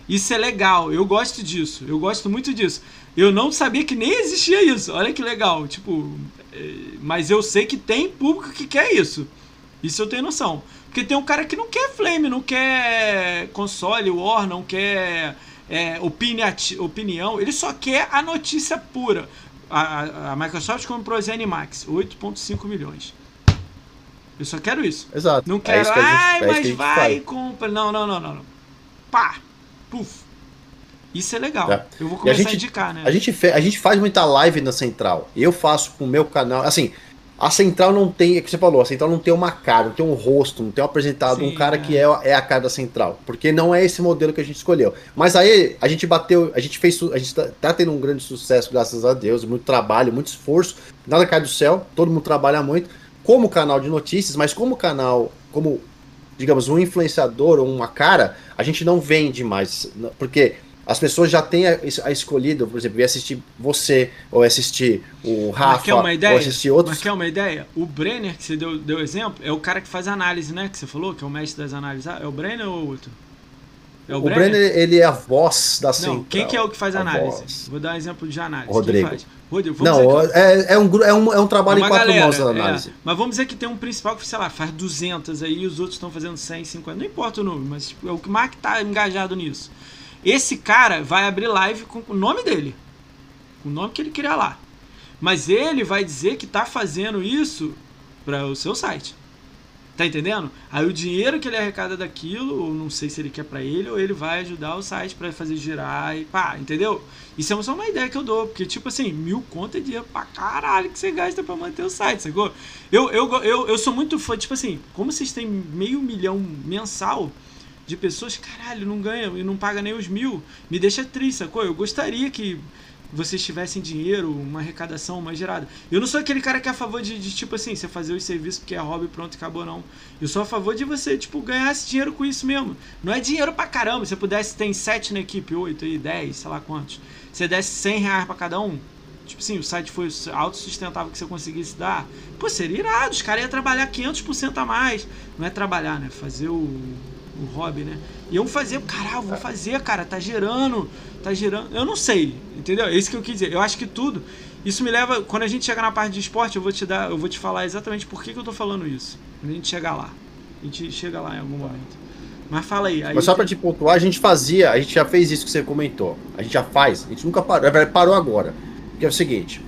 Isso é legal, eu gosto disso, eu gosto muito disso. Eu não sabia que nem existia isso, olha que legal, tipo, é, mas eu sei que tem público que quer isso. Isso eu tenho noção. Porque tem um cara que não quer Flame, não quer console, War, não quer é, opinião, ele só quer a notícia pura. A, a Microsoft comprou a ZeniMax, 8.5 milhões. Eu só quero isso. Exato. Não é quero, é que ai, é mas vai e compra. Não, não, não, não. Pá! Puf! Isso é legal. É. Eu vou começar a, gente, a, indicar, né? A gente, a gente faz muita live na Central. Eu faço com o meu canal. Assim, a central não tem, é que você falou, a central não tem uma cara, não tem um rosto, não tem um apresentado, Sim, um cara é. que é, é a cara da central, porque não é esse modelo que a gente escolheu. Mas aí a gente bateu, a gente fez, a gente tá, tá tendo um grande sucesso, graças a Deus, muito trabalho, muito esforço, nada cai do céu, todo mundo trabalha muito, como canal de notícias, mas como canal, como, digamos, um influenciador ou uma cara, a gente não vende mais, porque as pessoas já têm a, a escolhido, por exemplo, ir assistir você, ou assistir o Rafa, uma ou assistir outros. Mas quer uma ideia? O Brenner, que você deu, deu exemplo, é o cara que faz análise, né? Que você falou, que é o mestre das análises. Ah, é o Brenner ou outro? É o, o Brenner? Brenner? ele é a voz da Não, quem que é o que faz a análise? Voz. Vou dar um exemplo de análise. Rodrigo. Rodrigo não, é, é, um, é, um, é um trabalho em quatro galera, mãos a é. análise. É. Mas vamos dizer que tem um principal que, sei lá, faz 200 aí e os outros estão fazendo 100, 50. Não importa o número, mas tipo, é o que mais que tá engajado nisso. Esse cara vai abrir live com o nome dele. O nome que ele criar lá. Mas ele vai dizer que tá fazendo isso para o seu site. Tá entendendo? Aí o dinheiro que ele arrecada daquilo, ou não sei se ele quer para ele, ou ele vai ajudar o site para fazer girar e pá, entendeu? Isso é só uma ideia que eu dou, porque tipo assim, mil conto é dinheiro pra caralho que você gasta para manter o site, sacou? Eu, eu, eu, eu sou muito fã, tipo assim, como vocês têm meio milhão mensal de pessoas, caralho, não ganha e não paga nem os mil, me deixa triste, sacou? Eu gostaria que vocês tivessem dinheiro, uma arrecadação mais gerada. Eu não sou aquele cara que é a favor de, de, tipo assim, você fazer os serviços porque é hobby pronto acabou, não. Eu sou a favor de você, tipo, ganhar esse dinheiro com isso mesmo. Não é dinheiro pra caramba. Se você pudesse, tem sete na equipe, oito aí, dez, sei lá quantos. Você desse 100 reais pra cada um, tipo assim, o site foi autossustentável que você conseguisse dar, pô, seria irado. Os caras iam trabalhar 500% a mais. Não é trabalhar, né? Fazer o o hobby, né? E eu fazer, caralho, vou fazer, cara, tá gerando, tá gerando. Eu não sei, entendeu? É isso que eu quis dizer. Eu acho que tudo. Isso me leva, quando a gente chegar na parte de esporte, eu vou te dar, eu vou te falar exatamente por que, que eu tô falando isso. Quando a gente chegar lá. A gente chega lá em algum momento. Mas fala aí. aí Mas só pra te pontuar, a gente fazia, a gente já fez isso que você comentou. A gente já faz, a gente nunca parou, parou agora. Que é o seguinte.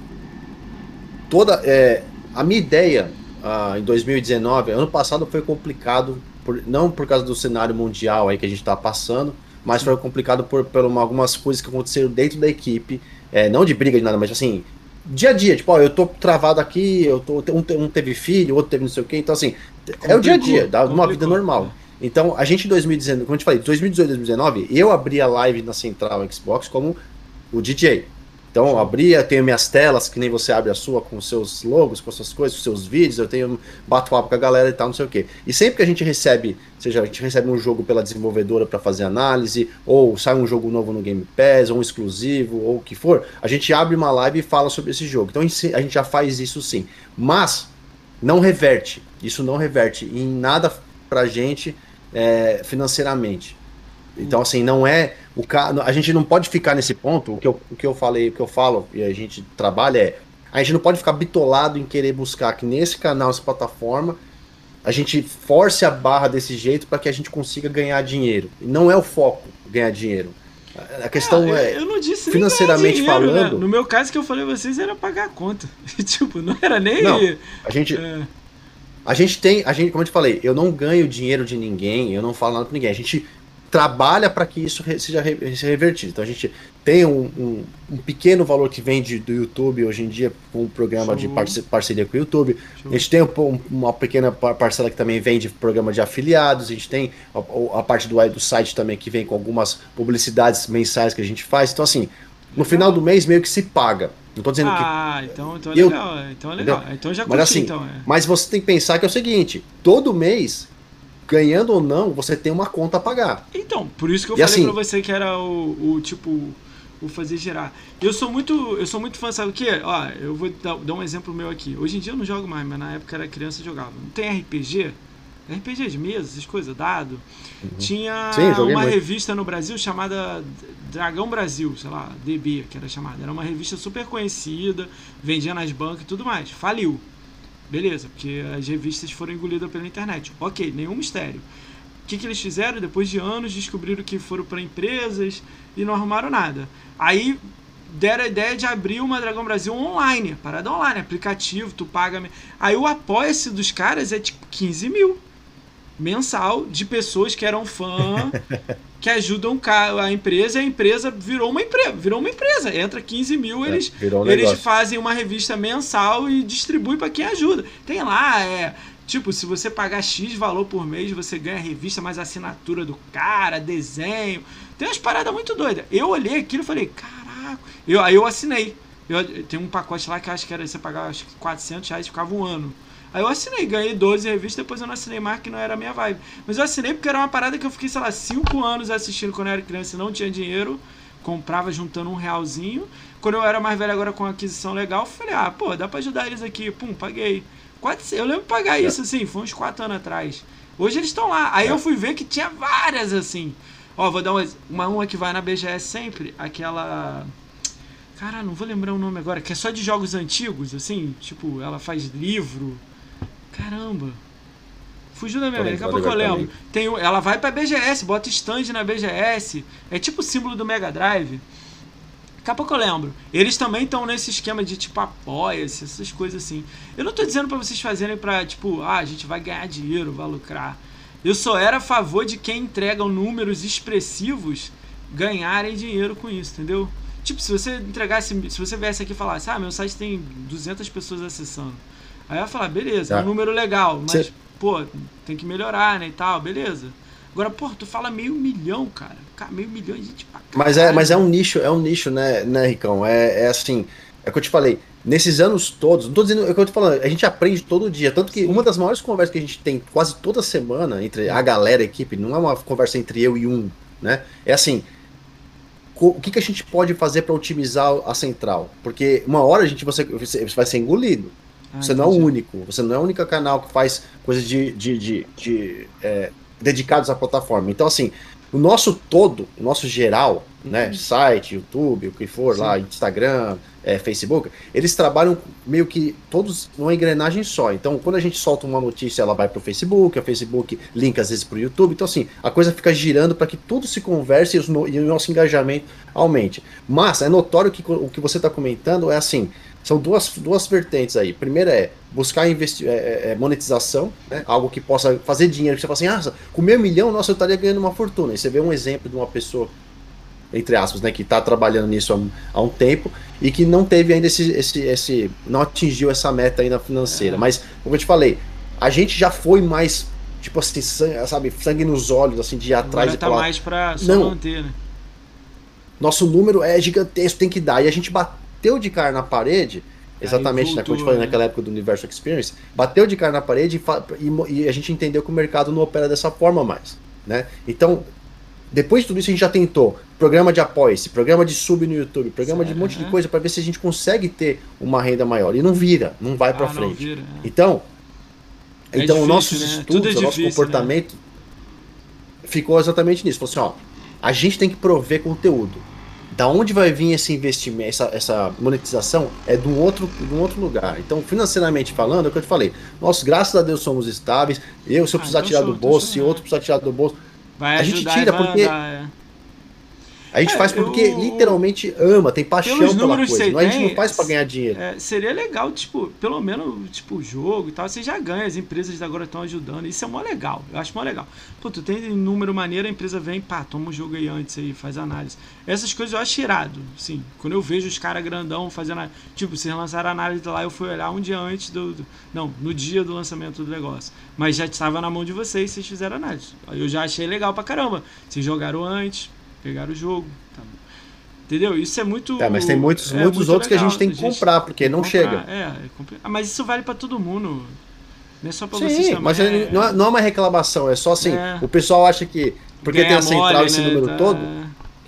Toda. É, a minha ideia ah, em 2019, ano passado foi complicado por, não por causa do cenário mundial aí que a gente está passando, mas foi complicado por, por uma, algumas coisas que aconteceram dentro da equipe, é, não de briga de nada, mas assim, dia a dia, tipo, ó, eu tô travado aqui, eu tô, um, um teve filho, outro teve não sei o quê, então assim, complicou, é o dia a dia, dá uma vida normal. Então, a gente em 2019, como eu te falei, 2018, 2019, eu abri a live na Central Xbox como o DJ. Então, eu abria, tenho minhas telas, que nem você abre a sua, com seus logos, com suas coisas, com seus vídeos, eu tenho bato papo com a galera e tal, não sei o quê. E sempre que a gente recebe, seja, a gente recebe um jogo pela desenvolvedora para fazer análise, ou sai um jogo novo no Game Pass, ou um exclusivo, ou o que for, a gente abre uma live e fala sobre esse jogo. Então, a gente já faz isso sim. Mas, não reverte. Isso não reverte em nada pra gente é, financeiramente. Então, assim, não é. O ca... A gente não pode ficar nesse ponto. O que, eu, o que eu falei, o que eu falo e a gente trabalha é. A gente não pode ficar bitolado em querer buscar que nesse canal, nessa plataforma, a gente force a barra desse jeito para que a gente consiga ganhar dinheiro. E não é o foco ganhar dinheiro. A questão é. Eu não disse financeiramente dinheiro, né? falando. Né? No meu caso que eu falei a vocês era pagar a conta. tipo, não era nem. Não, a gente. É... A gente tem, a gente, como eu te falei, eu não ganho dinheiro de ninguém, eu não falo nada pra ninguém. A gente trabalha para que isso seja revertido. Então a gente tem um, um, um, pequeno valor que vem de, do YouTube hoje em dia com um programa Show. de parceria com o YouTube. Show. A gente tem um, uma pequena parcela que também vem de programa de afiliados. A gente tem a, a parte do, do site também que vem com algumas publicidades mensais que a gente faz. Então assim, no final do mês meio que se paga. Não tô dizendo ah, que. Ah, então, então é legal. Eu, então é legal. Entendeu? Então já curti, mas, assim, então, é. mas você tem que pensar que é o seguinte: todo mês ganhando ou não, você tem uma conta a pagar. Então, por isso que eu e falei assim, pra você que era o, o tipo o fazer gerar. Eu sou muito, eu sou muito fã, sabe o que? Ó, eu vou dar, dar, um exemplo meu aqui. Hoje em dia eu não jogo mais, mas na época era criança e jogava. Não tem RPG? RPG de mesa, essas coisas, dado. Uhum. Tinha Sim, uma muito. revista no Brasil chamada Dragão Brasil, sei lá, DB, que era chamada. Era uma revista super conhecida, vendia nas bancas e tudo mais. Faliu. Beleza, porque as revistas foram engolidas pela internet. Ok, nenhum mistério. O que, que eles fizeram? Depois de anos, descobriram que foram para empresas e não arrumaram nada. Aí deram a ideia de abrir uma Dragão Brasil online, parada online, aplicativo, tu paga. Aí o apoia-se dos caras é tipo 15 mil mensal de pessoas que eram fã, que ajudam a empresa, e a empresa virou uma empresa, virou uma empresa. Entra 15 mil, é, eles, um eles fazem uma revista mensal e distribui para quem ajuda. Tem lá, é. Tipo, se você pagar X valor por mês, você ganha revista, mais assinatura do cara, desenho. Tem umas paradas muito doidas. Eu olhei aquilo e falei, caraca. Eu, aí eu assinei. Eu, tem um pacote lá que acho que era você pagar acho que 400 reais ficava um ano. Aí eu assinei, ganhei 12 revistas, depois eu não assinei mais, que não era a minha vibe. Mas eu assinei porque era uma parada que eu fiquei, sei lá, 5 anos assistindo quando eu era criança e não tinha dinheiro. Comprava juntando um realzinho. Quando eu era mais velho agora com aquisição legal, falei, ah, pô, dá pra ajudar eles aqui. Pum, paguei. Quase, eu lembro de pagar isso, assim, foi uns 4 anos atrás. Hoje eles estão lá. Aí eu fui ver que tinha várias, assim. Ó, vou dar uma, uma, uma que vai na BGS sempre, aquela... Cara, não vou lembrar o nome agora, que é só de jogos antigos, assim, tipo, ela faz livro, Caramba. Fugiu da minha mente, daqui a pouco eu lembro. Tem, ela vai pra BGS, bota stand na BGS. É tipo o símbolo do Mega Drive. Daqui a pouco eu lembro. Eles também estão nesse esquema de tipo apoia-se, essas coisas assim. Eu não tô dizendo para vocês fazerem pra, tipo, ah, a gente vai ganhar dinheiro, vai lucrar. Eu só era a favor de quem entregam números expressivos ganharem dinheiro com isso, entendeu? Tipo, se você entregasse, se você viesse aqui e falasse, ah, meu site tem 200 pessoas acessando. Aí eu ia falar, beleza, é um tá. número legal, mas, Cê... pô, tem que melhorar, né, e tal, beleza. Agora, pô, tu fala meio milhão, cara. cara meio milhão de gente pra Mas é, mas é um nicho, é um nicho, né, né, Ricão? É, é assim, é o que eu te falei. Nesses anos todos, não tô dizendo, é o que eu tô falando, a gente aprende todo dia. Tanto que Sim. uma das maiores conversas que a gente tem quase toda semana entre a galera, a equipe, não é uma conversa entre eu e um, né? É assim, o que, que a gente pode fazer para otimizar a central? Porque uma hora a gente você, você vai ser engolido. Ah, você não é o único, você não é o único canal que faz coisas de, de, de, de é, dedicados à plataforma. Então, assim, o nosso todo, o nosso geral, né, uhum. site, YouTube, o que for Sim. lá, Instagram, é, Facebook, eles trabalham meio que todos numa engrenagem só. Então, quando a gente solta uma notícia, ela vai para o Facebook, o Facebook linka às vezes para o YouTube. Então, assim, a coisa fica girando para que tudo se converse e, e, o nosso engajamento aumente. Mas é notório que o que você está comentando é assim: são duas, duas vertentes aí. Primeira é buscar investi é, é, é, monetização, né? algo que possa fazer dinheiro. Você fala assim, ah, com meio milhão, nossa, eu estaria ganhando uma fortuna. E você vê um exemplo de uma pessoa, entre aspas, né, que está trabalhando nisso há, há, um tempo e que não teve ainda esse, esse, esse não atingiu essa meta ainda financeira. É. Mas, como eu te falei, a gente já foi mais, tipo assim, sangue, sabe, sangue nos olhos, assim, de ir atrás Agora tá falar, mais para não, manter, né? Nosso número é gigantesco, tem que dar. E a gente bateu bateu de cara na parede, exatamente, né, como eu te falei né? naquela época do Universo Experience, bateu de cara na parede e, e, e, a gente entendeu que o mercado não opera dessa forma mais. Né? Então, depois de tudo isso, a gente já tentou programa de apoio-se, programa de sub no YouTube, programa Sério, de um monte de coisa para ver se a gente consegue ter uma renda maior. E não vira, não vai para ah, frente. Vira, é. Então, é então difícil, nossos né? estudos, é o nosso né? comportamento né? ficou exatamente nisso. Falou assim, ó, a gente tem que prover conteúdo da onde vai vir esse investimento, essa, essa monetização é de um, outro, de um outro lugar. Então, financeiramente falando, é o que eu te falei. Nós, graças a Deus, somos estáveis. Eu, se eu ah, precisar então tirar do bolso, se outro precisar tirar do bolso, vai a gente tira, porque. É. A gente é, faz porque eu... literalmente ama, tem paixão pela coisa. Não, a gente não faz para ganhar dinheiro. É, seria legal, tipo, pelo menos, tipo, o jogo e tal, você já ganha, as empresas agora estão ajudando. Isso é mó legal. Eu acho mó legal. Pô, tu tem número maneiro, a empresa vem, pá, toma o jogo aí antes aí, faz análise. Essas coisas eu acho irado, sim. Quando eu vejo os caras grandão fazendo. Tipo, vocês lançaram a análise lá, eu fui olhar um dia antes do, do. Não, no dia do lançamento do negócio. Mas já estava na mão de vocês, vocês fizeram análise. Eu já achei legal pra caramba. Vocês jogaram antes, pegaram o jogo. Tá Entendeu? Isso é muito. É, mas tem muitos, é, muitos outros legal. que a gente tem que comprar, porque não comprar, chega. É, é ah, mas isso vale para todo mundo. Não é só pra Sim, vocês. Mas é, não, é, não é uma reclamação, é só assim. É. O pessoal acha que. Porque Ganha tem a central mole, esse né, número tá... todo.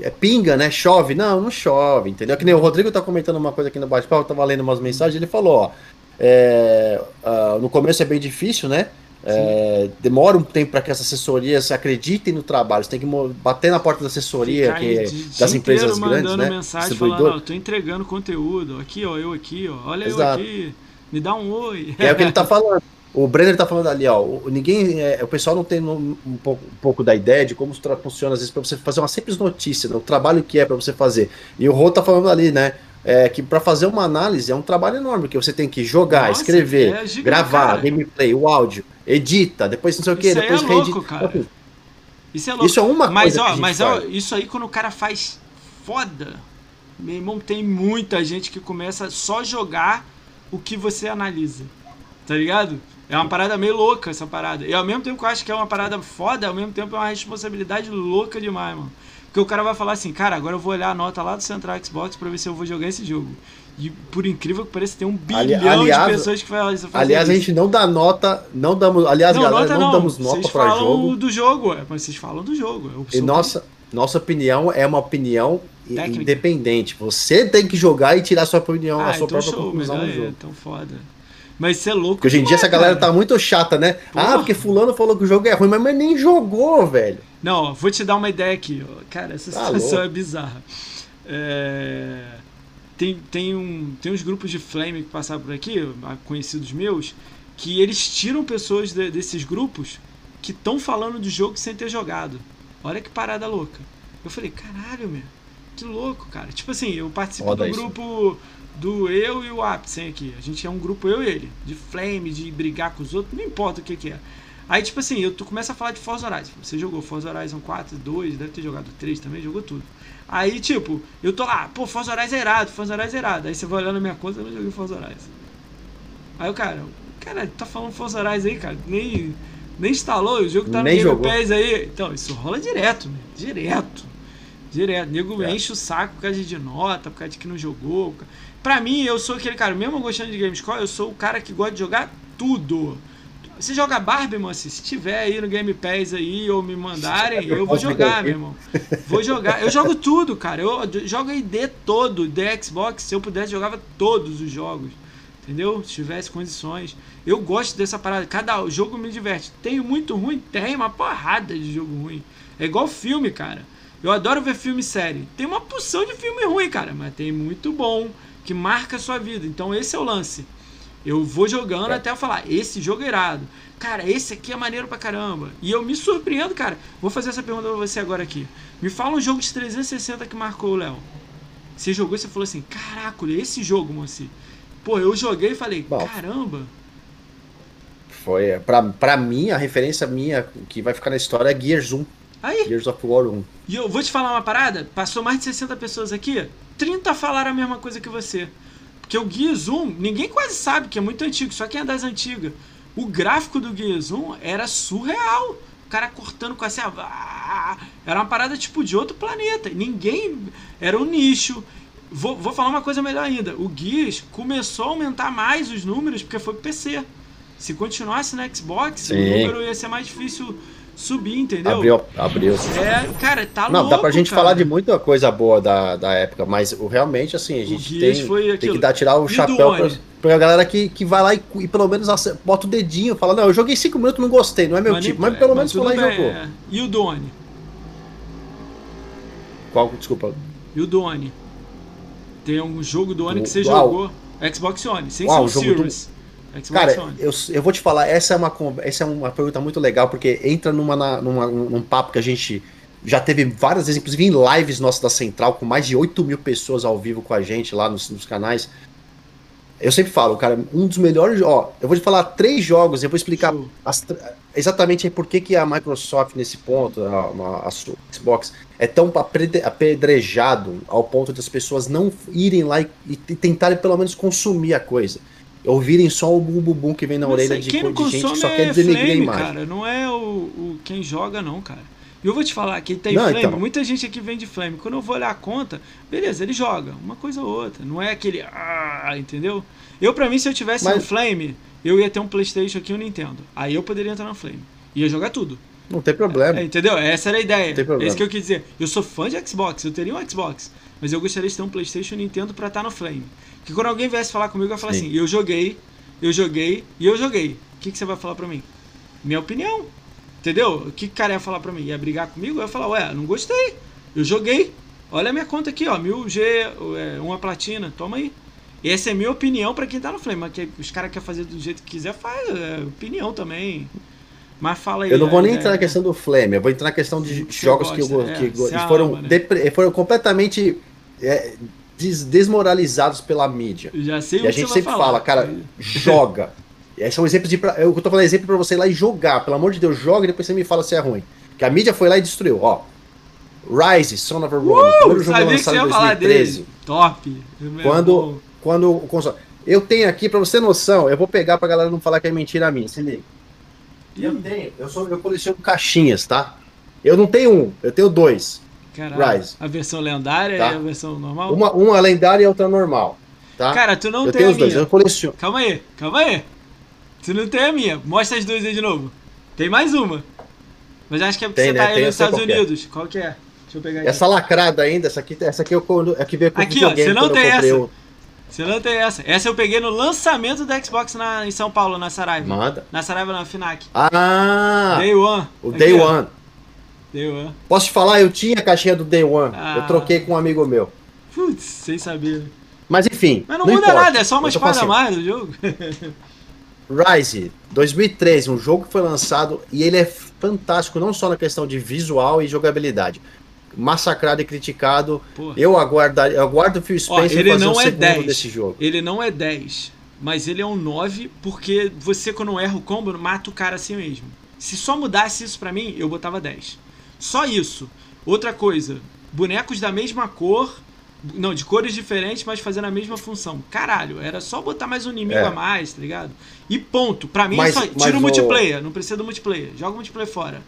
É pinga, né? Chove. Não, não chove, entendeu? Que nem o Rodrigo tá comentando uma coisa aqui no bate-papo, tava lendo umas mensagens, ele falou, ó. É, uh, no começo é bem difícil, né? É, demora um tempo para que essas assessorias acreditem no trabalho. Você tem que bater na porta da assessoria, que, é das empresas grandes, né? mensagem falando, tô entregando conteúdo. Aqui, ó, eu aqui, ó. Olha Exato. eu aqui. Me dá um oi. É o que ele tá falando. O Brenner tá falando ali, ó. Ninguém, é, o pessoal não tem um, um, pouco, um pouco da ideia de como funciona às vezes para você fazer uma simples notícia, né, o trabalho que é para você fazer. E o Rô tá falando ali, né? é, que para fazer uma análise é um trabalho enorme, porque você tem que jogar, Nossa, escrever, é gigante, gravar, cara. gameplay, o áudio, edita, depois não sei o que, depois é louco, cara. Isso é louco. Isso é uma mas, coisa. Ó, mas ó, isso aí quando o cara faz foda, meu irmão, tem muita gente que começa só jogar o que você analisa. Tá ligado? É uma parada meio louca essa parada. E ao mesmo tempo que eu acho que é uma parada foda, ao mesmo tempo é uma responsabilidade louca demais, mano. Porque o cara vai falar assim, cara, agora eu vou olhar a nota lá do Central Xbox pra ver se eu vou jogar esse jogo. E por incrível que pareça, tem um bilhão aliás, de pessoas que falam isso. Aliás, isso. a gente não dá nota, não damos. Aliás, não, galera, não, não, damos nota vocês pra jogo. do jogo, é, mas vocês falam do jogo. É e nossa, nossa opinião é uma opinião Técnica. independente. Você tem que jogar e tirar sua opinião, ah, a sua então própria show, conclusão no jogo. É, então foda. Mas isso é louco. Porque hoje em dia essa galera tá muito chata, né? Porra. Ah, porque fulano falou que o jogo é ruim, mas, mas nem jogou, velho. Não, vou te dar uma ideia aqui. Cara, essa tá situação é bizarra. É... Tem, tem, um, tem uns grupos de Flame que passaram por aqui, conhecidos meus, que eles tiram pessoas de, desses grupos que estão falando do jogo sem ter jogado. Olha que parada louca. Eu falei, caralho, meu. muito louco, cara. Tipo assim, eu participo do isso. grupo do eu e o Apsen aqui. A gente é um grupo eu e ele. De flame, de brigar com os outros, não importa o que que é. Aí, tipo assim, eu, tu começa a falar de Forza Horizon. Você jogou Forza Horizon 4, 2, deve ter jogado 3 também, jogou tudo. Aí, tipo, eu tô lá, pô, Forza Horizon é irado, Forza Horizon é irado. Aí você vai olhando na minha conta, eu não joguei Forza Horizon. Aí o cara, cara, tá falando Forza Horizon aí, cara, nem, nem instalou, o jogo tá no Nem Game jogou. Pass aí. Então, isso rola direto, né? direto. Direto. Nego É. enche o saco por causa de nota, por causa de que não jogou. Pra mim, eu sou aquele cara, mesmo gostando de Gamescore, eu sou o cara que gosta de jogar tudo. Você joga Barbie, moça? Se tiver aí no Game Pass aí ou me mandarem, eu vou jogar, meu irmão. Vou jogar. Eu jogo tudo, cara. Eu jogo ID todo, de Xbox. Se eu pudesse, jogava todos os jogos. Entendeu? Se tivesse condições. Eu gosto dessa parada. Cada jogo me diverte. Tem muito ruim? Tem uma porrada de jogo ruim. É igual filme, cara. Eu adoro ver filme e série. Tem uma porção de filme ruim, cara. Mas tem muito bom que marca a sua vida. Então esse é o lance. Eu vou jogando É. até eu falar, esse jogo é irado. Cara, esse aqui é maneiro pra caramba. E eu me surpreendo, cara. Vou fazer essa pergunta pra você agora aqui. Me fala um jogo de 360 que marcou o Léo. Você jogou e você falou assim, caraca, esse jogo, moci. Pô, eu joguei e falei, Bom. caramba. Foi, pra, pra mim, a referência minha que vai ficar na história é Gears 1. Aí, Gears of War 1. E eu vou te falar uma parada, passou mais de 60 pessoas aqui, 30 falaram a mesma coisa que você. Porque o Gears 1, ninguém quase sabe que é muito antigo, só quem é das antigas. O gráfico do Gears 1 era surreal. O cara cortando com essa. Era uma parada tipo de outro planeta. Ninguém. Era um nicho. Vou, vou falar uma coisa melhor ainda. O Gears começou a aumentar mais os números porque foi pro PC. Se continuasse no Xbox, o Sim. número ia ser mais difícil subir, entendeu? Abriu, abriu. É, cara, tá Não, louco, dá pra gente cara. falar de muita coisa boa da, da época, mas realmente, assim, a gente tem, tem aquilo. que dar, tirar o E chapéu pra, pra galera que, que vai lá e, e pelo menos bota o dedinho, fala, não, eu joguei 5 minutos não gostei, não é meu Mas tipo, nem- mas pelo mas menos foi lá e jogou. é. E o Doni? Qual, desculpa. E o Doni? Tem um jogo do Oni que você Uau. jogou. Xbox One, sem Uau, ser o Series. Xbox Cara, One. eu, eu vou te falar, essa é, uma, essa é uma pergunta muito legal, porque entra numa, numa, num papo que a gente já teve várias vezes, inclusive em lives nossas da Central, com mais de 8 mil pessoas ao vivo com a gente lá nos, nos canais. Eu sempre falo, cara, um dos melhores. Ó, eu vou te falar três jogos, eu vou explicar as exatamente por que, que a Microsoft, nesse ponto, a, a sua Xbox, é tão apedrejado ao ponto das pessoas não irem lá e, e tentarem pelo menos consumir a coisa. Ouvirem só o bum bum bum que vem na Mas orelha aí, de, de gente que só é quer denegrir a imagem. cara. Não é o, o quem joga, não, cara. E eu vou te falar, quem tem Não, Flame, então. muita gente aqui vem de Flame. Quando eu vou olhar a conta, beleza, ele joga. Uma coisa ou outra. Não é aquele. Ah, entendeu? Eu, pra mim, se eu tivesse Mas- um Flame, eu ia ter um Playstation aqui e um Nintendo. Aí eu poderia entrar no Flame. Ia jogar tudo. Não tem problema. É, entendeu? Essa era a ideia. Não tem problema. É isso que eu quis dizer. Eu sou fã de Xbox, eu teria um Xbox. Mas eu gostaria de ter um PlayStation e um Nintendo pra estar no Flame. Que quando alguém viesse falar comigo, eu ia falar Sim. assim: eu joguei, eu joguei e eu joguei. O que, que você vai falar pra mim? Minha opinião. Entendeu? O que que o cara ia falar pra mim? Ia brigar comigo? Eu ia falar: ué, não gostei. Eu joguei. Olha a minha conta aqui, ó. 1000G, é, uma platina. Toma aí. E essa é a minha opinião pra quem tá no Flame. Mas que os caras querem fazer do jeito que quiser, faz. É opinião também. Mas fala aí. Eu não vou a nem ideia. entrar na questão do Flame, eu vou entrar na questão de jogos que, eu, gosta, go- é, que você foram, ama, né? foram completamente é, des- desmoralizados pela mídia. Já sei E a gente sempre falar. fala, cara, joga. E aí são exemplos de. pra- Eu tô falando exemplo pra você ir lá e jogar. Pelo amor de Deus, joga e depois você me fala se é ruim. Que a mídia foi lá e destruiu. Ó. Rise, Son of a Rome. Uh, primeiro jogo lançado em ia falar 2013. dele. Top. Quando, quando o console. Eu tenho aqui, pra você ter noção, eu vou pegar pra galera não falar que é mentira minha. Se liga. Eu tenho, eu, sou, eu coleciono caixinhas, tá? Eu não tenho um, eu tenho dois. Caralho, Rise. A versão lendária Tá. e a versão normal? Uma, uma lendária e outra normal. Tá? Cara, tu não eu tem a os dois, minha. eu coleciono. Calma aí, calma aí. Tu não tem a minha. Mostra as duas aí de novo. Tem mais uma. Mas acho que é porque Tem, você né? tá aí nos Estados é. Unidos. Qual que é? Deixa eu pegar aqui. Essa lacrada ainda, essa aqui, essa aqui eu, quando- é que veio com o Aqui, ó, você não tem essa. o- Você não tem essa. Essa eu peguei no lançamento do Xbox na, em São Paulo, na Saraiva. Manda. Na Saraiva, na FINAC. Ah! Day One. o Aqui, Day ó. Day One. Posso te falar, eu tinha a caixinha do Day One. Ah. Eu troquei com um amigo meu. Putz, sem saber. Mas enfim. Mas não, muda importa. nada, é só uma espada a assim, mais do jogo. Rise 2013, um jogo que foi lançado e ele é fantástico não só na questão de visual e jogabilidade. massacrado e criticado. Porra. Eu aguardo, eu aguardo o Phil Spencer Ó, ele fazer não o é 10. desse jogo. Ele não é 10, mas ele é um 9 porque você quando erra o combo mata o cara assim mesmo. Se só mudasse isso para mim, eu botava 10. Só isso. Outra coisa, bonecos da mesma cor, não, de cores diferentes, mas fazendo a mesma função. Caralho, era só botar mais um inimigo é. a mais, tá ligado? E ponto. Pra mim, mas, é só, tira o multiplayer, não precisa do multiplayer. Joga o multiplayer fora.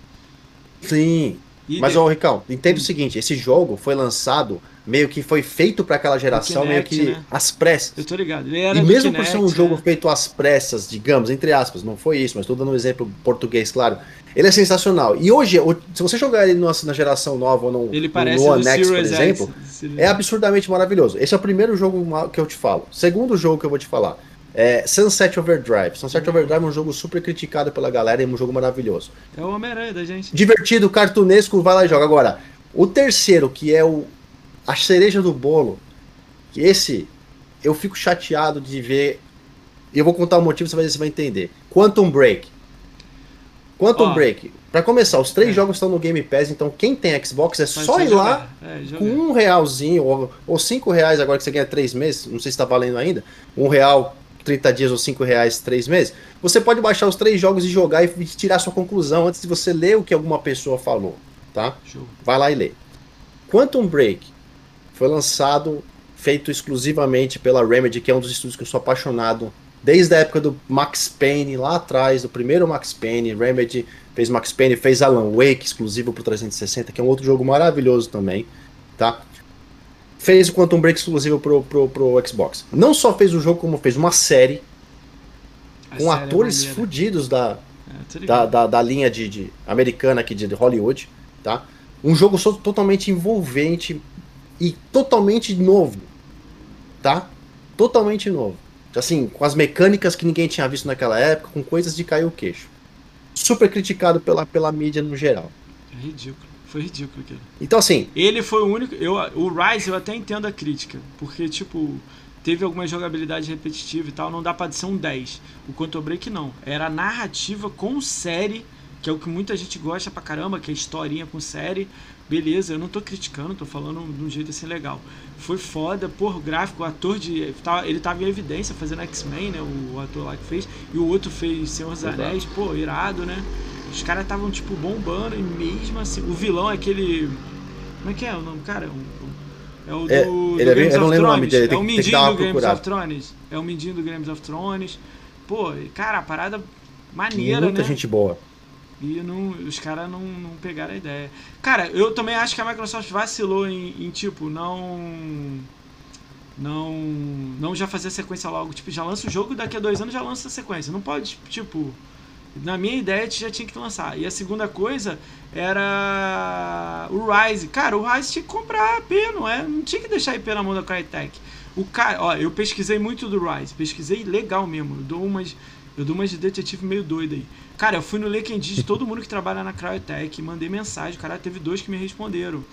Sim. E mas, ô, Ricão, entenda o seguinte: esse jogo foi lançado meio que foi feito para aquela geração, Kinect, meio que né? às pressas. Eu tô ligado. e mesmo Kinect, por ser um jogo né? feito às pressas, digamos, entre aspas, não foi isso, mas tô dando um exemplo português, claro. Ele é sensacional. E hoje, se você jogar ele na geração nova ou no, ele parece no One X, por exemplo, X. é absurdamente maravilhoso. Esse é o primeiro jogo que eu te falo. Segundo jogo que eu vou te falar. É Sunset Overdrive. Sunset Overdrive é um jogo super criticado pela galera e é um jogo maravilhoso. É o Homem-Aranha da gente. Divertido, cartunesco, vai lá e joga. Agora, o terceiro, que é o a cereja do bolo, que esse eu fico chateado de ver. Eu vou contar o motivo, você vai, você vai entender. Quantum Break. Quantum oh. Break. Para começar, os três é. jogos estão no Game Pass, então quem tem Xbox é só ir lá é, com um realzinho, ou, ou cinco reais agora que você ganha três meses, não sei se está valendo ainda, um real 30 dias ou 5 reais 3 meses, você pode baixar os três jogos e jogar e tirar sua conclusão antes de você ler o que alguma pessoa falou, tá? Show. Vai lá e lê. Quantum Break foi lançado, feito exclusivamente pela Remedy, que é um dos estúdios que eu sou apaixonado. Desde a época do Max Payne, lá atrás, do primeiro Max Payne, Remedy fez Max Payne, fez Alan Wake, exclusivo para 360, que é um outro jogo maravilhoso também, tá? Fez o Quantum Break exclusivo pro, pro, pro Xbox. Não só fez o jogo, como fez uma série a com série é atores é fudidos da, é, da, da, da, linha de, de, americana aqui de Hollywood, tá? Um jogo totalmente envolvente, e totalmente novo, tá? Totalmente novo. Assim, com as mecânicas que ninguém tinha visto naquela época, com coisas de cair o queixo. Super criticado pela, pela mídia no geral. É ridículo. Foi ridículo aquilo. Então, assim. Ele foi o único. Eu, o Rise eu até entendo a crítica. Porque, tipo, teve alguma jogabilidade repetitiva e tal. Não dá pra ser um 10. O Quantum Break não. Era narrativa com série, que é o que muita gente gosta pra caramba, que é historinha com série. Beleza, eu não tô criticando, tô falando de um jeito assim legal. Foi foda, porra, o gráfico, o ator de. Ele tava em evidência fazendo X-Men, né? O ator lá que fez. E o outro fez Senhor dos Anéis, pô, irado, né? Os caras estavam, tipo, bombando e mesmo assim. O vilão é aquele. Como é que é o nome? Cara, é o é, do, ele do é, Games eu não lembro o nome dele, é o Mindinho do Games of Thrones. É o Mindinho do Games of Thrones. Pô, cara, a parada maneira, Muita né? Muita gente boa. E não, os caras não, não pegaram a ideia. Cara, eu também acho que a Microsoft vacilou em, em, tipo, não. Não. Não já fazer a sequência logo. Tipo, já lança o jogo e daqui a dois anos já lança a sequência. Não pode, tipo. Na minha ideia, já tinha que lançar. E a segunda coisa era o Rise. Cara, o Rise tinha que comprar AP, não é? Não tinha que deixar IP na mão da Crytek. O cara, ó, eu pesquisei muito do Rise, pesquisei legal mesmo. Eu dou umas, eu dou umas de detetive meio doida aí. Cara, eu fui no LinkedIn de todo mundo que trabalha na Cryotech, mandei mensagem, cara, teve dois que me responderam.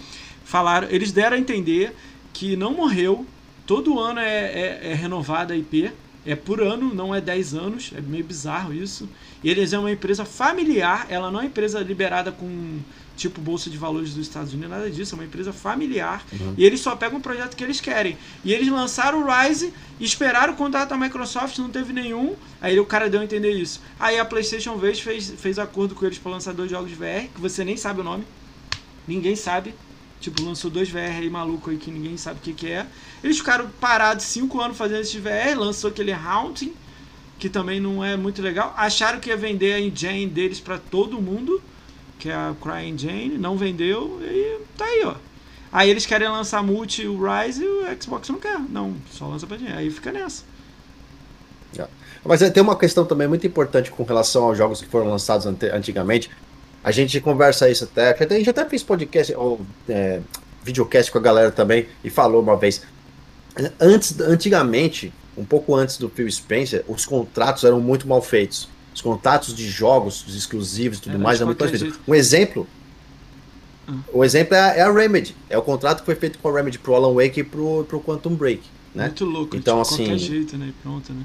Falaram, eles deram a entender que não morreu, todo ano é, é, é renovada a IP, é por ano, não é 10 anos, é meio bizarro isso. E eles é uma empresa familiar, ela não é empresa liberada com tipo Bolsa de Valores dos Estados Unidos, nada disso, é uma empresa familiar. Uhum. E eles só pegam o projeto que eles querem. E eles lançaram o Rise, esperaram o contrato da Microsoft, não teve nenhum. Aí o cara deu a entender isso. Aí a PlayStation veio fez, fez acordo com eles para lançar dois jogos de VR, que você nem sabe o nome. Ninguém sabe. Tipo, lançou dois VR aí maluco aí que ninguém sabe o que, que é. Eles ficaram parados cinco anos fazendo esse VR, lançou aquele Haunting, que também não é muito legal. Acharam que ia vender a engine deles para todo mundo que é a CryEngine, não vendeu e tá aí, ó. Aí eles querem lançar multi o Rise e o Xbox não quer. Não, só lança pra dinheiro. Aí fica nessa. É. Mas tem uma questão também muito importante com relação aos jogos que foram lançados antigamente. A gente conversa isso até. A gente até fez podcast ou é, videocast com a galera também e falou uma vez. Antes, antigamente, um pouco antes do Phil Spencer, os contratos eram muito mal feitos os contatos de jogos os exclusivos e tudo é, mais é muito parecido. Um exemplo. Hum. O exemplo é a, é a, Remedy. É o contrato que foi feito com a Remedy pro Alan Wake e pro, pro Quantum Break. Né? Muito louco, então, assim, qualquer jeito, né? Pronto, né?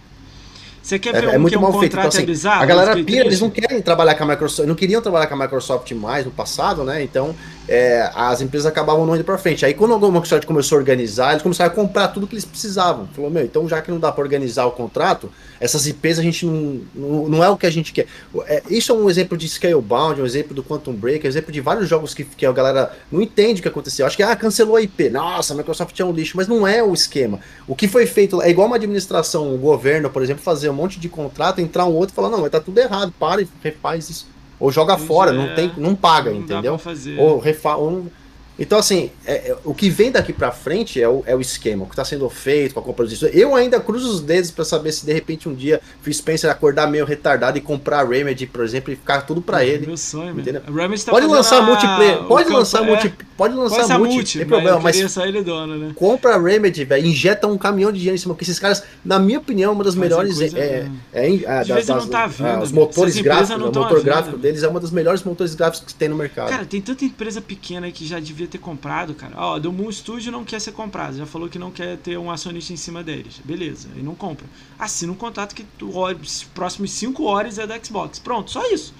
Você quer é, ver é, um é muito que mal um feito. Então, assim, é bizarro, a galera pira, eles não querem trabalhar com a Microsoft, não queriam trabalhar com a Microsoft mais no passado, né? Então, é, as empresas acabavam não indo para frente. Aí quando a Microsoft começou a organizar, eles começaram a comprar tudo que eles precisavam. Falou, meu, então já que não dá para organizar o contrato, essas IPs a gente não, não, não, é o que a gente quer. É, isso é um exemplo de Scalebound, um exemplo do Quantum Break, um exemplo de vários jogos que, que a galera não entende o que aconteceu. Acho que, ah, cancelou a IP. Nossa, a Microsoft é um lixo, mas não é o esquema. O que foi feito é igual uma administração, um governo, por exemplo, fazer um monte de contrato, entrar um outro e falar, não, mas tá tudo errado, para e refaz isso. Ou joga fora, é, não, tem, não paga, não entendeu? Ou, refa, ou então, assim, é, é, o que vem daqui para frente é o, é o esquema, o que está sendo feito com a compra dos Eu ainda cruzo os dedos para saber se de repente um dia Phil Spencer acordar meio retardado e comprar a Remedy, por exemplo, e ficar tudo para ele. Meu sonho, entendeu? Tá pode lançar a... multiplayer, pode lançar, é, multi, pode lançar pode multi, multi, tem problema, mas só ele dono, né? compra a Remedy, velho, injeta um caminhão de dinheiro em cima, porque esses caras, na minha opinião, uma das melhores é, é, é, é das, das, tá vendo, os motores gráficos, o motor gráfico deles é uma das melhores motores gráficos que tem no mercado. Cara, tem tanta empresa pequena que já devia ter comprado, cara. Ó, do Moon Studio não quer ser comprado. Já falou que não quer ter um acionista em cima deles. Beleza, e não compra. Assina um contrato que os próximos 5 horas é da Xbox. Pronto, só isso.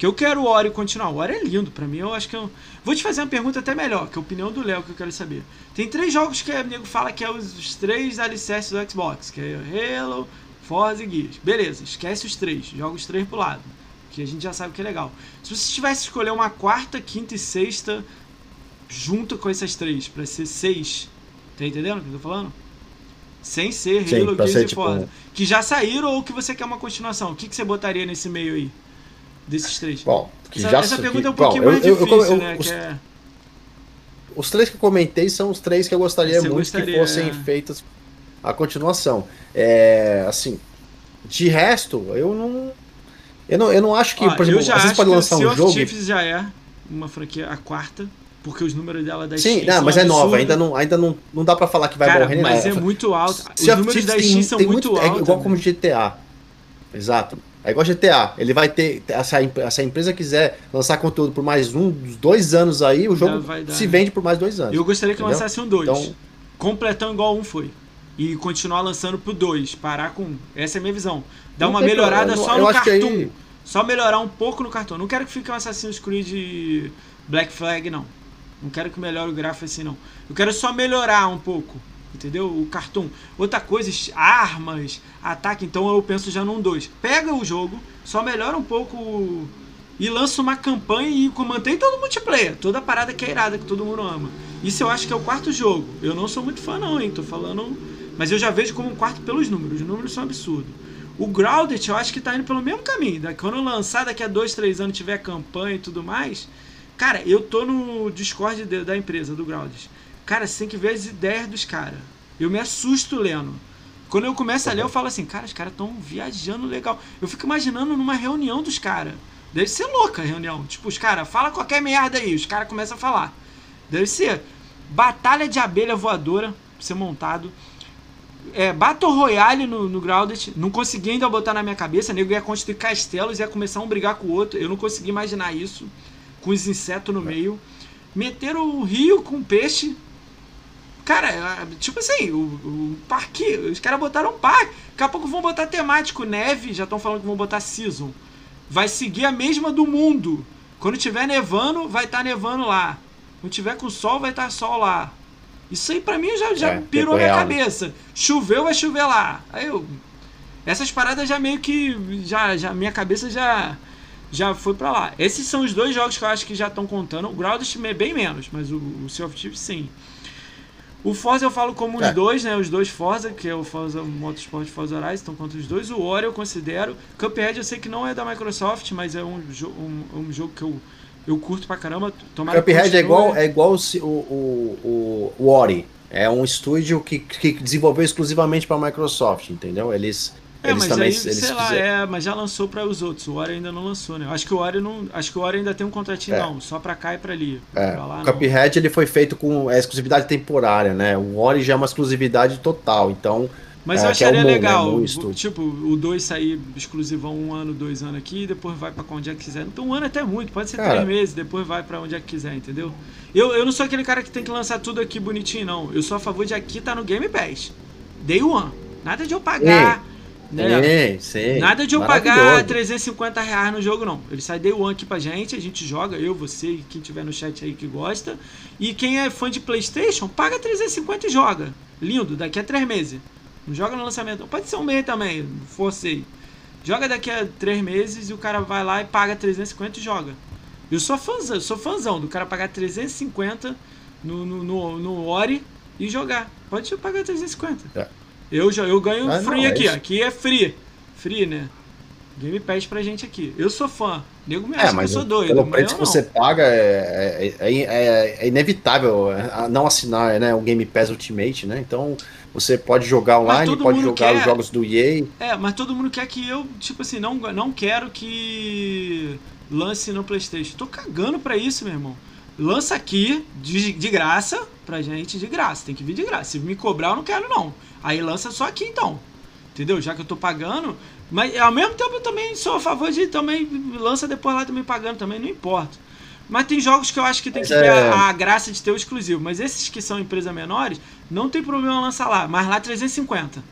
Porque eu quero o Ori continuar. O Ori é lindo, pra mim eu acho que eu... Vou te fazer uma pergunta até melhor, que é a opinião do Léo que eu quero saber. Tem três jogos que o amigo fala que é os, os três alicerces do Xbox, que é Halo, Forza e Gears. Beleza, esquece os três, joga os três pro lado. Que a gente já sabe que é legal. Se você tivesse que escolher uma quarta, quinta e sexta junto com essas três, para ser seis. Tá entendendo o que eu tô falando? Sem ser Sim, Halo, Gears e tipo... Forza. Que já saíram ou que você quer uma continuação? O que, que você botaria nesse meio aí? Desses três? Bom, essa, já essa pergunta é um pouquinho bom, mais eu, difícil, eu, eu, né? Os, é... os, três que eu comentei são os três que eu gostaria você muito gostaria, que fossem é... feitos a continuação. É, assim, de resto, eu não. Eu não, eu não acho que, Ó, por exemplo, às vezes pode lançar um jogo. Chiefs já é uma franquia, a quarta porque os números dela da Sim, não, mas é nova, ainda não, ainda não, não dá para falar que vai Cara, morrer mas é muito alto. Os números da Steam são muito, altos. É igual como GTA. Exato. É igual GTA. Ele vai ter. Se a, empresa quiser lançar conteúdo por mais um, dois anos aí, o jogo se vende por mais dois anos. Eu gostaria que entendeu? lançasse um dois. Então, completão igual um foi. E continuar lançando pro dois. Parar com. Essa é a minha visão. Dar uma melhorada só no cartoon. Aí... Só melhorar um pouco no cartão. Não quero que fique um Assassin's Creed Black Flag, não. Não quero que melhore o gráfico assim, não. Eu quero só melhorar um pouco. Entendeu? O cartoon. Outra coisa, armas, ataque. Então eu penso já num 2. Pega o jogo, só melhora um pouco e lança uma campanha e mantém todo o multiplayer. Toda a parada que é irada, que todo mundo ama. Isso eu acho que é o quarto jogo. Eu não sou muito fã, não, hein? Tô falando. Mas eu já vejo como um quarto pelos números. Os números são absurdos. O Grounded eu acho que tá indo pelo mesmo caminho. Quando lançar daqui a dois, três anos tiver campanha e tudo mais, Cara, eu tô no Discord de, da empresa, do Grounds. Cara, você tem que ver as ideias dos caras. Eu me assusto lendo. Quando eu começo a ler, eu falo assim, cara, os caras estão viajando legal. Eu fico imaginando numa reunião dos caras. Deve ser louca a reunião. Tipo, os caras, fala qualquer merda aí. Os caras começam a falar. Deve ser batalha de abelha voadora, ser montado. É, Battle Royale no, no Grounded. Não consegui ainda botar na minha cabeça. Nego ia construir castelos ia começar um brigar com o outro. Eu não consegui imaginar isso com os insetos no meio. Meteram o rio com peixe. Cara, é, tipo assim, o, o parque. Os caras botaram um parque. Daqui a pouco vão botar temático neve. Já estão falando que vão botar season. Vai seguir a mesma do mundo. Quando tiver nevando, vai estar tá nevando lá. Quando tiver com sol, vai estar tá sol lá. Isso aí pra mim já, já é, pirou minha real, né? cabeça. Choveu, vai chover lá. Aí eu. Essas paradas já meio que. Já, já minha cabeça já já foi para lá. Esses são os dois jogos que eu acho que já estão contando. O Grounded é bem menos, mas o, o Sea of Thieves sim. O Forza eu falo como é. os dois, né? Os dois Forza, que é o Forza Motorsport e Forza Horizon, estão contra os dois. O Ori eu considero. Cuphead eu sei que não é da Microsoft, mas é um, um, um jogo que eu, eu curto pra caramba. Tomara Cuphead é igual, é igual o, o, o, o Ori. É um estúdio que, que desenvolveu exclusivamente para a Microsoft, entendeu? Eles é, eles mas também, aí, eles sei lá, é, mas já lançou para os outros. O Ori ainda não lançou, né? Acho que o Ori não, acho que o Ori ainda tem um contratinho é. não, só para cá e para ali. É. Pra lá, o Cuphead ele foi feito com é, exclusividade temporária, né? O Ori já é uma exclusividade total, então mas é, eu acharia é legal, né, tipo, o 2 sair exclusivão um ano, dois anos aqui, e depois vai para onde é que quiser. Então um ano é até muito, pode ser Cara, três meses, depois vai para onde é que quiser, entendeu? Eu, eu não sou aquele cara que tem que lançar tudo aqui bonitinho, não. Eu sou a favor de aqui tá no Game Pass. Day one. Nada de eu pagar. Né? Nada de eu pagar 350 reais no jogo, não. Ele sai day one aqui pra gente, a gente joga, eu, você e quem tiver no chat aí que gosta. E quem é fã de Playstation, paga 350 e joga. Lindo, daqui a três meses. Não joga no lançamento. Pode ser um mês também, forcei. Joga daqui a três meses e o cara vai lá e paga 350 e joga. Eu sou fãzão, eu sou fãzão do cara pagar 350 no, no, no, no Ori e jogar. Pode pagar 350. É. Eu, já, eu ganho ah, free não, aqui, é aqui é free. Free, né? Game Pass pra gente aqui. Eu sou fã. Nego me é, acha é, mas que eu sou doido. Pelo preço que você paga, é, é, é, é, inevitável não assinar né, o Game Pass Ultimate, né? Então você pode jogar online, pode jogar quer... os jogos do EA. É, mas todo mundo quer que eu, tipo assim, não, não quero que lance no PlayStation. Tô cagando pra isso, meu irmão. Lança aqui de, de graça pra gente, de graça. Tem que vir de graça. Se me cobrar, eu não quero, não. Aí lança só aqui então. Entendeu? Já que eu tô pagando. Mas ao mesmo tempo eu também sou a favor de também lança depois lá também pagando também, não importa. Mas tem jogos que eu acho que tem que ter é... a, a, graça de ter o exclusivo. Mas esses que são empresas menores, não tem problema lançar lá. Mas lá 350.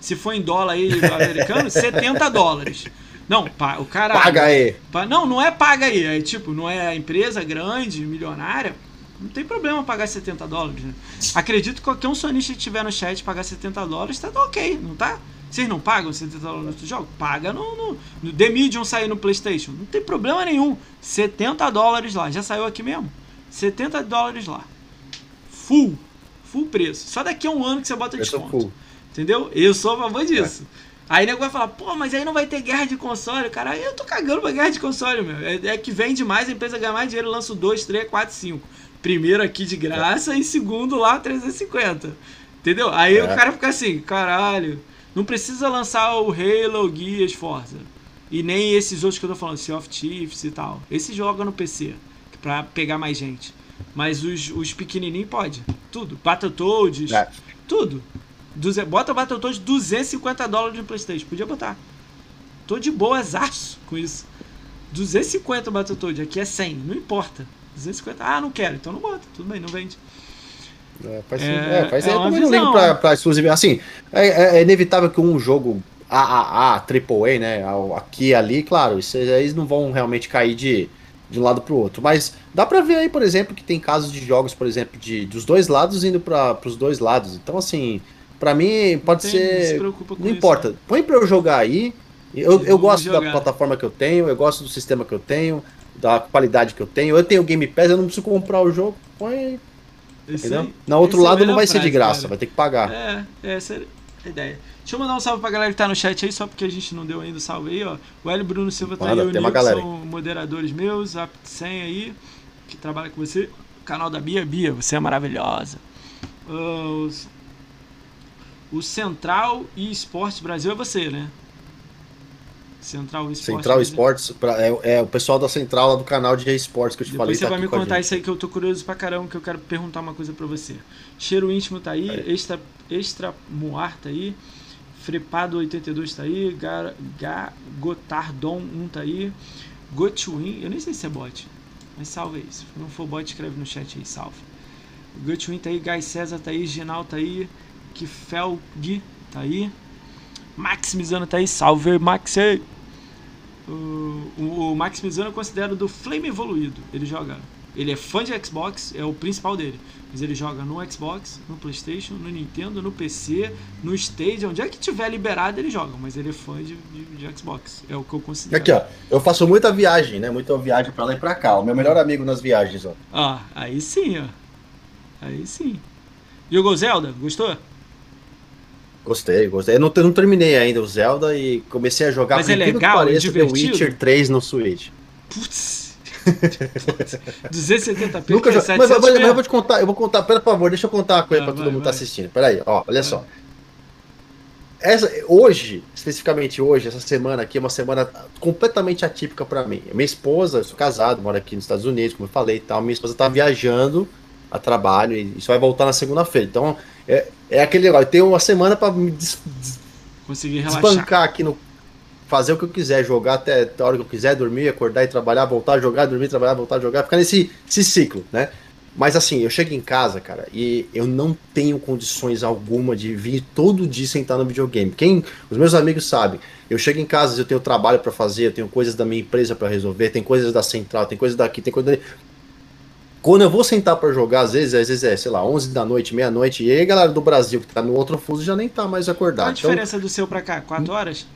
Se for em dólar aí americano, 70 dólares. Não, o cara. Paga aí. Não, não é paga aí. É tipo, não é empresa grande, milionária. Não tem problema pagar 70 dólares. Né? Acredito que qualquer um sonista que tiver no chat pagar 70 dólares, tá ok, não tá? Vocês não pagam 70 dólares no jogo? Paga no, no, no The Medium sair no PlayStation. Não tem problema nenhum. 70 dólares lá. Já saiu aqui mesmo? 70 dólares lá. Full. Full preço. Só daqui a um ano que você bota desconto. Entendeu? Eu sou a favor disso. É. Aí o nego vai falar, pô, mas aí não vai ter guerra de console, cara. Aí eu tô cagando pra guerra de console, meu. É, é que vende mais, a empresa ganha mais dinheiro, lança o 2, 3, 4, 5. Primeiro aqui de graça e segundo lá 350. Entendeu? Aí é. o cara fica assim, caralho. Não precisa lançar o Halo, Gears, Forza. E nem esses outros que eu tô falando, Sea of e tal. Esse joga no PC, pra pegar mais gente. Mas os, os pequenininhos pode. Tudo. Battletoads, é. tudo. Duze... Bota Battletoads 250 dólares no Playstation. Podia botar. Tô de boa, azaço com isso. 250 Battletoads, aqui é 100, não importa. 250, ah, não quero, então não bota, tudo bem, não vende. É, faz, é, é, faz é, eu não ligo pra, pra exclusividade. Assim, é, é, é, inevitável que um jogo AAA, AAA, né, aqui e ali, claro, isso, eles não vão realmente cair de, de um lado pro outro. Mas dá pra ver aí, por exemplo, que tem casos de jogos, por exemplo, de, dos dois lados indo para pros dois lados. Então, assim, Pra mim, pode tem, ser. Não, não importa. Né? Põe pra eu jogar aí. Eu, eu gosto jogar. da plataforma que eu tenho, eu gosto do sistema que eu tenho, da qualidade que eu tenho. Eu tenho Game Pass, eu não preciso comprar o jogo. Põe. Entendeu? Na outro lado é não vai ser de graça, cara. vai ter que pagar. É, essa é a ideia. Deixa eu mandar um salve pra galera que tá no chat aí, só porque a gente não deu ainda o salve aí, ó. O Hélio Bruno Silva tá Manda, aí, o Nilson, são moderadores meus, a 100 aí, que trabalha com você. O canal da Bia, Bia, você é maravilhosa. Uh, o Central e Esportes Brasil é você, né? Central Esportes. Central Esportes, pra, é, é, o pessoal da Central lá do canal de esportes que eu te Depois falei. Você tá vai me contar isso aí que eu tô curioso pra caramba, que eu quero perguntar uma coisa pra você. Cheiro íntimo tá aí, aí. extra, extra Moar tá aí, Frepado 82 tá aí, Gar, Gar, Gotardon 1 tá aí, Gotwin, eu nem sei se é bot, mas salve aí. Se não for bot, escreve no chat aí, salve. Gotwin tá aí, Guy César tá aí, Genal tá aí, Kifelg tá aí. Maximizano tá aí, salve Max! O, o Maximizano eu considero do Flame evoluído. Ele joga. Ele é fã de Xbox, é o principal dele. Mas ele joga no Xbox, no PlayStation, no Nintendo, no PC, no Stadia, onde é que tiver liberado ele joga. Mas ele é fã de, de, de Xbox. É o que eu considero. Aqui, ó. Eu faço muita viagem, né? Muita viagem pra lá e pra cá. O meu melhor amigo nas viagens, ó. Ah, aí sim, ó. Aí sim. Jogou Zelda? Gostou? Gostei, gostei. Eu não, eu não terminei ainda o Zelda e comecei a jogar Mas é legal, é pareça, The Witcher 3 no Switch. Putz. 270p. Nunca mas, mas, mas, mas, eu vou te contar, eu vou contar, por favor, deixa eu contar uma coisa ah, pra todo mundo que tá assistindo. Peraí, ó, olha vai. só. Essa, hoje, especificamente hoje, essa semana aqui é uma semana completamente atípica para mim. Minha esposa, eu sou casado, moro aqui nos Estados Unidos, como eu falei e tal. Minha esposa tá viajando a trabalho e isso vai voltar na segunda-feira. Então, é, é aquele negócio, eu tenho uma semana para me des, conseguir desbancar aqui no. Fazer o que eu quiser, jogar até a hora que eu quiser, dormir, acordar e trabalhar, voltar a jogar, dormir, trabalhar, voltar a jogar, ficar nesse esse ciclo, né? Mas assim, eu chego em casa, cara, e eu não tenho condições alguma de vir todo dia sentar no videogame. Quem, os meus amigos sabem, eu chego em casa, eu tenho trabalho para fazer, eu tenho coisas da minha empresa para resolver, tem coisas da central, tem coisas daqui, tem coisas dali. Quando eu vou sentar para jogar, às vezes, às vezes é, sei lá, 11 da noite, meia-noite, e aí a galera do Brasil que tá no outro fuso já nem tá mais acordado. Qual a diferença então, do seu para cá? 4 horas?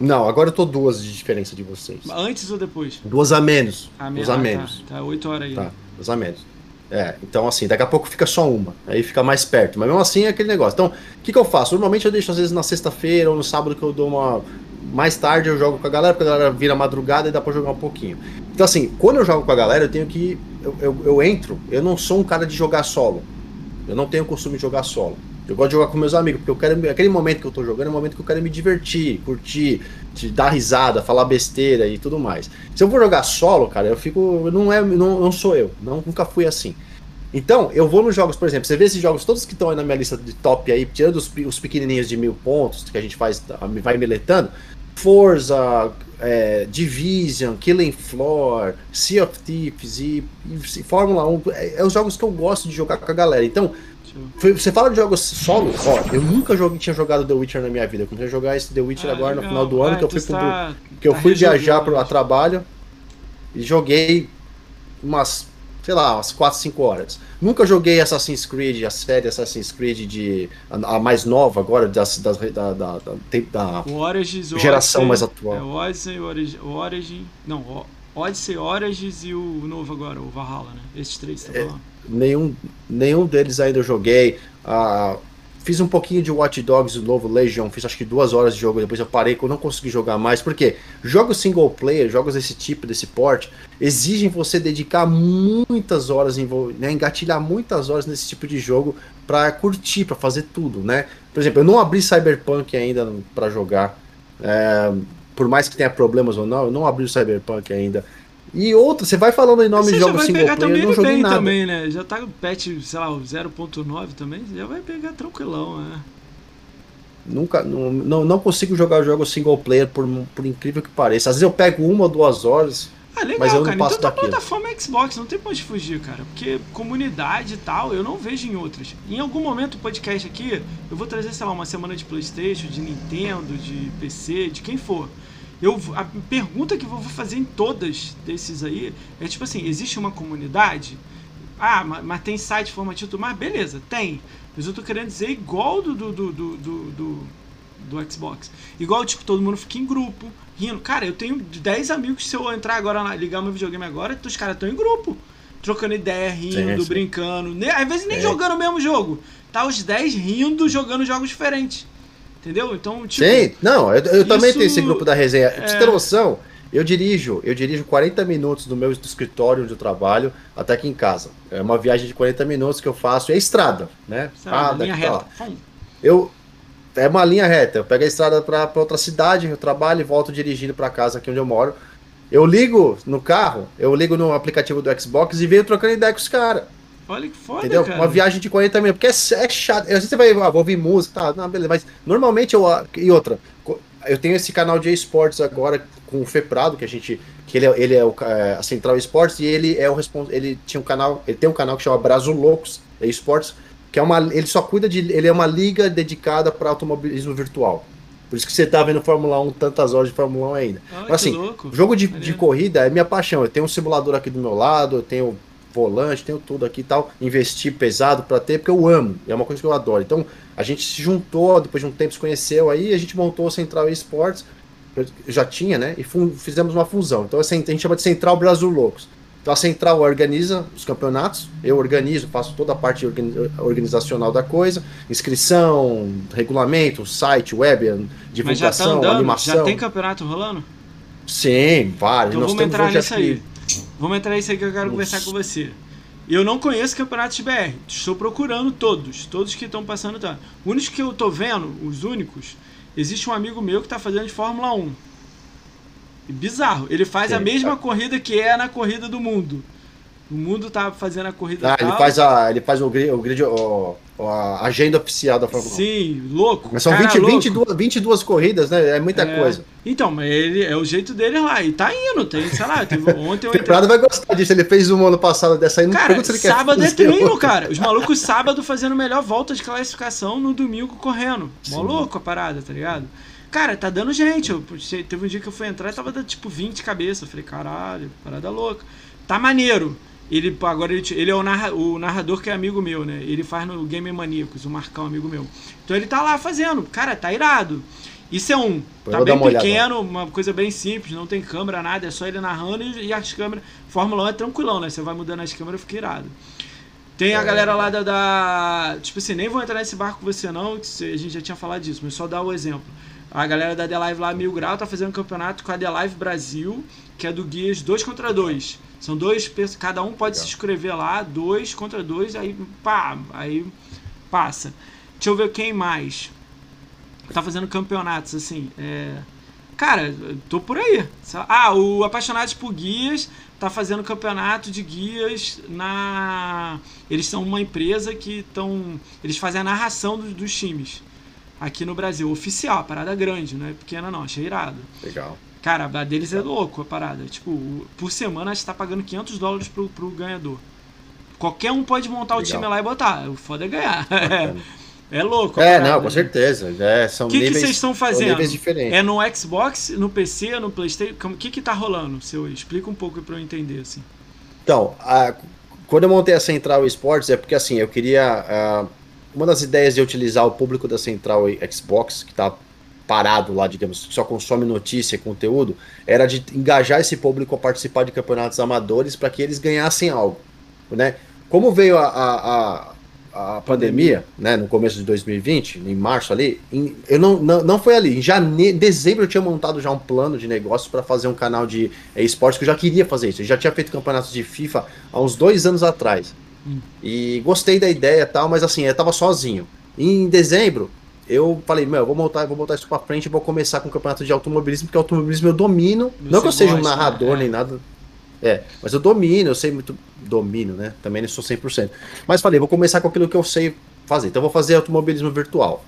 Não, agora eu tô duas de diferença de vocês. Antes ou depois? Duas a menos. A duas a menos. Tá, tá 8 horas aí. Tá, duas a menos. É, então assim, daqui a pouco fica só uma, aí fica mais perto, mas mesmo assim é aquele negócio. Então, o que, que eu faço? Normalmente eu deixo às vezes na sexta-feira ou no sábado que eu dou uma. Mais tarde eu jogo com a galera, porque a galera vira madrugada e dá pra jogar um pouquinho. Então, assim, quando eu jogo com a galera, eu tenho que. Eu, eu, eu entro, eu não sou um cara de jogar solo. Eu não tenho o costume de jogar solo. Eu gosto de jogar com meus amigos, porque eu quero. Aquele momento que eu tô jogando é o momento que eu quero me divertir, curtir, de dar risada, falar besteira e tudo mais. Se eu vou jogar solo, cara, eu fico. Não, é, não, não sou eu. Não, nunca fui assim. Então, eu vou nos jogos, por exemplo, você vê esses jogos todos que estão aí na minha lista de top aí, tirando os, os pequenininhos de mil pontos que a gente faz, vai miletando. Forza, é, Division, Killing Floor, Sea of Thieves e, e Fórmula 1. É, é os jogos que eu gosto de jogar com a galera. Então, você fala de jogos solo? Ó, eu nunca joguei, tinha jogado The Witcher na minha vida. Eu comecei a jogar esse The Witcher ah, agora legal. no final do ano, ah, que eu fui, tá, pro, que eu tá fui viajar pro, a trabalho e joguei umas, sei lá, umas 4, 5 horas. Nunca joguei Assassin's Creed, a série Assassin's Creed de a, a mais nova agora, das, das, da, da, da, da Origins, geração Odyssey, mais atual. É, o Odyssey, o Origin, não, o Odyssey, Origins e o novo agora, o Valhalla, né? Esses três, tá falando? É, nenhum, nenhum deles ainda eu joguei. Uh, fiz um pouquinho de Watch Dogs, novo Legion, fiz acho que duas horas de jogo, depois eu parei que eu não consegui jogar mais, porque jogos single player, jogos desse tipo, desse porte, exigem você dedicar muitas horas, né, engatilhar muitas horas nesse tipo de jogo para curtir, para fazer tudo, né? Por exemplo, eu não abri Cyberpunk ainda para jogar, é, por mais que tenha problemas ou não, eu não abri o Cyberpunk ainda. E outra, você vai falando em nome de jogos single player, eu não joguei nada. também, né? Já tá o patch, sei lá, o 0.9 também, já vai pegar tranquilão, né? Nunca, não, não, consigo jogar jogos single player, por, por incrível que pareça. Às vezes eu pego uma ou duas horas, ah, legal, mas eu não cara. passo então daquilo. plataforma Xbox, não tem pra onde fugir, cara. Porque comunidade e tal, eu não vejo em outras. Em algum momento o podcast aqui, eu vou trazer, sei lá, uma semana de Playstation, de Nintendo, de PC, de quem for. Eu, a pergunta que eu vou fazer em todas desses aí é tipo assim, existe uma comunidade? Ah, mas, tem site formativo, mas beleza, tem. Mas eu tô querendo dizer igual do do, do, do, do, do Xbox. Igual, tipo, todo mundo fica em grupo, rindo. Cara, eu tenho 10 amigos, se eu entrar agora, ligar meu videogame agora, os caras estão em grupo. Trocando ideia, rindo, sim, sim. brincando. Às vezes nem é. jogando o mesmo jogo. Tá os 10 rindo, jogando jogos diferentes. Entendeu? Então, tipo. Sim, não, eu, eu isso... também tenho esse grupo da resenha. Pra você ter é. noção, eu dirijo, eu dirijo 40 minutos do meu do escritório onde eu trabalho até aqui em casa. É uma viagem de 40 minutos que eu faço, é estrada, né? Ah, linha reta. Eu é uma linha reta. Eu pego a estrada para outra cidade, eu trabalho e volto dirigindo para casa aqui onde eu moro. Eu ligo no carro, eu ligo no aplicativo do Xbox e venho trocando ideia com os caras. Olha que foda, Entendeu? Cara. Uma viagem de 40 minutos. Porque é, é chato. Às vezes você vai ah, vou ouvir música, tá, não, beleza. Mas normalmente eu. Ah, e outra, eu tenho esse canal de esportes agora com o Feprado, que a gente. Que ele é, ele é o, é, a Central Esportes e ele é o responsável. Ele tinha um canal. Ele tem um canal que chama Brasil Loucos Esportes, que é uma. Ele só cuida de. Ele é uma liga dedicada para automobilismo virtual. Por isso que você tá vendo Fórmula 1 tantas horas de Fórmula 1 ainda. Mas assim, louco. jogo de, de corrida é minha paixão. Eu tenho um simulador aqui do meu lado, eu tenho volante, tenho tudo aqui e tal, investir pesado para ter, porque eu amo, é uma coisa que eu adoro. Então, a gente se juntou, depois de um tempo se conheceu aí, a gente montou a Central Esportes, já tinha, né? E fizemos uma fusão. Então, a gente chama de Central Brasil Loucos. Então, a Central organiza os campeonatos, eu organizo, faço toda a parte organizacional da coisa, inscrição, regulamento, site, web, divulgação, Mas já tá andando, animação. Já tem campeonato rolando? Sim, vários. Então Nós vamos entrar nisso aí. Vamos entrar nisso aí que eu quero Nossa. conversar com você. Eu não conheço campeonatos BR. Estou procurando todos. Todos que estão passando. Tá. Os únicos que eu estou vendo, os únicos, existe um amigo meu que está fazendo de Fórmula 1. Bizarro. Ele faz Sim, a mesma tá. corrida que é na corrida do mundo. O mundo tá fazendo a corrida Ah, tal. ele faz, a, ele faz o grid, o grid o- a agenda oficial da Fórmula 1. Sim, louco. Mas são cara 20, louco. 22, 22 corridas, né? É muita É. coisa. Então, mas ele é o jeito dele lá. E tá indo, tem, sei lá, teve ontem O eu Temporada vai gostar disso. Ele fez um ano passado dessa aí. Não Cara, pergunta se ele quer sábado é treino, cara. Os malucos sábado fazendo melhor volta de classificação no domingo correndo. Mó louco a parada, tá ligado? Cara, tá dando gente. Eu, teve um dia que eu fui entrar e tava dando tipo 20 cabeças. Eu falei, caralho, parada louca. Tá maneiro. Ele, agora ele, ele é o, narra, o narrador que é amigo meu, né? Ele faz no Game Maníacos, o Marcão, amigo meu. Então ele tá lá fazendo. Cara, tá irado. Isso é um. Eu Tá bem uma olhada. pequeno, uma coisa bem simples, não tem câmera, nada, é só ele narrando e, e as câmeras. Fórmula 1 é tranquilão, né? Você vai mudando as câmeras, fica irado. Tem a É. galera lá da, da- Tipo assim, nem vou entrar nesse barco com você não, a gente já tinha falado disso, mas só dar o exemplo. A galera da The Live lá, Mil Grau, tá fazendo um campeonato com a The Live Brasil, que é do Guias 2 contra 2. São dois, cada um pode se Legal. inscrever lá, dois contra dois, aí pá, aí passa. Deixa eu ver quem mais. Tá fazendo campeonatos, assim. É... Cara, tô por aí. Ah, o Apaixonados por Guias tá fazendo campeonato de guias na. Eles são uma empresa que estão. Eles fazem a narração dos, dos times. Aqui no Brasil, oficial, a parada grande, não é pequena não, achei irado. Legal. Cara, a deles é louco a parada. Tipo, o- por semana a gente tá pagando 500 dólares pro, pro ganhador. Qualquer um pode montar o Legal. time lá e botar. O foda é ganhar. É, louco. a É, parada, não, com né? certeza. É, são O que que níveis, vocês estão fazendo? É no Xbox, no PC, no Playstation? O que que tá rolando, seu? Explica um pouco pra eu entender, assim. Então, a- quando eu montei a Central Esportes é porque assim, eu queria. ah, uma das ideias de utilizar o público da Central Xbox, que tá parado lá, digamos, que só consome notícia e conteúdo, era de engajar esse público a participar de campeonatos amadores para que eles ganhassem algo. Né? Como veio a, a, a, a pandemia, né, no começo de 2020, em março ali, em- eu não, não, não foi ali. Em janeiro, dezembro eu tinha montado já um plano de negócio para fazer um canal de eh, esportes que eu já queria fazer isso. Eu já tinha feito campeonatos de FIFA há uns dois anos atrás. Hum. E gostei da ideia e tal, mas assim, eu tava sozinho. Em dezembro, eu falei, meu, eu vou montar, vou botar isso pra frente e vou começar com o campeonato de automobilismo, porque automobilismo eu domino. não que eu seja um gosta, narrador né? nem nada. É, mas eu domino, eu sei muito. Domino, né? Também não sou 100%. Mas falei, vou começar com aquilo que eu sei fazer. Então eu vou fazer automobilismo virtual.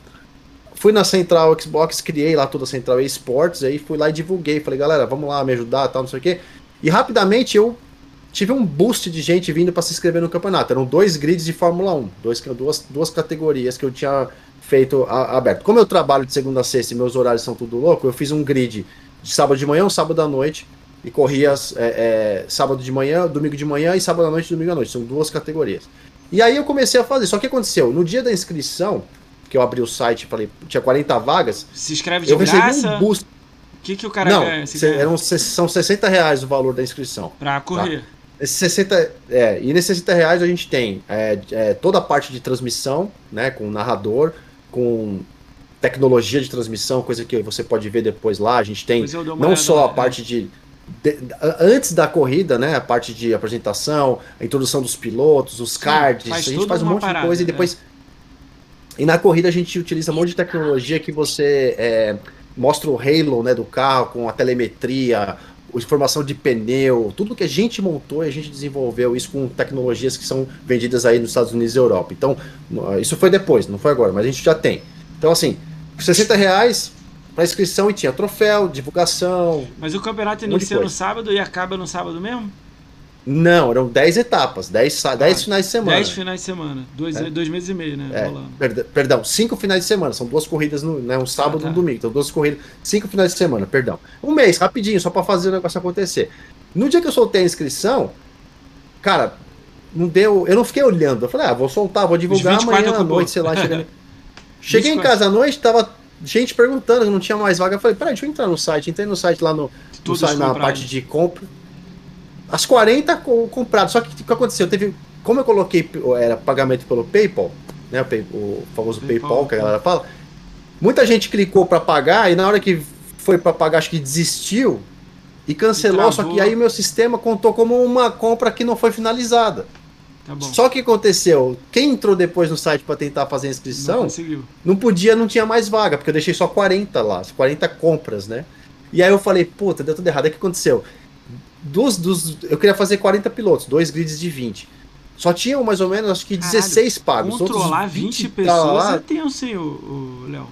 Fui na Central Xbox, criei lá toda a Central Esportes, aí fui lá e divulguei. Falei, galera, vamos lá me ajudar, tal, não sei o quê. E rapidamente eu tive um boost de gente vindo para se inscrever no campeonato. Eram dois grids de Fórmula 1, dois, duas, duas categorias que eu tinha feito a- aberto. Como eu trabalho de segunda a sexta e meus horários são tudo louco, eu fiz um grid de sábado de manhã, um sábado à noite, e corria é, é, sábado de manhã, domingo de manhã e sábado à noite, domingo à noite. São duas categorias. E aí eu comecei a fazer. Só que aconteceu, no dia da inscrição, que eu abri o site e falei, tinha 40 vagas, Se inscreve de eu recebi graça. um boost. O que, que o cara Não, ganha? Eram, são 60 reais o valor da inscrição. Pra correr. Esses 60, é, e nesses 60 reais a gente tem é, é, toda a parte de transmissão, né, com narrador, com tecnologia de transmissão, coisa que você pode ver depois lá. A gente tem não só a é. parte de, de- antes da corrida, né, a parte de apresentação, a introdução dos pilotos, os cards, a gente faz um monte parada, de coisa e é. depois e na corrida a gente utiliza um monte de tecnologia que você é, mostra o halo né, do carro com a telemetria, informação de pneu, tudo que a gente montou e a gente desenvolveu isso com tecnologias que são vendidas aí nos Estados Unidos e Europa. Então, no- isso foi depois, não foi agora, mas a gente já tem. Então, assim, 60 reais para inscrição e tinha troféu, divulgação. Mas o campeonato inicia no sábado e acaba no sábado mesmo? Não, eram 10 etapas, 10, sa- 10 Ah, finais de semana. 10 finais de semana. Dois, É. dois meses e meio, né? É, perdão, cinco finais de semana, são duas corridas, no, né, um sábado e tá. um domingo, então duas corridas, cinco finais de semana, perdão. Um mês, rapidinho, só pra fazer o negócio acontecer. No dia que eu soltei a inscrição, cara, não deu, eu não fiquei olhando, eu falei, ah, vou soltar, vou divulgar 24 amanhã à noite, sei lá, chegando. Cheguei em 24. casa à noite, tava gente perguntando, não tinha mais vaga, eu falei, peraí, deixa eu entrar no site, entrei no site lá no, no site, na parte de compra. As 40 co- compradas. Só que o que aconteceu? Teve. Como eu coloquei era pagamento pelo PayPal, né? O, o famoso PayPal, PayPal, que a galera fala. Muita gente clicou para pagar e na hora que foi para pagar, acho que desistiu e cancelou. E Só que aí o meu sistema contou como uma compra que não foi finalizada. Tá bom. Só que aconteceu, quem entrou depois no site para tentar fazer a Não inscrição, conseguiu. não podia, não tinha mais vaga, porque eu deixei só 40 lá, 40 compras, né? E aí eu falei, puta, deu tudo errado. Aí o que aconteceu? Dos, dos, eu queria fazer 40 pilotos, dois grids de 20. Só tinham mais ou menos, acho que 16 Caralho, pagos. Controlar 20, 20 pessoas lá... é tenso, hein, o Léo.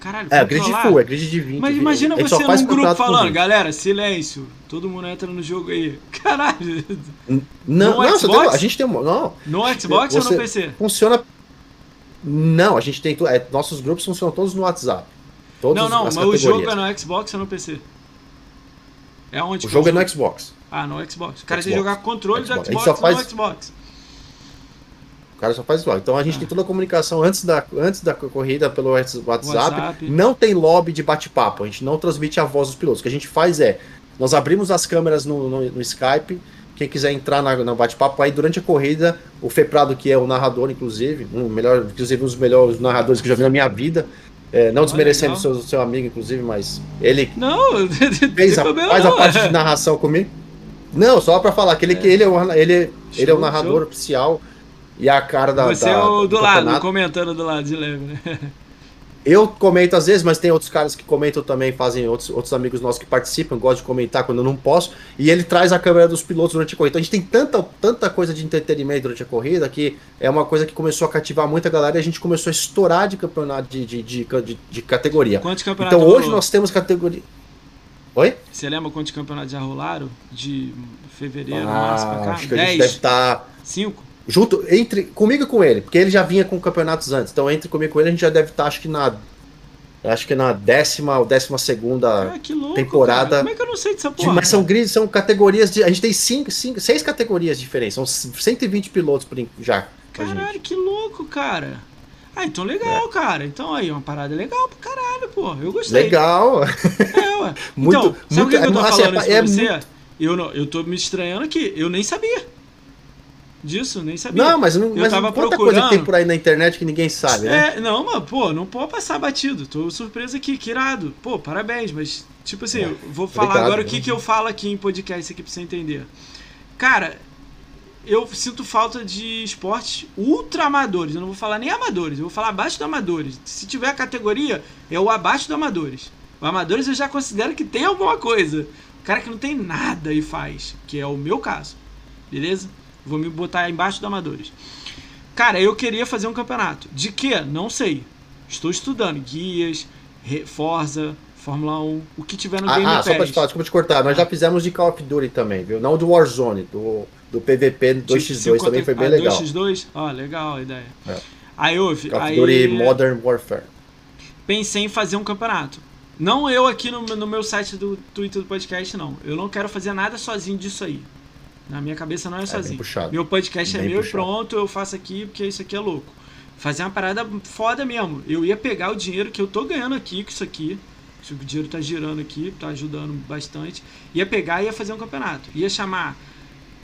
Caralho, é, grid full, é grid de 20. Mas imagina você num grupo falando, galera, silêncio, todo mundo entra no jogo aí. Caralho. Não, no não, Xbox? Tem, a gente tem um. Não. No Xbox ou no PC? Funciona. Não, a gente tem. É, nossos grupos funcionam todos no WhatsApp. Todos não, não, mas o jogo é no Xbox ou no PC? É onde? O jogo é no Xbox. Ah, no Xbox. O cara tem que jogar controle Xbox. do Xbox só faz... no Xbox. O cara só faz igual. Então a gente ah. tem toda a comunicação antes da, antes da corrida pelo WhatsApp. WhatsApp. Não tem lobby de bate-papo. A gente não transmite a voz dos pilotos. O que a gente faz é. Nós abrimos as câmeras no, no, no Skype. Quem quiser entrar na, no bate-papo, aí durante a corrida, o Feprado, que é o narrador, inclusive, um melhor, inclusive um dos melhores narradores que eu já vi na minha vida, é, não desmerecendo o seu, seu amigo, inclusive, mas ele não, fez a, faz a parte de narração comigo. Não, só para falar que ele, é. que ele, é, o, ele, show, ele é o narrador show. oficial e a cara da. Você da, é o do, do lado, campeonato. comentando do lado de leve, né? Eu comento às vezes, mas tem outros caras que comentam também, fazem outros, outros amigos nossos que participam, gostam de comentar quando eu não posso. E ele traz a câmera dos pilotos durante a corrida. Então a gente tem tanta, tanta coisa de entretenimento durante a corrida que é uma coisa que começou a cativar muita galera e a gente começou a estourar de campeonato de, de, de, de, de categoria. Quantos campeonatos Então hoje rolou? nós temos categoria. Oi? Você lembra quantos campeonatos já rolaram? De fevereiro, ah, março pra cá? Acho que 10? a gente deve estar. Tá... Cinco? Junto, entre comigo e com ele, porque ele já vinha com campeonatos antes. Então, entre comigo e com ele, a gente já deve estar, acho que na. Acho que na décima ou décima segunda ah, louco, temporada. Cara. Como é que eu não sei dessa porra? Mas são grids, são categorias de. A gente tem cinco, cinco, seis categorias diferentes. São 120 pilotos já. Caralho, que louco, cara. Ah, então legal, é. cara. Então aí, uma parada legal pra caralho, pô. Eu gostei. Legal. É, ué. muito, então, sabe muito, o que eu tô assim, falando é, isso pra é você? Eu, não, eu tô me estranhando aqui. Eu nem sabia disso, nem sabia. Não, mas, não, eu mas tava procurando... coisa que tem por aí na internet que ninguém sabe, né? É, não, mas, pô, não pode passar batido. Tô surpreso aqui, que irado. Pô, parabéns, mas, tipo assim, é, eu vou falar obrigado, agora né? o que, que eu falo aqui em podcast aqui pra você entender. Cara, eu sinto falta de esportes ultra amadores. Eu não vou falar nem amadores, eu vou falar abaixo do amadores. Se tiver a categoria, é o abaixo do amadores. O amadores eu já considero que tem alguma coisa. O cara que não tem nada e faz, que é o meu caso. Beleza? Vou me botar embaixo do Amadores. Cara, eu queria fazer um campeonato. De quê? Não sei. Estou estudando guias, Forza, Fórmula 1, o que tiver no ah, Game ah, Pass. Ah, só pra te falar, desculpa te cortar. Nós já fizemos de Call of Duty também, viu? Não do Warzone, do, do PVP 2x2 também foi bem ah, legal. 2x2? Ó, oh, legal a ideia. É. Aí houve. Call of Duty Modern Warfare. Pensei em fazer um campeonato. Não eu aqui no, no meu site do Twitter do podcast, não. Eu não quero fazer nada sozinho disso aí. Na minha cabeça não é sozinho. É meu podcast é bem é meu puxado. e pronto, eu faço aqui porque isso aqui é louco. Fazer uma parada foda mesmo. Eu ia pegar o dinheiro que eu tô ganhando aqui com isso aqui. O dinheiro tá girando aqui, tá ajudando bastante. Ia pegar e ia fazer um campeonato. Ia chamar.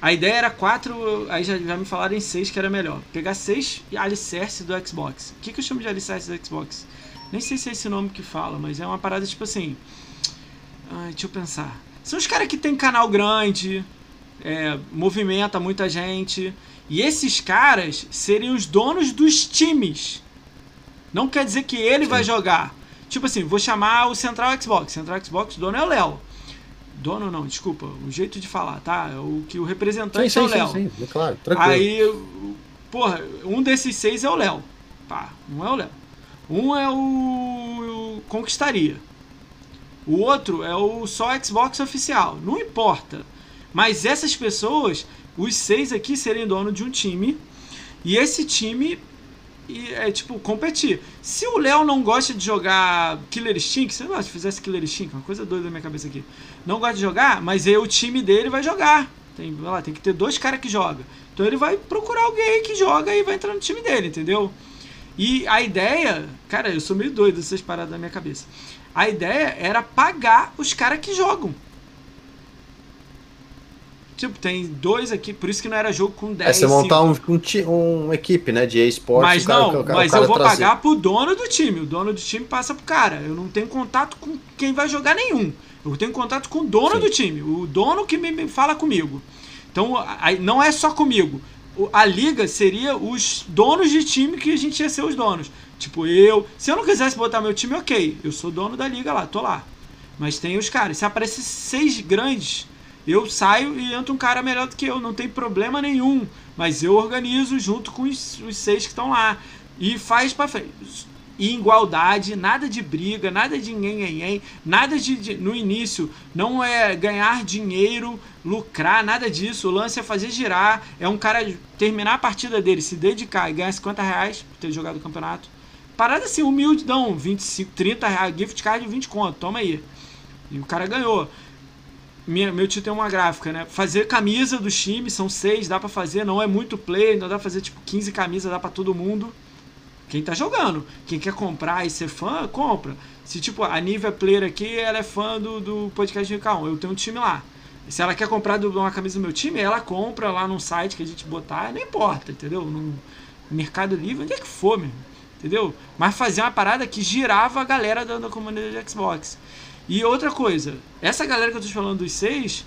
A ideia era quatro, aí já, já me falaram em seis que era melhor. Pegar seis alicerces do Xbox. O que, que eu chamo de alicerces do Xbox? Nem sei se é esse nome que fala, mas é uma parada tipo assim. Ai, deixa eu pensar. São os caras que tem canal grande, é, movimenta muita gente. E esses caras seriam os donos dos times. Não quer dizer que ele sim. vai jogar. Tipo assim, vou chamar o Central Xbox. Central Xbox, o dono é o Léo. Dono não, desculpa, o jeito de falar, tá? É o que o representante sim, é o Léo. Sim, sim, claro, tranquilo. Aí, porra, um desses seis é o Léo. Pá, um é o Léo. Um é o Conquistaria. O outro é o só Xbox oficial. Não importa. Mas essas pessoas, os seis aqui, seriam dono de um time. E esse time é tipo competir. Se o Léo não gosta de jogar Killer Instinct, sei lá, se fizesse Killer Instinct, uma coisa doida na minha cabeça aqui. Não gosta de jogar, mas aí o time dele vai jogar. Tem, lá, tem que ter dois caras que jogam. Então ele vai procurar alguém que joga e vai entrar no time dele, entendeu? E a ideia, cara, eu sou meio doido essas paradas na minha cabeça. A ideia era pagar os caras que jogam. Tipo, tem dois aqui, por isso que não era jogo com 10. É você montar um, um, um, equipe, né, de esporte. Mas cara, não, cara, mas eu vou trazer. pagar pro dono do time. O dono do time passa pro cara. Eu não tenho contato com quem vai jogar nenhum. Eu tenho contato com o dono Sim. do time. O dono que me, me fala comigo. Então, aí, não é só comigo. A liga seria os donos de time que a gente ia ser os donos. Tipo, eu. Se eu não quisesse botar meu time, ok. Eu sou dono da liga lá, tô lá. Mas tem os caras. Se aparecer seis grandes eu saio e entra um cara melhor do que eu, não tem problema nenhum. Mas eu organizo junto com os, os seis que estão lá. E faz pra frente. E igualdade, nada de briga, nada de nhen, nada de, de, no início não é ganhar dinheiro, lucrar, nada disso. O lance é fazer girar, é um cara terminar a partida dele, se dedicar e ganhar 50 reais por ter jogado o campeonato. Parada assim, humilde, não, 25, 30 reais, gift card de 20 conto, toma aí. E o cara ganhou. Minha, meu tio tem uma gráfica, né? Fazer camisa dos times, são seis, dá para fazer, não é muito play, não dá pra fazer tipo 15 camisas, dá para todo mundo. Quem tá jogando. Quem quer comprar e ser fã, compra. Se tipo, a Nívia Player aqui, ela é fã do, do podcast de K1, eu tenho um time lá. Se ela quer comprar uma camisa do meu time, ela compra lá num site que a gente botar, não importa, entendeu? No Mercado Livre, onde é que for, mesmo. Entendeu? Mas fazer uma parada que girava a galera da, da comunidade de Xbox. E outra coisa, essa galera que eu tô falando dos seis,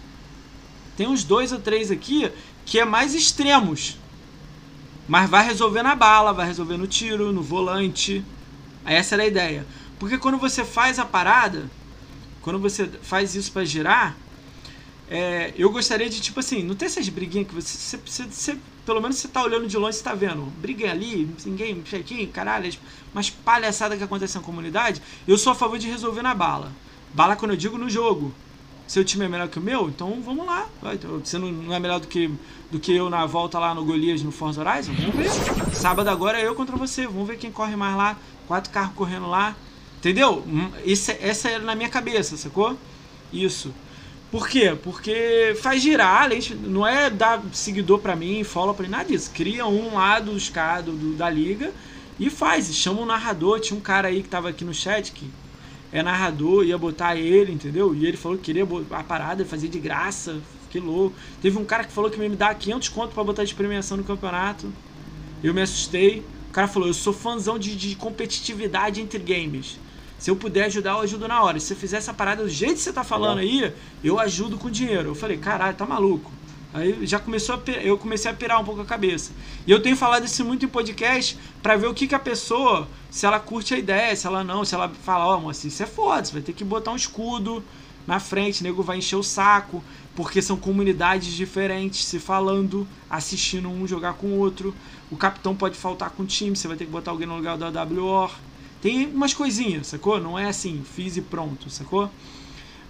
tem uns dois ou três aqui que é mais extremos. Mas vai resolver na bala, vai resolver no tiro, no volante. Essa era a ideia. Porque quando você faz a parada, quando você faz isso para girar, é, eu gostaria de, tipo assim, não ter essas briguinhas que você, você, você, Pelo menos você tá olhando de longe e tá vendo. Briga ali, ninguém, chequinho, caralho, mas palhaçada que acontece na comunidade. Eu sou a favor de resolver na bala. Bala quando eu digo no jogo. Seu time é melhor que o meu? Então vamos lá. Então, você não é melhor do que, do que eu na volta lá no Golias no Forza Horizon? Vamos ver. Sábado agora é eu contra você. Vamos ver quem corre mais lá. Quatro carros correndo lá. Entendeu? Isso, essa era na minha cabeça, sacou? Isso. Por quê? Porque faz girar, não é dar seguidor para mim, follow pra mim, nada disso. Cria um lá dos caras do, da liga e faz. Chama um narrador. Tinha um cara aí que tava aqui no chat que é narrador, ia botar ele, entendeu? E ele falou que queria a parada, fazer de graça, que louco. Teve um cara que falou que ia me dar 500 conto para botar de premiação no campeonato. Eu me assustei. O cara falou: Eu sou fãzão de, de competitividade entre games. Se eu puder ajudar, eu ajudo na hora. Se você fizer essa parada do jeito que você tá falando aí, eu ajudo com dinheiro. Eu falei: Caralho, tá maluco. Aí já começou a, eu comecei a pirar um pouco a cabeça. E eu tenho falado isso muito em podcast para ver o que, que a pessoa, se ela curte a ideia, se ela não, se ela fala, ó, oh, moça, isso é foda, você vai ter que botar um escudo na frente, nego vai encher o saco, porque são comunidades diferentes se falando, assistindo um jogar com o outro. O capitão pode faltar com o time, você vai ter que botar alguém no lugar do AWR. Tem umas coisinhas, sacou? Não é assim, fiz e pronto, sacou?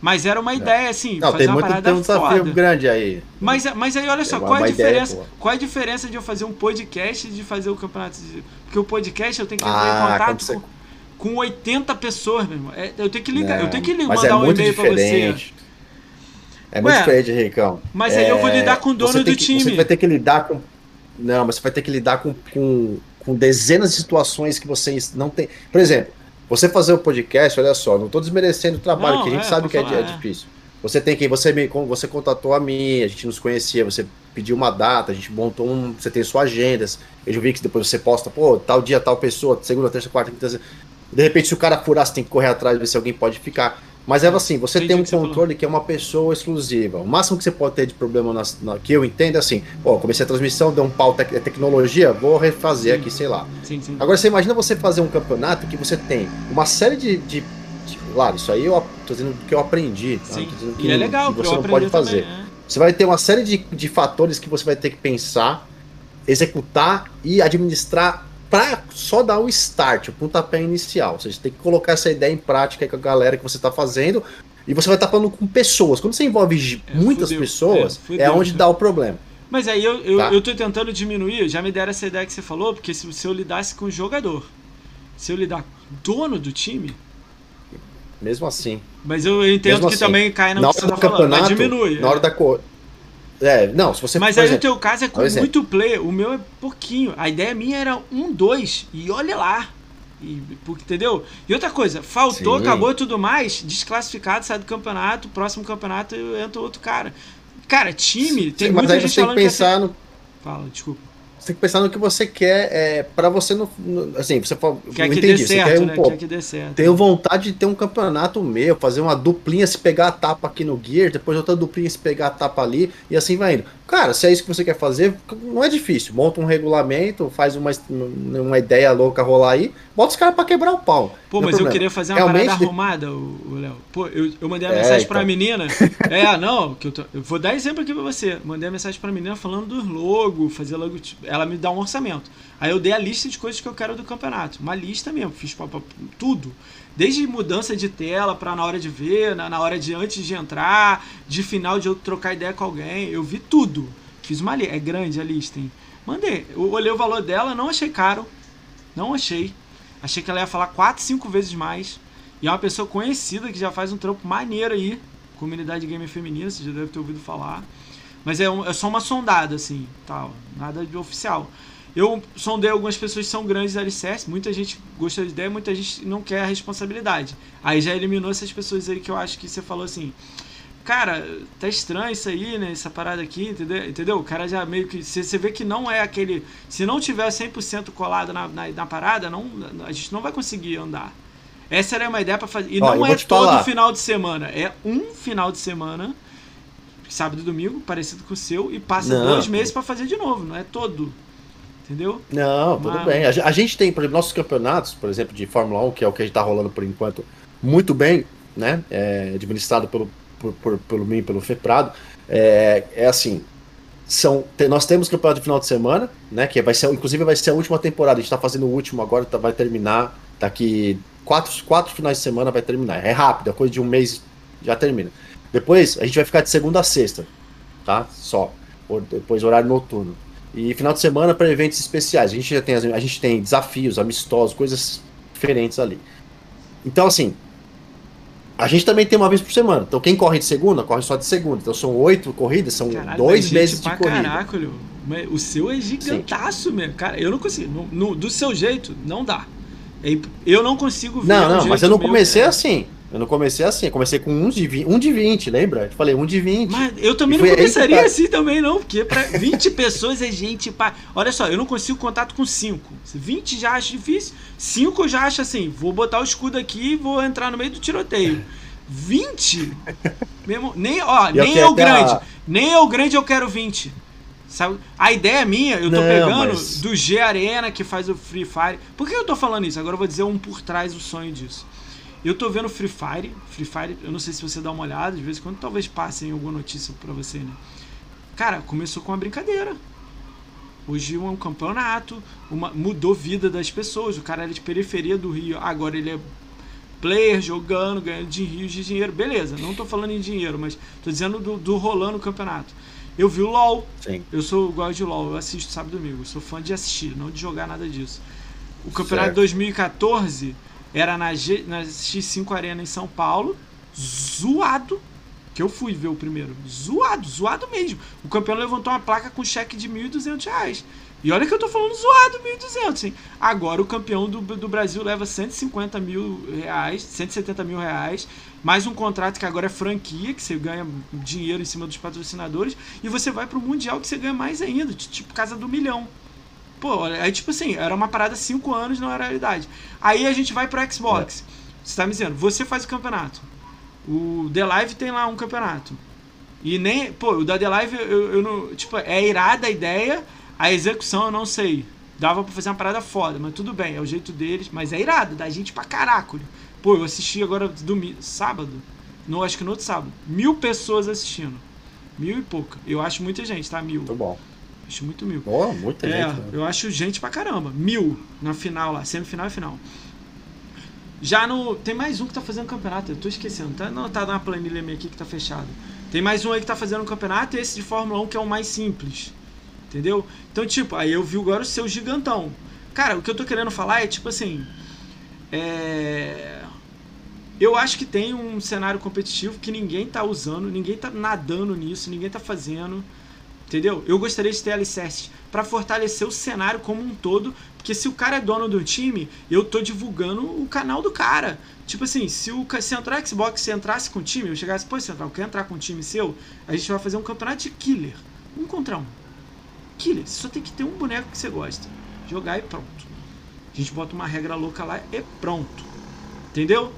Mas era uma é. ideia, assim, não, fazer tem uma muito, parada tem um desafio foda. grande aí. Mas, mas aí, olha só, qual é a diferença? Ideia, qual é a diferença de eu fazer um podcast e de fazer o campeonato? Porque o podcast eu tenho que entrar ah, em contato você... com, com 80 pessoas, meu irmão. É, eu tenho que ligar, não, eu tenho que mandar é um e-mail pra você. É muito Ué, diferente, Ricão. Mas aí eu vou lidar com o dono do que, time. Você vai ter que lidar com. Não, mas você vai ter que lidar com, com, com dezenas de situações que vocês não tem. Por exemplo, você fazer o um podcast, olha só, não estou desmerecendo o trabalho, não, que a gente é, sabe que é, é, difícil. Você tem que você me você contatou a mim, a gente nos conhecia, você pediu uma data, a gente montou um, você tem suas agendas. Eu vi que depois você posta, pô, tal dia tal pessoa, segunda, terça, quarta, quinta, de repente se o cara furar, você tem que correr atrás ver se alguém pode ficar. Mas é assim, você tem um que controle que é uma pessoa exclusiva. O máximo que você pode ter de problema na, na, que eu entendo é assim, pô, comecei a transmissão, deu um pau te é tecnologia, vou refazer sim. aqui, sei lá. Sim, sim. Agora você imagina você fazer um campeonato que você tem uma série de, de, de claro, isso aí eu tô dizendo que eu aprendi, tá? Sim. que, e é legal, que você não pode fazer. Também, é. Você vai ter uma série de, de fatores que você vai ter que pensar, executar e administrar para só dar o start, o pontapé inicial. Ou seja, tem que colocar essa ideia em prática com a galera que você está fazendo. E você vai estar tá falando com pessoas. Quando você envolve é, muitas fudeu, pessoas, é, é onde dá o problema. Mas aí eu, eu, tá? eu tô tentando diminuir, já me deram essa ideia que você falou, porque se, se eu lidasse com o jogador, se eu lidar com o dono do time. Mesmo assim. Mas eu entendo Mesmo que assim, também cai no na que você tá falando, mas diminui. Na hora da cor. É, não, se você Mas aí exemplo, o teu caso é com muito player, o meu é pouquinho. A ideia minha era um, dois, e olha lá. E, entendeu? E outra coisa, faltou, Sim. acabou e tudo mais, desclassificado, sai do campeonato, próximo campeonato entra outro cara. Cara, time, tem Sim, muita mas aí gente você tem que pensar assim... no. Fala, desculpa. Você tem que pensar no que você quer, é, para você não. Assim, você quer que entendi, quer, um, né? pô, quer que dê certo. Tenho vontade de ter um campeonato meu, fazer uma duplinha se pegar a tapa aqui no Gear, depois outra duplinha se pegar a tapa ali, e assim vai indo. Cara, se é isso que você quer fazer, não é difícil. Monta um regulamento, faz uma, uma ideia louca rolar aí, bota os caras pra quebrar o pau. Pô, mas eu queria fazer uma Realmente... parada arrumada, o Léo. Pô, eu, eu mandei uma é, mensagem então. pra menina. é, não, que eu, tô, eu vou dar exemplo aqui pra você. Mandei a mensagem pra menina falando dos logo, fazer logo. Ela me dá um orçamento. Aí eu dei a lista de coisas que eu quero do campeonato. Uma lista mesmo, fiz pra, pra, tudo. Desde mudança de tela pra na hora de ver, na, na hora de antes de entrar, de final de eu trocar ideia com alguém. Eu vi tudo. Fiz uma lista. É grande a lista, hein? Mandei. Eu olhei o valor dela, não achei caro. Não achei. Achei que ela ia falar 4, 5 vezes mais. E é uma pessoa conhecida que já faz um trampo maneiro aí. Comunidade gamer feminina, você já deve ter ouvido falar. Mas é, um, é só uma sondada, assim, tal. Nada de oficial. Eu sondei algumas pessoas que são grandes da alicerce. Muita gente gostou da ideia, muita gente não quer a responsabilidade. Aí já eliminou essas pessoas aí que eu acho que você falou assim cara, tá estranho isso aí, né? Essa parada aqui, entendeu? entendeu? O cara já meio que. Você vê que não é aquele. Se não tiver 100% colado na, na, na, parada, não, a gente não vai conseguir andar. Essa era uma ideia para fazer. E Ó, não é todo falar. final de semana. É um final de semana, sábado e domingo, parecido com o seu, e passa não. dois meses para fazer de novo. Não é todo. Entendeu? Não, tudo Mas... bem. A, gente tem, por exemplo, nossos campeonatos, por exemplo, de Fórmula 1, que é o que a gente tá rolando por enquanto, muito bem, né? É, administrado pelo por, por, pelo mim, pelo Feprado, é, é assim. São, nós temos campeonato de final de semana, né? Que vai ser, inclusive vai ser a última temporada. A gente está fazendo o último agora, tá, vai terminar daqui quatro, quatro finais de semana vai terminar. É rápido, a coisa de um mês já termina. Depois a gente vai ficar de segunda a sexta, tá? Só. Depois horário noturno. E final de semana para eventos especiais. A gente já tem a gente tem desafios, amistosos, coisas diferentes ali. Então assim, a gente também tem uma vez por semana. Então quem corre de segunda, corre só de segunda. Então são oito corridas, são Caralho, dois meses de corrida. Caraca, o seu é gigantaço Sim. mesmo. Cara, eu não consigo. No, no, do seu jeito, não dá. É eu não consigo ver. Não, não, mas eu não comecei meu, assim. Eu não comecei assim, eu comecei com 1 de 20, 1 de 20 lembra? Eu falei 1 de 20. Mas eu também não começaria tá. assim também, não, porque para 20 pessoas é gente. Pra... Olha só, eu não consigo contato com 5. 20 já acho difícil, 5 eu já acho assim, vou botar o escudo aqui e vou entrar no meio do tiroteio. 20? Mesmo, nem, ó, nem eu grande. A... Nem eu grande eu quero 20. Sabe? A ideia minha, eu tô não, pegando mas... do G Arena que faz o Free Fire. Por que eu tô falando isso? Agora eu vou dizer um por trás do sonho disso. Eu tô vendo Free Fire. Free Fire, eu não sei se você dá uma olhada, de vez em quando talvez passem alguma notícia pra você, né? Cara, começou com uma brincadeira. Hoje é um campeonato, uma, mudou vida das pessoas. O cara era de periferia do Rio, agora ele é player jogando, ganhando de rios de dinheiro. Beleza, não tô falando em dinheiro, mas tô dizendo do, do rolando o campeonato. Eu vi o LoL. Sim. Eu sou gosto de LoL, eu assisto sábado e domingo. Eu sou fã de assistir, não de jogar nada disso. O campeonato certo. de 2014 era na, G, na X5 Arena em São Paulo, zoado. Que eu fui ver o primeiro. Zoado, zoado mesmo. O campeão levantou uma placa com cheque de R$ 1.200. E olha que eu tô falando zoado 1.200, hein? Agora o campeão do, do Brasil leva 150 mil reais, 170 mil reais, mais um contrato que agora é franquia, que você ganha dinheiro em cima dos patrocinadores, e você vai pro Mundial que você ganha mais ainda, tipo casa do milhão. Pô, aí tipo assim, era uma parada 5 anos, não era realidade. Aí a gente vai pro Xbox. É. Você tá me dizendo, você faz o campeonato. O The Live tem lá um campeonato. E nem, pô, o da The Live eu, eu não, tipo, é irada a ideia, a execução eu não sei. Dava pra fazer uma parada foda, mas tudo bem, é o jeito deles. Mas é irado, dá gente pra caraco. Pô, eu assisti agora domingo, sábado. No, acho que no outro sábado. Mil pessoas assistindo. Mil e pouca. Eu acho muita gente, tá? Mil. Muito bom. Acho muito mil. Oh, muita é, gente. Né? Eu acho gente pra caramba. Mil na final lá, semifinal e final. Já no. Tem mais um que tá fazendo campeonato, eu tô esquecendo. Tá, não, tá na planilha minha aqui que tá fechado. Tem mais um aí que tá fazendo um campeonato e esse de Fórmula 1 que é o mais simples. Entendeu? Então, tipo, aí eu vi agora o seu gigantão. Cara, o que eu tô querendo falar é tipo assim. É... Eu acho que tem um cenário competitivo que ninguém tá usando, ninguém tá nadando nisso, ninguém tá fazendo. Entendeu? Eu gostaria de ter alicerces para fortalecer o cenário como um todo, porque se o cara é dono do time, eu tô divulgando o canal do cara. Tipo assim, se o Central Xbox se entrasse com o time, eu chegasse, pô, Central, quer entrar com um time seu? A gente vai fazer um campeonato de killer. Um contra um. Killer, você só tem que ter um boneco que você gosta. Jogar e pronto. A gente bota uma regra louca lá e pronto. Entendeu?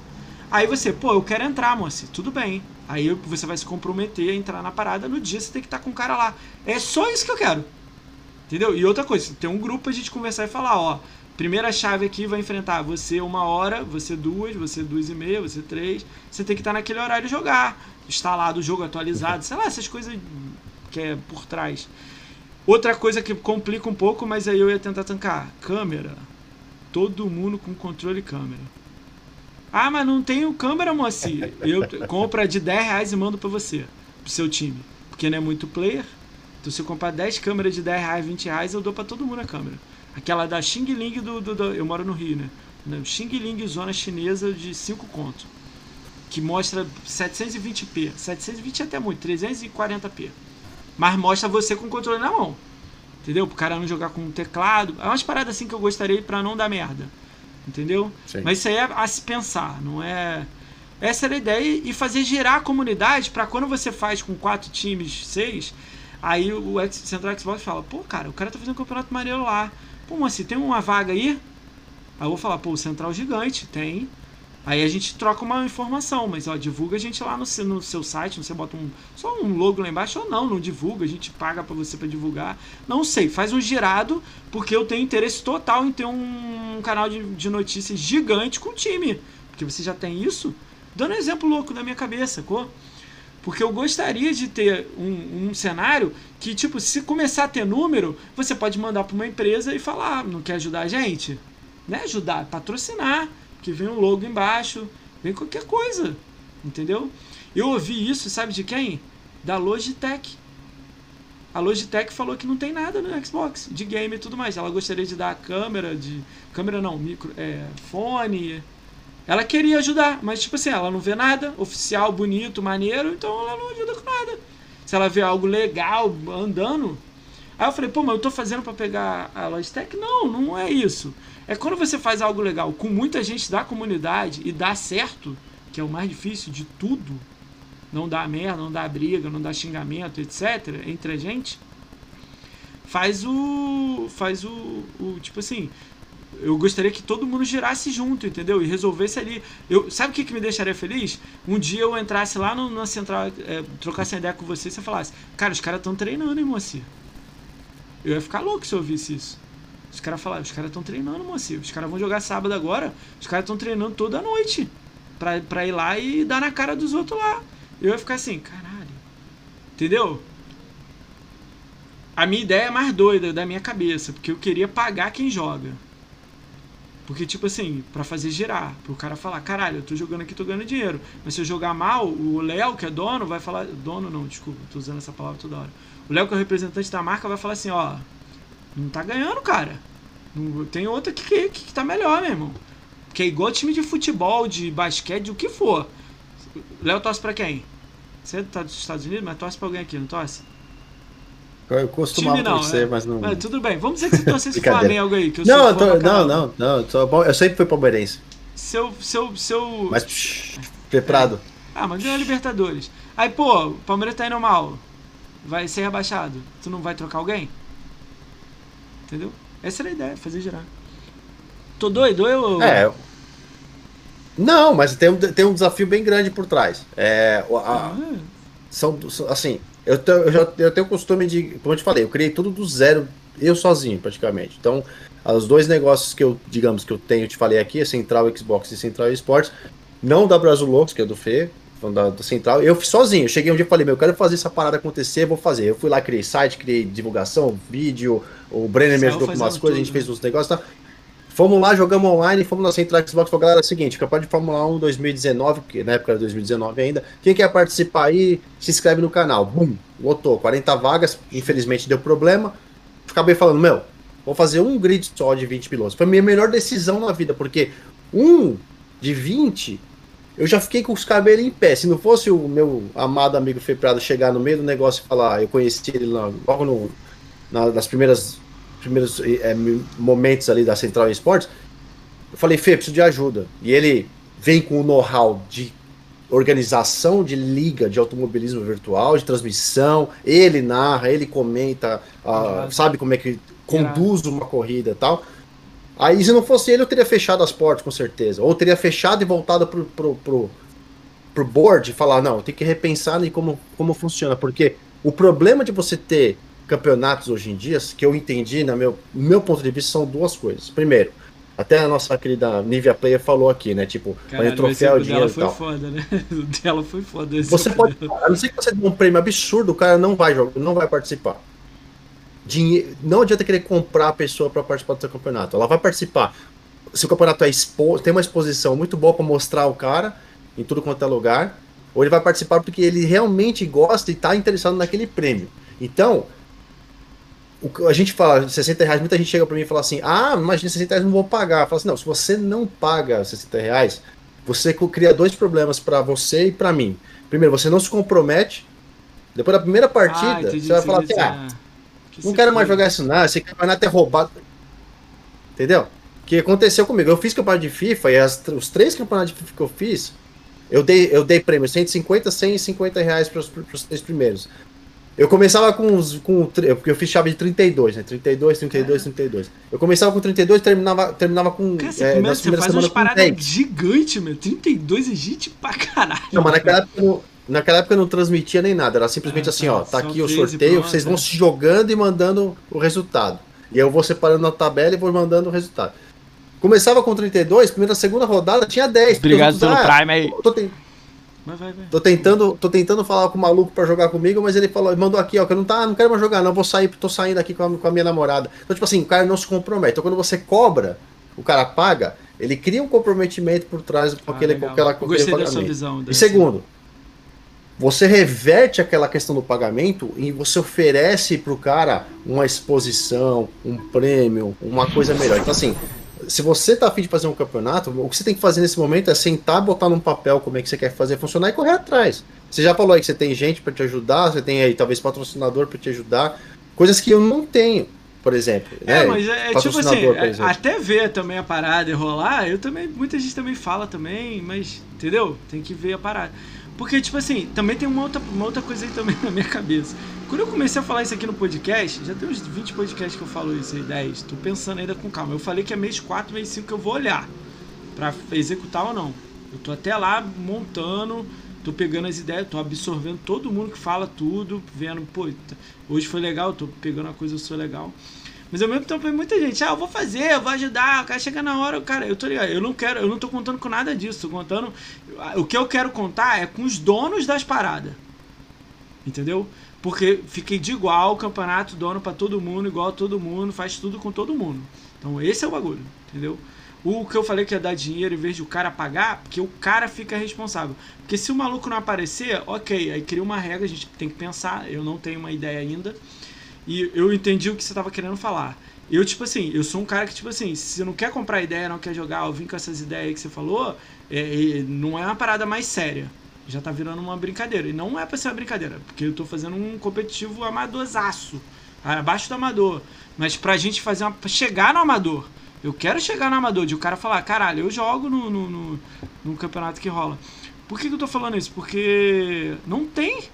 Aí você, pô, eu quero entrar, moça. Tudo bem. Aí você vai se comprometer a entrar na parada. No dia você tem que estar com o cara lá. É só isso que eu quero. Entendeu? E outra coisa, tem um grupo pra gente conversar e falar, ó. primeira chave aqui vai enfrentar você uma hora, você duas, você duas e meia, você três. Você tem que estar naquele horário e jogar. Instalado o jogo atualizado, sei lá, essas coisas que é por trás. Outra coisa que complica um pouco, mas aí eu ia tentar tancar. Câmera. Todo mundo com controle câmera. Ah, mas não tenho câmera, mocinha. Eu compro de 10 reais e mando pra você, pro seu time. Porque não é muito player. Então se eu comprar 10 câmeras de 10 reais, 20 reais, eu dou pra todo mundo a câmera. Aquela da Xing Ling do, do, do Eu moro no Rio, né? Xing Ling Zona Chinesa de 5 conto. Que mostra 720p. 720 é até muito, 340p. Mas mostra você com o controle na mão. Entendeu? Pro cara não jogar com um teclado. É umas paradas assim que eu gostaria para não dar merda. Entendeu? Sim. Mas isso aí é a se pensar, não é. Essa era a ideia e fazer girar a comunidade para quando você faz com quatro times, seis, aí o Central Xbox fala: pô, cara, o cara tá fazendo um campeonato maneiro lá. Pô, assim, tem uma vaga aí? Aí eu vou falar: pô, o Central Gigante, tem. Aí a gente troca uma informação, mas ó, divulga a gente lá no no seu site, você bota um só um logo lá embaixo ou não, não divulga, a gente paga para você para divulgar. Não sei, faz um girado, porque eu tenho interesse total em ter um canal de, de notícias gigante com o time. Porque você já tem isso. Dando um exemplo louco da minha cabeça? Porque eu gostaria de ter um, um, cenário que, tipo, se começar a ter número, você pode mandar para uma empresa e falar, ah, não quer ajudar a gente? Né? Ajudar, patrocinar que vem um logo embaixo, vem qualquer coisa, entendeu? Eu ouvi isso, sabe de quem? Da Logitech. A Logitech falou que não tem nada no Xbox de game e tudo mais. Ela gostaria de dar câmera, de câmera não, micro, é, fone. Ela queria ajudar, mas tipo assim, ela não vê nada oficial, bonito, maneiro, então ela não ajuda com nada. Se ela vê algo legal andando, Aí eu falei, pô, mas eu tô fazendo para pegar a Logitech? Não, não é isso. É quando você faz algo legal com muita gente da comunidade e dá certo, que é o mais difícil de tudo, não dá merda, não dá briga, não dá xingamento, etc, entre a gente, faz o faz o, o tipo assim, eu gostaria que todo mundo girasse junto, entendeu? E resolvesse ali. Eu, sabe o que, que me deixaria feliz? Um dia eu entrasse lá no, na central, é, trocasse ideia com você e você falasse: Cara, os caras estão treinando, hein, moça? Eu ia ficar louco se eu ouvisse isso. Os caras falaram, os caras estão treinando, mocinho. Os caras vão jogar sábado agora. Os caras estão treinando toda noite. Pra, pra ir lá e dar na cara dos outros lá. Eu ia ficar assim, caralho. Entendeu? A minha ideia é mais doida da minha cabeça. Porque eu queria pagar quem joga. Porque, tipo assim, para fazer girar. Pro cara falar, caralho, eu tô jogando aqui, tô ganhando dinheiro. Mas se eu jogar mal, o Léo, que é dono, vai falar. Dono não, desculpa, tô usando essa palavra toda hora. O Léo, que é o representante da marca, vai falar assim, ó. Não tá ganhando, cara. Tem outra que, que, que tá melhor, meu irmão. Que é igual time de futebol, de basquete, o que for. Léo torce pra quem? Você tá dos Estados Unidos, mas torce pra alguém aqui, não torce? Eu costumava time não, torcer, é. mas não. Mas, tudo bem, vamos dizer que você torcesse Flamengo aí. Que eu não, eu tô, não, não, não, eu, eu sempre fui palmeirense. Seu. seu, seu... Mas. Psh, preparado. É. Ah, mas ganhou a Libertadores. Aí, pô, o Palmeiras tá indo mal. Vai ser rebaixado. Tu não vai trocar alguém? Entendeu? Essa era a ideia, fazer girar. Tô doido, eu. É. Não, mas tem um, tem um desafio bem grande por trás. É, a, ah. são, assim, eu, te, eu, já, eu tenho o costume de, como eu te falei, eu criei tudo do zero, eu sozinho, praticamente. Então, os dois negócios que eu, digamos, que eu tenho, te falei aqui, é Central Xbox e Central Esports, não da Brasil Loucos, que é do Fê, da, da, central. Eu sozinho, cheguei um dia e falei, meu, eu quero fazer essa parada acontecer, vou fazer. Eu fui lá, criei site, criei divulgação, vídeo, o Brenner me ajudou com umas coisas, a gente fez uns negócios, tá? Fomos lá, jogamos online, fomos na Central Xbox, falou, galera, é o seguinte, campeonato de Fórmula 1 2019, que na época era 2019 ainda, quem quer participar aí, se inscreve no canal. Bum, lotou, 40 vagas, infelizmente deu problema. Acabei falando, meu, vou fazer um grid só de 20 pilotos. Foi a minha melhor decisão na vida, porque um de 20 eu já fiquei com os cabelos em pé. Se não fosse o meu amado amigo Feprado chegar no meio do negócio e falar, eu conheci ele logo no, na, nas primeiras primeiros é, momentos ali da Central Esportes, eu falei, Fê, preciso de ajuda. E ele vem com o know-how de organização de liga de automobilismo virtual, de transmissão, ele narra, ele comenta, uh, sabe como é que conduz uma corrida e tal. Aí, se não fosse ele, eu teria fechado as portas, com certeza. Ou teria fechado e voltado pro, pro, pro, pro board e falar, não, tem que repensar em como, como funciona. Porque o problema de você ter campeonatos hoje em dia, que eu entendi, no meu, meu ponto de vista, são duas coisas. Primeiro, Até a nossa querida Nivea Player falou aqui, né? Tipo, Caralho, troféu, dinheiro dela foi foda, né? O dela foi foda. Você pode, a não ser que você dê um prêmio absurdo, o cara não vai jogar, não vai participar. Dinhe... Não adianta querer comprar a pessoa para participar do seu campeonato. Ela vai participar. Se o campeonato é expo... tem uma exposição muito boa para mostrar o cara em tudo quanto é lugar, ou ele vai participar porque ele realmente gosta e está interessado naquele prêmio. Então, o, a gente fala 60 reais, muita gente chega para mim e fala assim: ah, imagina 60 reais, não vou pagar. Fala assim: não, se você não paga 60 reais, você cria dois problemas para você e para mim. Primeiro, você não se compromete. Depois da primeira partida, ah, você vai falar assim: ah, que não quero mais jogar isso, não. Esse campeonato é roubado. Entendeu? O que aconteceu comigo? Eu fiz campeonato de FIFA e as, os três campeonatos de FIFA que eu fiz, eu dei, eu dei prêmio 150, 150 reais para os três primeiros. Eu começava com os. Com, porque eu fiz chave de 32, né? 32, 32, é. 32. Eu começava com 32 e terminava, terminava com. Cara, você, é, começa, você faz umas paradas gigantes, meu. 32 é gente pra caralho. Não, mas naquela época, naquela época eu não transmitia nem nada. Era simplesmente é, assim, tá, ó. Tá aqui o sorteio, vocês vão se jogando e mandando o resultado. E eu vou separando a tabela e vou mandando o resultado. Começava com 32, primeira, segunda rodada tinha 10. Obrigado pelo ah, Prime aí. Tô, tô, Vai, vai, vai. Tô tentando, tô tentando falar com o maluco para jogar comigo, mas ele falou, mandou aqui, ó, que eu não tá, não quero mais jogar, não, vou sair, tô saindo aqui com a, com a minha namorada. Então, tipo assim, o cara não se compromete. Então, quando você cobra, o cara paga, ele cria um comprometimento por trás com, ah, aquele, com aquela com Gostei da sua visão. E segundo, você reverte aquela questão do pagamento e você oferece pro cara uma exposição, um prêmio, uma coisa melhor. Então, assim, se você tá afim de fazer um campeonato, o que você tem que fazer nesse momento é sentar, botar num papel como é que você quer fazer funcionar e correr atrás. Você já falou aí que você tem gente para te ajudar, você tem aí talvez patrocinador para te ajudar, coisas que eu não tenho, por exemplo. É, né? mas é, é tipo assim, é, até ver também a parada e rolar, eu também, muita gente também fala também, mas, entendeu? Tem que ver a parada. Porque, tipo assim, também tem uma outra, uma outra coisa aí também na minha cabeça. Quando eu comecei a falar isso aqui no podcast, já tem uns 20 podcasts que eu falo isso aí, 10. Tô pensando ainda com calma. Eu falei que é mês 4, mês 5 que eu vou olhar para executar ou não. Eu tô até lá montando, tô pegando as ideias, tô absorvendo todo mundo que fala tudo, vendo, pô, hoje foi legal, tô pegando a coisa, eu sou legal. Mas ao mesmo tempo tem muita gente, ah, eu vou fazer, eu vou ajudar, o cara chega na hora, cara, eu tô ligado, eu não quero, eu não tô contando com nada disso, tô contando. O que eu quero contar é com os donos das paradas. Entendeu? Porque fiquei de igual, campeonato, dono para todo mundo, igual a todo mundo, faz tudo com todo mundo. Então esse é o bagulho, entendeu? O que eu falei que ia dar dinheiro em vez de o cara pagar, porque o cara fica responsável. Porque se o maluco não aparecer, ok, aí cria uma regra, a gente tem que pensar, eu não tenho uma ideia ainda. E eu entendi o que você tava querendo falar. Eu, tipo assim, eu sou um cara que, tipo assim, se você não quer comprar ideia, não quer jogar, ou vir com essas ideias que você falou, é, não é uma parada mais séria já tá virando uma brincadeira. E não é pra ser uma brincadeira, porque eu tô fazendo um competitivo amadorzaço, abaixo do amador. Mas pra gente fazer uma. chegar no amador. Eu quero chegar no amador, de o cara falar, caralho, eu jogo no, no, no, no campeonato que rola. Por que, que eu tô falando isso? Porque não tem.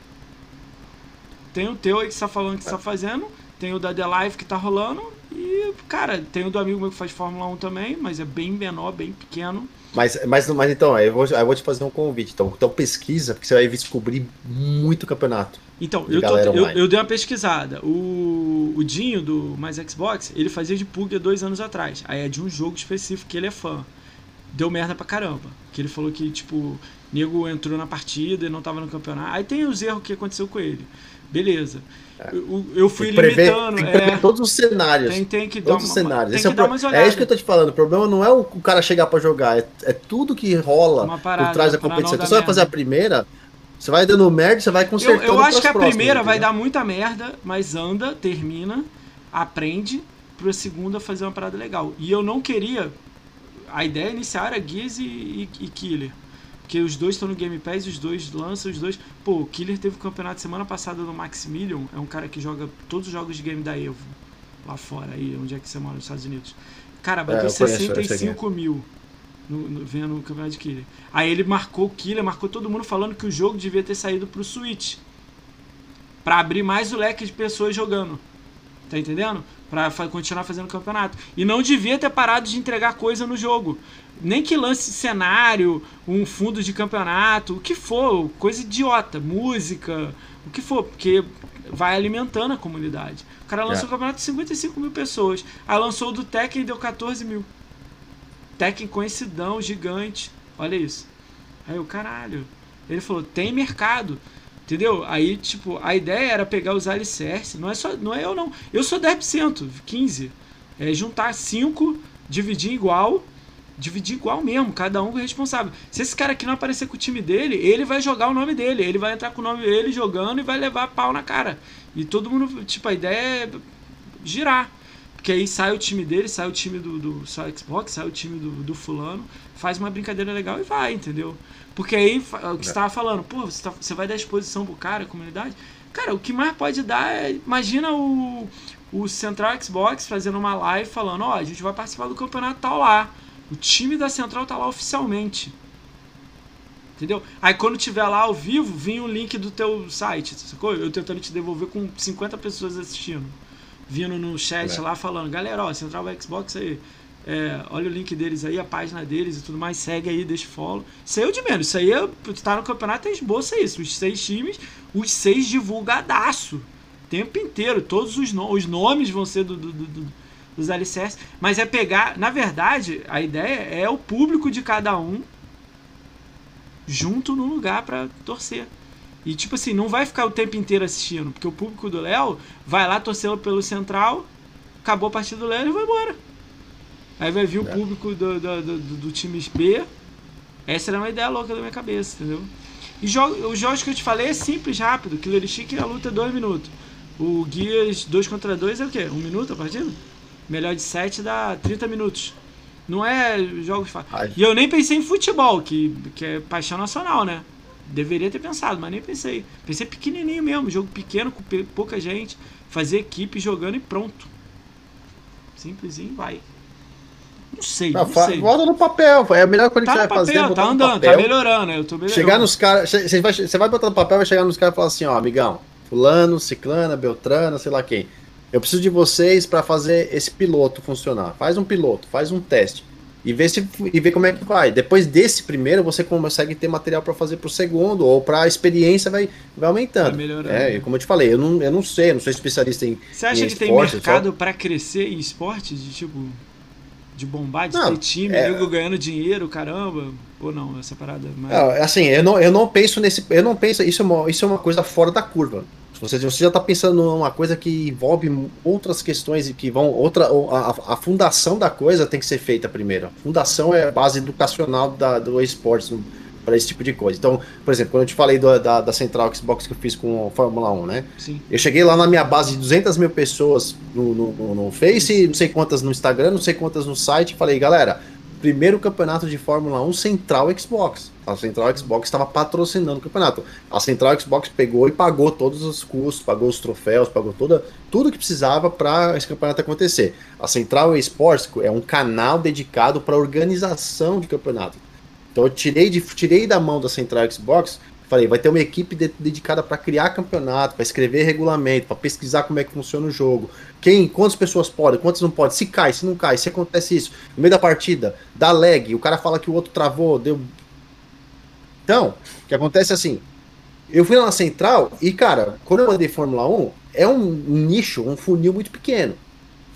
Tem o teu aí que você tá falando que você tá fazendo, tem o da The Life que tá rolando, e, cara, tem o do amigo meu que faz Fórmula 1 também, mas é bem menor, bem pequeno. Mas, mas, mas então, eu vou, eu vou te fazer um convite. Então, então pesquisa, porque você vai descobrir muito campeonato. Então, eu, tô, eu, eu, dei uma pesquisada. O, o Dinho do Mais Xbox, ele fazia de PUG há dois anos atrás. Aí é de um jogo específico que ele é fã. Deu merda pra caramba. Que ele falou que, tipo, nego entrou na partida e não tava no campeonato. Aí tem os erros que aconteceu com ele. Beleza. Eu, eu fui prever, limitando. Tem que prever é, todos os cenários. Tem, tem que dar todos os cenários. Que é, pro... é, isso que eu tô te falando. O problema não é o, o cara chegar para jogar, é, é, tudo que rola parada, por trás da competição. Então você vai fazer a primeira, você vai dando merda, você vai consertando. Eu, eu acho que a primeira vai dar muita merda, mas anda, termina, aprende pra segunda fazer uma parada legal. E eu não queria. A ideia inicial era Gears e, e, e Killer. Porque os dois estão no Game Pass, os dois lançam, os dois. Pô, o Killer teve o campeonato semana passada no Maximilian, é um cara que joga todos os jogos de game da Evo. Lá fora, aí, onde é que você mora, nos Estados Unidos. Cara, bateu é, 65 mil no, no, vendo o campeonato de Killer. Aí ele marcou o Killer, marcou todo mundo falando que o jogo devia ter saído pro Switch. Pra abrir mais o leque de pessoas jogando. Tá entendendo? Pra continuar fazendo campeonato. E não devia ter parado de entregar coisa no jogo nem que lance cenário, um fundo de campeonato, o que for, coisa idiota, música, o que for, porque vai alimentando a comunidade. O cara lançou é. o campeonato de 55 mil pessoas, aí lançou o do Tekken e deu 14 mil. Tekken conhecidão, gigante. Olha isso. Aí eu, caralho. Ele falou, tem mercado. Entendeu? Aí, tipo, a ideia era pegar os alicerces. Não é só. Não é eu não. Eu sou 10%, 15%. É juntar 5, dividir igual. Dividir igual mesmo, cada um é responsável. Se esse cara aqui não aparecer com o time dele, ele vai jogar o nome dele. Ele vai entrar com o nome dele jogando e vai levar pau na cara. E todo mundo, tipo, a ideia é girar. Porque aí sai o time dele, sai o time do, do sai o Xbox, sai o time do, do fulano, faz uma brincadeira legal e vai, entendeu? Porque aí, o que é. você tava falando, pô, você, tá, você vai dar exposição pro cara, a comunidade. Cara, o que mais pode dar é. Imagina o, o Central Xbox fazendo uma live falando, ó, oh, a gente vai participar do campeonato tal lá. O time da Central tá lá oficialmente. Entendeu? Aí quando tiver lá ao vivo, vem o link do teu site, sacou? Eu tentando te devolver com 50 pessoas assistindo vindo no chat é. lá falando, galera, ó, Central Xbox aí, é, olha o link deles aí, a página deles e tudo mais, segue aí, deixa follow. Isso aí é o de menos, isso aí é, tá no campeonato, é esboça isso, os seis times, os seis divulgadaço, o tempo inteiro, todos os, no, os nomes vão ser do, do, do, dos alicerces, mas é pegar, na verdade, a ideia é o público de cada um junto no lugar para torcer. E tipo assim, não vai ficar o tempo inteiro assistindo, porque o público do Léo vai lá torcendo pelo Central, acabou a partida do Léo e vai embora. Aí vai vir o é. público do, do, do, do time B. Essa era uma ideia louca da minha cabeça, entendeu? E jogo, os jogos que eu te falei é simples, rápido. Killer Instinct a luta é 2 minutos. O Guias 2 contra 2 é o quê? 1 um minuto a partida? Melhor de 7 dá 30 minutos. Não é jogos fáceis. E eu nem pensei em futebol, que, que é paixão nacional, né? Deveria ter pensado, mas nem pensei. Pensei pequenininho mesmo, jogo pequeno, com pouca gente, fazer equipe jogando e pronto. Simplesinho, vai. Não sei, não, não sei. Volta no papel, é a melhor coisa tá que você vai papel, fazer. Tá andando, tá melhorando, eu tô melhorando. Chegar nos caras, você vai, você vai botar no papel, vai chegar nos caras e falar assim, ó, amigão, fulano, ciclana, beltrana, sei lá quem. Eu preciso de vocês para fazer esse piloto funcionar. Faz um piloto, faz um teste e ver se e ver como é que vai. Depois desse primeiro, você consegue ter material para fazer pro segundo ou para a experiência vai, vai aumentando. Vai é, como eu te falei, eu não, eu não sei, eu não sou especialista em Você acha em que esporte, tem mercado só... para crescer em esporte de tipo de bombar, de não, ter time, é... ganhando dinheiro, caramba, ou não, essa parada mais... não, assim, eu não, eu não penso nesse, eu não penso, isso é uma, isso é uma coisa fora da curva. Você, você já está pensando numa coisa que envolve outras questões e que vão. Outra, a, a, fundação da coisa tem que ser feita primeiro. A fundação é a base educacional da, do esportes para esse tipo de coisa. Então, por exemplo, quando eu te falei do, da, da Central Xbox que eu fiz com a Fórmula 1, né? Sim. Eu cheguei lá na minha base de 200 mil pessoas no, no, no Face, não sei quantas no Instagram, não sei quantas no site, falei, galera, primeiro campeonato de Fórmula 1 Central Xbox. A Central Xbox estava patrocinando o campeonato. A Central Xbox pegou e pagou todos os custos, pagou os troféus, pagou toda, tudo que precisava para esse campeonato acontecer. A Central Esports é um canal dedicado para organização de campeonato. Então eu tirei, de, tirei da mão da Central Xbox Falei, vai ter uma equipe de, dedicada para criar campeonato, para escrever regulamento, para pesquisar como é que funciona o jogo. Quem, quantas pessoas podem, quantas não podem, se cai, se não cai, se acontece isso. No meio da partida, dá lag, o cara fala que o outro travou, deu. Então, o que acontece é assim, eu fui lá na central e, cara, quando eu mandei Fórmula 1, é um nicho, um funil muito pequeno.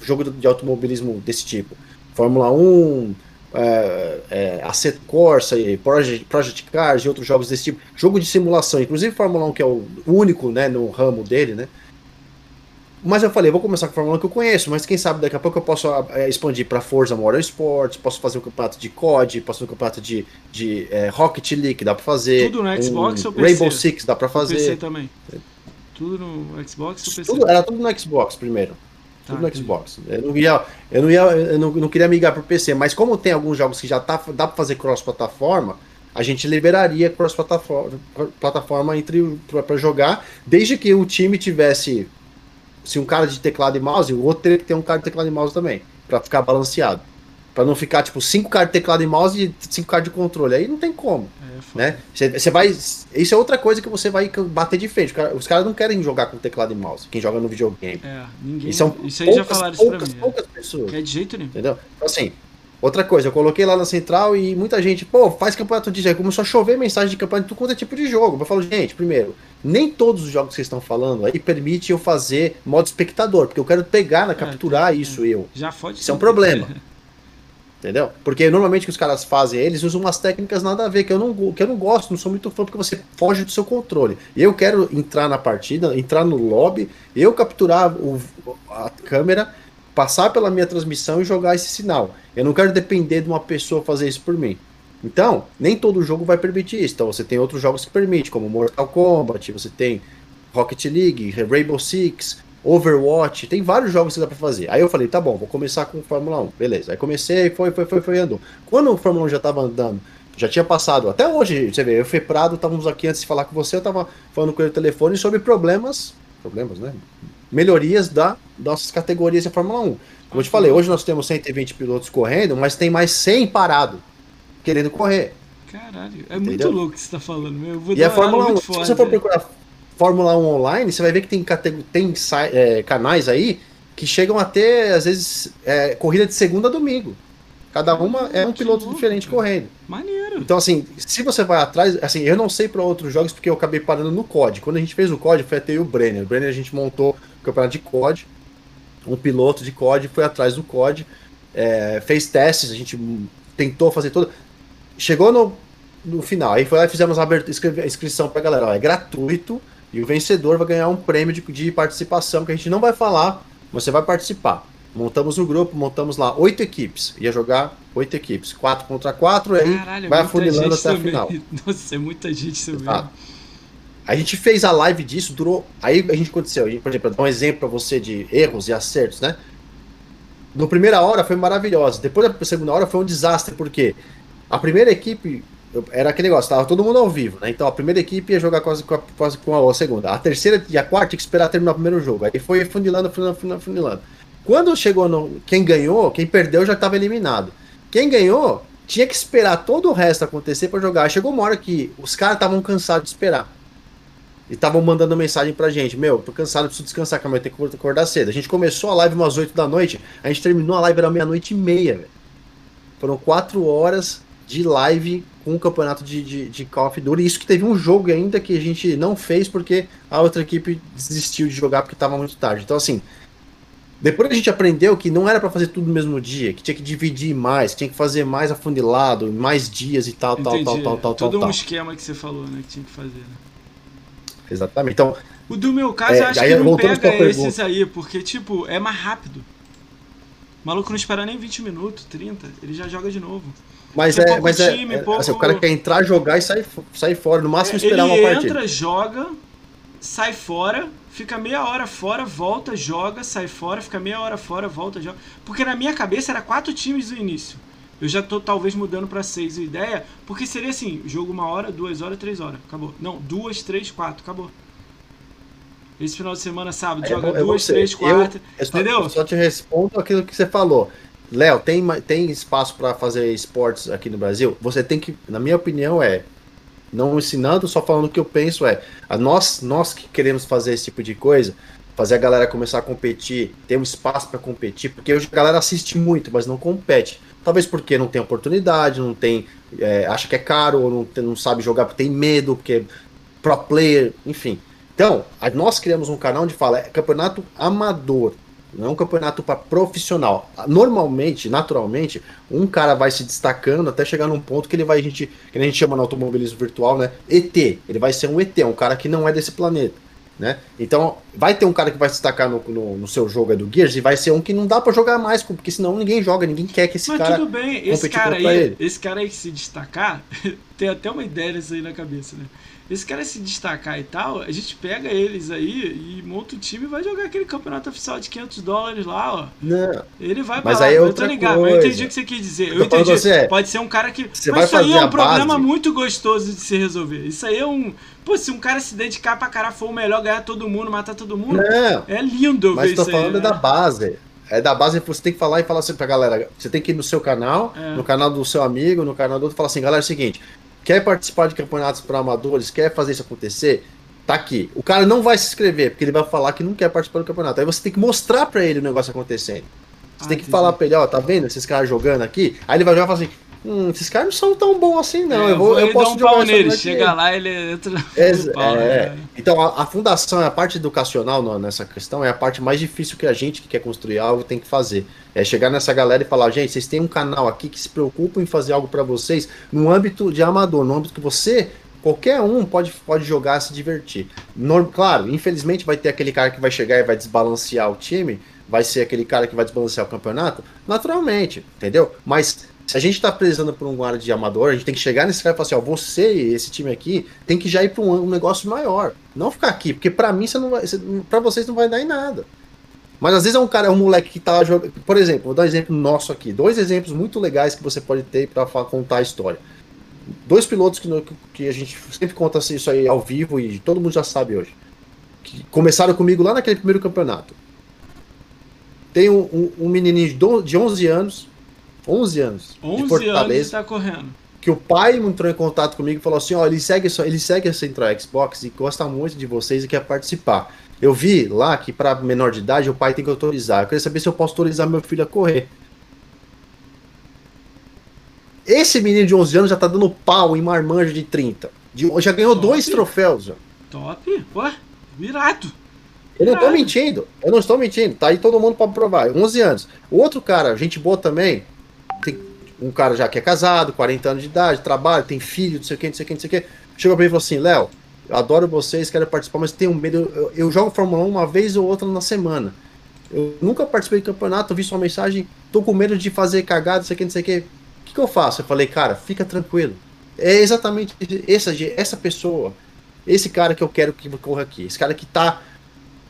Jogo de automobilismo desse tipo. Fórmula 1, é, é, Asset Corsa e Project, Project Cars e outros jogos desse tipo, jogo de simulação, inclusive Fórmula 1 que é o único, né, no ramo dele, né? Mas eu falei, vou começar com a Fórmula 1 que eu conheço, mas quem sabe daqui a pouco eu posso é, expandir para Forza Motorsports, posso fazer um campeonato de COD, posso fazer um campeonato de, de é, Rocket League, dá para fazer. Tudo no Xbox um, ou PC? Rainbow Six dá para fazer. PC também. Tudo no Xbox ou PC? Tudo, era tudo no Xbox primeiro. Tudo no Xbox. Eu não, ia, eu não, ia, eu não, não queria migrar pro PC, mas como tem alguns jogos que já tá, dá para fazer cross-plataforma, a gente liberaria cross-plataforma plataforma entre para jogar, desde que o time tivesse se um cara de teclado e mouse, o outro teria que ter um cara de teclado e mouse também, para ficar balanceado. Para não ficar, tipo, cinco caras de teclado e mouse e cinco caras de controle. Aí não tem como. É, né? Você vai. Isso é outra coisa que você vai bater de frente. Os caras não querem jogar com teclado e mouse, quem joga no videogame. É, ninguém. E são isso aí poucas, já falaram poucas, isso pra mim. Poucas é. pessoas. Que é de jeito nenhum. Entendeu? Então, assim, Outra coisa, eu coloquei lá na central e muita gente, pô, faz campeonato de jogo. Começou a chover mensagem de campeonato de tudo quanto é tipo de jogo. Eu falo, gente, primeiro, nem todos os jogos que vocês estão falando aí permite eu fazer modo espectador, porque eu quero pegar, né, capturar é, isso eu. Já pode Isso é um problema. Entendeu? Porque normalmente o que os caras fazem, eles usam umas técnicas nada a ver, que eu não, que eu não gosto, não sou muito fã, porque você foge do seu controle. Eu quero entrar na partida, entrar no lobby, eu capturar o, a câmera, passar pela minha transmissão e jogar esse sinal. Eu não quero depender de uma pessoa fazer isso por mim. Então, nem todo jogo vai permitir isso. Então, você tem outros jogos que permitem, como Mortal Kombat, você tem Rocket League, Rainbow Six, Overwatch, tem vários jogos que dá pra fazer. Aí eu falei, tá bom, vou começar com Fórmula 1. Beleza. Aí comecei, foi, foi, foi, foi, andou. Quando o Fórmula 1 já tava andando, já tinha passado, até hoje, você vê, eu fui Prado, estávamos aqui antes de falar com você, eu tava falando com ele no telefone sobre problemas, problemas, né? Melhorias da nossas categorias da Fórmula 1. Como eu te falei, hoje nós temos 120 pilotos correndo, mas tem mais 100 parado, querendo correr. Caralho, é muito louco o que você tá falando, e a Fórmula 1, se você for procurar Fórmula 1 online, você vai ver que tem, tem é, canais aí que chegam a ter, às vezes, é, corrida de segunda a domingo. Cada uma é um piloto louco, diferente cara. correndo. Maneiro. Então, assim, se você vai atrás, assim, eu não sei para outros jogos porque eu acabei parando no COD. Quando a gente fez o COD, foi até o Brenner. O Brenner a gente montou campeonato de COD. Um piloto de COD foi atrás do COD, é, fez testes, a gente tentou fazer tudo. Chegou no, no final, aí foi lá e fizemos a, a inscrição pra galera. Ó, é gratuito e o vencedor vai ganhar um prêmio de, de participação que a gente não vai falar, você vai participar. Montamos o um grupo, montamos lá oito equipes. Ia jogar oito equipes. Quatro contra quatro, aí Caralho, vai afunilando até a final. Nossa, é muita gente. Ah. A gente fez a live disso, durou. Aí a gente aconteceu. Por exemplo, dar um exemplo para você de erros e acertos, né? No primeira hora foi maravilhosa. Depois da segunda hora foi um desastre, porque a primeira equipe era aquele negócio, tava todo mundo ao vivo, né? Então a primeira equipe ia jogar quase com a, quase com a, segunda. A terceira e a quarta tinha que esperar terminar o primeiro jogo. Aí foi funilando, funilando, funilando, funilando. Quando chegou no. Quem ganhou, quem perdeu já estava eliminado. Quem ganhou tinha que esperar todo o resto acontecer para jogar. Chegou uma hora que os caras estavam cansados de esperar. E estavam mandando mensagem pra gente: Meu, tô cansado, preciso descansar, que amanhã tem que acordar cedo. A gente começou a live umas 8 da noite, a gente terminou a live era meia-noite e meia, velho. Foram 4 horas de live com o campeonato de, de, de, Call of Duty. Isso que teve um jogo ainda que a gente não fez porque a outra equipe desistiu de jogar porque estava muito tarde. Então, assim, depois a gente aprendeu que não era para fazer tudo no mesmo dia, que tinha que dividir mais, que tinha que fazer mais afundilado, mais dias e tal, Entendi. tal, tal, tal, tal. Todo tal, um esquema que você falou, né, que tinha que fazer. Né? Exatamente. Então, o do meu caso, é, eu acho que não pega esses aí, porque, tipo, é mais rápido. O maluco não espera nem 20 minutos, 30, ele já joga de novo. Mas é, mas é, time, é pouco... assim, o cara quer entrar, jogar e sair, sair fora, no máximo esperar ele uma partida. Ele entra, joga, sai fora, fica meia hora fora, volta, joga, sai fora, fica meia hora fora, volta, joga. Porque na minha cabeça era quatro times no início. Eu já tô talvez mudando para seis a ideia, porque seria assim, jogo uma hora, duas horas, três horas, acabou. Não, duas, três, quatro, acabou. Esse final de semana, sábado, é, joga eu, duas, eu três, quatro, eu, eu entendeu? Eu só te respondo aquilo que você falou. Léo, tem, tem espaço para fazer esportes aqui no Brasil? Você tem que, na minha opinião, é não ensinando, só falando o que eu penso é, a nós, nós que queremos fazer esse tipo de coisa, fazer a galera começar a competir, ter um espaço para competir, porque hoje a galera assiste muito, mas não compete. Talvez porque não tem oportunidade, não tem, é, acha que é caro, ou não, não sabe jogar porque tem medo, porque é pro player, enfim. Então, nós criamos um canal onde fala é campeonato amador. Não é um campeonato para profissional. Normalmente, naturalmente, um cara vai se destacando até chegar num ponto que ele vai, a gente, que a gente chama no automobilismo virtual, né? ET. Ele vai ser um ET, um cara que não é desse planeta. Né? Então, vai ter um cara que vai se destacar no, no, no seu jogo do Gears e vai ser um que não dá para jogar mais, porque senão ninguém joga, ninguém quer que esse Mas cara. Mas tudo bem, esse cara aí, ele. esse cara aí que se destacar, tem até uma ideia disso aí na cabeça, né? Esse cara se destacar e tal, a gente pega eles aí e monta o time e vai jogar aquele campeonato oficial de 500 dólares lá, ó. Não. Ele vai mas pra aí lá. É outra eu tô ligado, coisa. eu entendi o que você quis dizer. Eu, eu entendi. Você, Pode ser um cara que. Você mas vai isso aí é um problema base. muito gostoso de se resolver. Isso aí é um. Pô, se um cara se dedicar pra caralho, for o melhor, ganhar todo mundo, matar todo mundo. Não. É lindo eu mas ver tô isso falando aí, da né? base. É da base você tem que falar e falar assim pra galera. Você tem que ir no seu canal, É. no canal do seu amigo, no canal do outro, falar assim, galera, é o seguinte, quer participar de campeonatos para amadores, quer fazer isso acontecer, tá aqui. O cara não vai se inscrever, porque ele vai falar que não quer participar do campeonato. Aí você tem que mostrar para ele o negócio acontecendo. Você Ah, tem que entendi. falar pra ele, ó, tá vendo esses caras jogando aqui? Aí ele vai jogar e fala assim, hum, esses caras não são tão bons assim, não. É, eu, vou, eu posso um pau nele. Chega lá, ele entra. É, pau, é. Né? Então, a, a, fundação, a parte educacional no, nessa questão, é a parte mais difícil que a gente que quer construir algo tem que fazer. É chegar nessa galera e falar, gente, vocês têm um canal aqui que se preocupa em fazer algo para vocês no âmbito de amador, no âmbito que você qualquer um pode, pode jogar se divertir. Norm, claro, infelizmente vai ter aquele cara que vai chegar e vai desbalancear o time, vai ser aquele cara que vai desbalancear o campeonato, naturalmente, entendeu? Mas se a gente está precisando por um área de amador, a gente tem que chegar nesse cara e falar assim, ó, você esse time aqui tem que já ir para um, um, negócio maior. Não ficar aqui, porque para mim você não vai, para vocês não vai dar em nada. Mas às vezes é um cara, é um moleque que tá jogando, por exemplo, vou dar um exemplo nosso aqui, dois exemplos muito legais que você pode ter para contar a história. Dois pilotos que, que a gente sempre conta isso aí ao vivo e todo mundo já sabe hoje. Que começaram comigo lá naquele primeiro campeonato. Tem um, um, um menininho de 11 anos 11 anos. 11 de Fortaleza, anos está correndo. Que o pai entrou em contato comigo e falou assim: ó, ele segue, ele segue a Central Xbox e gosta muito de vocês e quer participar. Eu vi lá que para menor de idade o pai tem que autorizar. Eu queria saber se eu posso autorizar meu filho a correr. Esse menino de 11 anos já tá dando pau em marmanjo de 30. De, já ganhou Top. dois troféus. Já. Top. Ué, virado. Eu não tô mentindo. Eu não estou mentindo. Tá aí todo mundo para provar. 11 anos. O outro cara, gente boa também, um cara já que é casado, 40 anos de idade, trabalha, tem filho, não sei o que, não sei o que, não sei o que. Chegou pra mim e falou assim: Léo, eu adoro vocês, quero participar, mas tenho medo. Eu, eu, jogo Fórmula 1 uma vez ou outra na semana. Eu nunca participei de campeonato, vi sua mensagem, tô com medo de fazer cagada, não sei o que, não sei o que. O que, que eu faço? Eu falei, cara, fica tranquilo. É exatamente essa, essa pessoa, esse cara que eu quero que corra aqui, esse cara que tá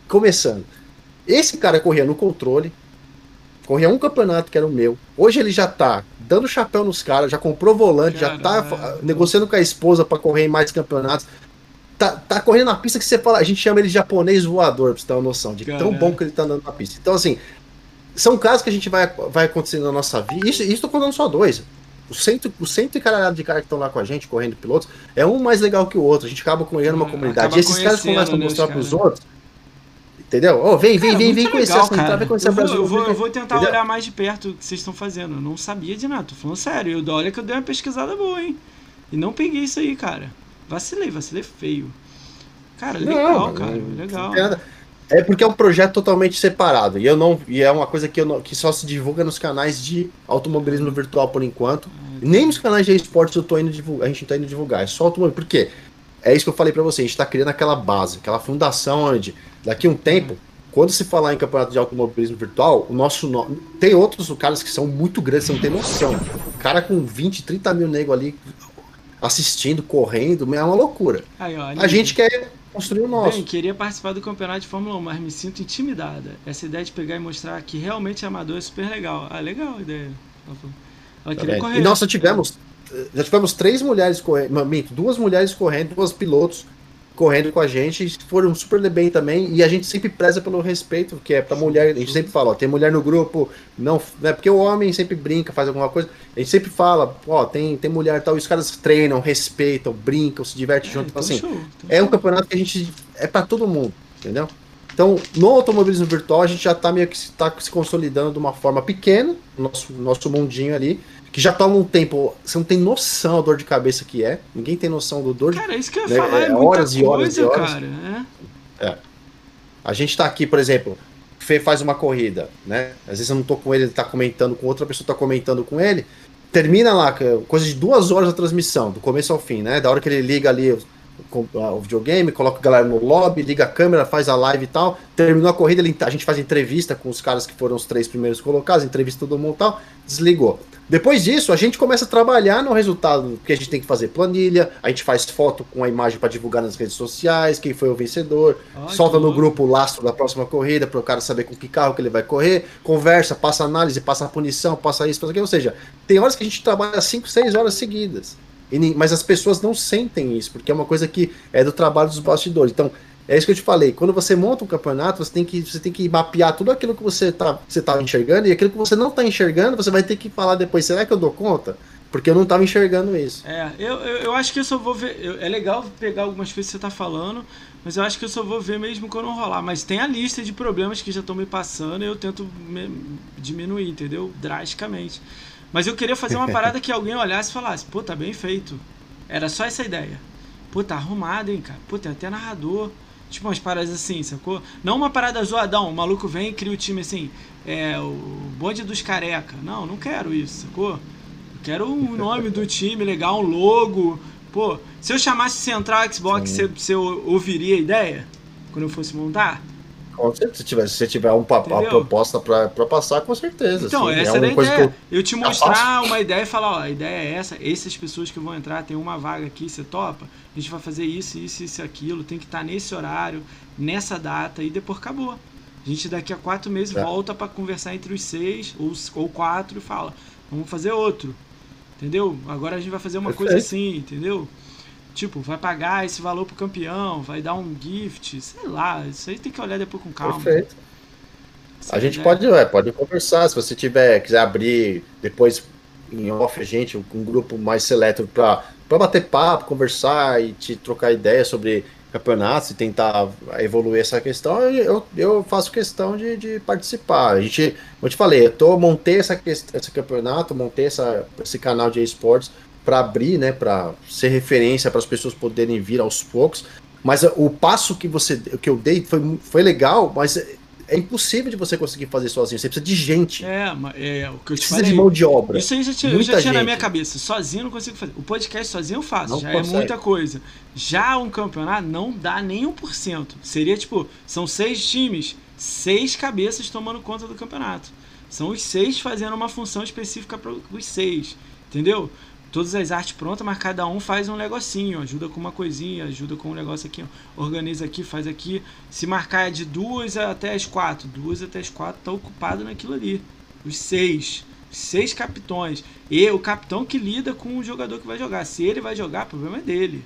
começando. Esse cara corria no controle, corria um campeonato que era o meu. Hoje ele já tá dando chapéu nos caras, já comprou volante, Caramba. já tá negociando com a esposa para correr em mais campeonatos. Tá, tá correndo na pista que você fala, a gente chama ele de japonês voador, pra você ter uma noção de Caramba. tão bom que ele tá andando na pista. Então, assim, são casos que a gente vai, vai acontecendo na nossa vida. Isso, isso tô contando só dois. O cento, o cento e caralhada de caras que estão lá com a gente, correndo pilotos, é um mais legal que o outro. A gente acaba correndo uma hum, comunidade. E esses caras começam a mostrar para os outros Entendeu? Oh, vem, vem, cara, vem, vem conhecer legal, vem conhecer eu vou, eu vou, eu vou tentar entendeu? olhar mais de perto o que vocês estão fazendo. Eu não sabia de nada, tô falando sério. Eu, olha que eu dei uma pesquisada boa, hein? E não peguei isso aí, cara. Vacilei, vacilei feio. Cara, legal, não, cara, não, legal. É porque é um projeto totalmente separado. E eu não. E é uma coisa que, não, que só se divulga nos canais de automobilismo virtual por enquanto. Ah, Nem nos canais de esportes eu tô indo divulgar, a gente tá indo divulgar. É só automobilismo. Por quê? É isso que eu falei para você, a gente está criando aquela base, aquela fundação onde daqui a um tempo, quando se falar em campeonato de automobilismo virtual, o nosso nome. Tem outros caras que são muito grandes, você não tem noção. O cara com 20, 30 mil nego ali assistindo, correndo, é uma loucura. Aí, ó, a gente quer construir o nosso. Bem, queria participar do campeonato de Fórmula 1, mas me sinto intimidada. Essa ideia de pegar e mostrar que realmente é amador é super legal. Ah, legal a ideia. Ela queria tá correr. E nós só tivemos já tivemos três mulheres correndo, duas mulheres correndo, duas pilotos correndo com a gente, foram super bem também, e a gente sempre preza pelo respeito, que é pra mulher, a gente sempre fala, ó, tem mulher no grupo, não, né, porque o homem sempre brinca, faz alguma coisa, a gente sempre fala, ó, tem, tem mulher e tal, e os caras treinam, respeitam, brincam, se divertem é, junto, então, assim, show, é um campeonato que a gente, é para todo mundo, entendeu? Então, no automobilismo virtual, a gente já tá meio que tá se consolidando de uma forma pequena, nosso, nosso mundinho ali, que já toma um tempo. Você não tem noção da dor de cabeça que é. Ninguém tem noção do dor cara, isso que eu ia né, falar, é, é horas e horas e horas. Cara, é. é. A gente tá aqui, por exemplo, Fê faz uma corrida, né? Às vezes eu não tô com ele, ele tá comentando com outra pessoa, tá comentando com ele. Termina lá, é coisa de duas horas a transmissão, do começo ao fim, né? Da hora que ele liga ali o videogame, coloca a galera no lobby, liga a câmera, faz a live e tal. Terminou a corrida, a gente faz entrevista com os caras que foram os três primeiros colocados, entrevista todo mundo e tal, desligou. Depois disso, a gente começa a trabalhar no resultado, porque a gente tem que fazer planilha, a gente faz foto com a imagem para divulgar nas redes sociais, quem foi o vencedor, Ai, solta no grupo o lastro da próxima corrida para o cara saber com que carro que ele vai correr, conversa, passa análise, passa punição, passa isso, passa aquilo. Ou seja, tem horas que a gente trabalha 5, 6 horas seguidas. Mas as pessoas não sentem isso, porque é uma coisa que é do trabalho dos bastidores. Então, é isso que eu te falei. Quando você monta um campeonato, você tem que, você tem que mapear tudo aquilo que você está você tá enxergando e aquilo que você não está enxergando, você vai ter que falar depois, será que eu dou conta? Porque eu não estava enxergando isso. É, eu, eu, eu, acho que eu só vou ver. Eu, é legal pegar algumas coisas que você está falando, mas eu acho que eu só vou ver mesmo quando rolar. Mas tem a lista de problemas que já estão me passando e eu tento me, diminuir, entendeu? Drasticamente. Mas eu queria fazer uma parada que alguém olhasse e falasse, pô, tá bem feito. Era só essa ideia. Pô, tá arrumado, hein, cara. Pô, tem até narrador. Tipo umas paradas assim, sacou? Não uma parada zoadão. O maluco vem e cria o time assim. É, o bonde dos careca. Não, não quero isso, sacou? Eu quero um nome do time legal, um logo. Pô, se eu chamasse Central Xbox, você, você ouviria a ideia? Quando eu fosse montar? Com certeza, se tiver, se tiver um, uma proposta para passar, com certeza. Então, sim. essa é a ideia. Eu... eu... te mostrar uma ideia e falar, ó, a ideia é essa, essas pessoas que vão entrar, tem uma vaga aqui, você topa? A gente vai fazer isso, isso, isso, aquilo, tem que estar nesse horário, nessa data, e depois acabou. A gente daqui a quatro meses é. volta para conversar entre os seis ou, ou quatro e fala, vamos fazer outro. Entendeu? Agora a gente vai fazer uma Perfeito. coisa assim, entendeu? Tipo, vai pagar esse valor pro campeão, vai dar um gift, sei lá, isso aí tem que olhar depois com calma. Perfeito. a gente pode, é, pode conversar, se você tiver, quiser abrir depois em off a gente, um grupo mais seleto para bater papo, conversar e te trocar ideias sobre campeonatos e tentar evoluir essa questão, eu, eu faço questão de, de participar. A gente, como eu te falei, eu tô, montei essa, esse campeonato, montei essa, esse canal de esportes para abrir, né, para ser referência para as pessoas poderem vir aos poucos. Mas o passo que você que eu dei foi, foi legal, mas é impossível de você conseguir fazer sozinho. Você precisa de gente. É, é o que eu te precisa falei. de mão de obra. Isso aí já tinha, eu já tinha na minha cabeça. Sozinho não consigo fazer. O podcast sozinho eu faço, não já é consegue. é muita coisa. Já um campeonato não dá nem 1%. Seria tipo, são seis times, seis cabeças tomando conta do campeonato. São os seis fazendo uma função específica para os seis. Entendeu? Todas as artes prontas, mas cada um faz um negocinho, ajuda com uma coisinha, ajuda com um negócio aqui, organiza aqui, faz aqui. Se marcar é de duas até as quatro, duas até as quatro tá ocupado naquilo ali. Os seis, seis capitões. E o capitão que lida com o jogador que vai jogar. Se ele vai jogar, o problema é dele.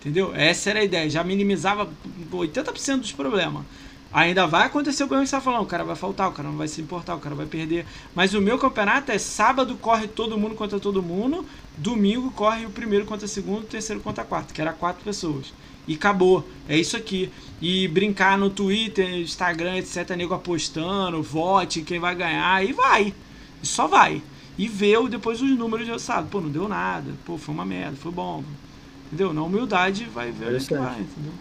Entendeu? Essa era a ideia. Já minimizava 80% dos problemas. Ainda vai acontecer o que você está falando, o cara vai faltar, o cara não vai se importar, o cara vai perder. Mas o meu campeonato é sábado corre todo mundo contra todo mundo, domingo corre o primeiro contra o segundo, o terceiro contra o quarto, que era quatro pessoas. E acabou. É isso aqui. E brincar no Twitter, Instagram, etc, nego apostando, vote, quem vai ganhar, e vai. E só vai. E vê depois os números de sábado. Pô, não deu nada. Pô, foi uma merda, foi bom. Entendeu? Na humildade vai ver o que vai, entendeu?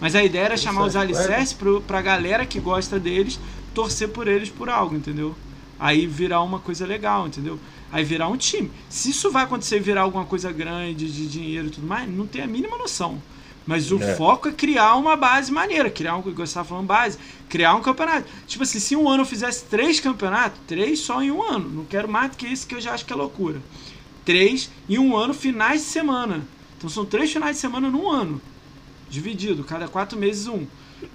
Mas a ideia era chamar os alicerces pro, pra galera que gosta deles torcer por eles por algo, entendeu? Aí virar uma coisa legal, entendeu? Aí virar um time. Se isso vai acontecer virar alguma coisa grande de dinheiro e tudo mais, não tem a mínima noção. Mas o é. foco é criar uma base maneira, criar um, você estava falando base, criar um campeonato. Tipo assim, se um ano eu fizesse três campeonatos, três só em um ano. Não quero mais do que isso que eu já acho que é loucura. Três em um ano, finais de semana. Então são três finais de semana num ano dividido, cada quatro meses um.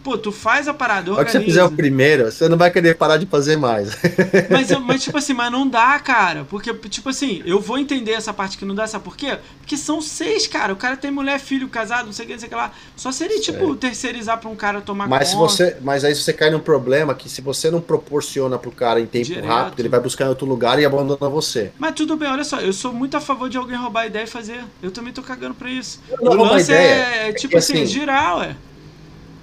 Pô, tu faz a parada, organiza. Se você fizer o primeiro, você não vai querer parar de fazer mais. Mas, mas, tipo assim, mas não dá, cara. Porque, tipo assim, eu vou entender essa parte que não dá, sabe por quê? Porque são seis, cara. O cara tem mulher, filho, casado, não sei o que, não sei o que lá. Só seria, tipo, terceirizar pra um cara tomar mas conta. Se você, mas aí você cai num problema que se você não proporciona pro cara em tempo Direto. rápido, ele vai buscar em outro lugar e abandona você. Mas tudo bem, olha só, eu sou muito a favor de alguém roubar a ideia e fazer. Eu também tô cagando pra isso. o lance é, é, tipo é assim, assim, girar, ué.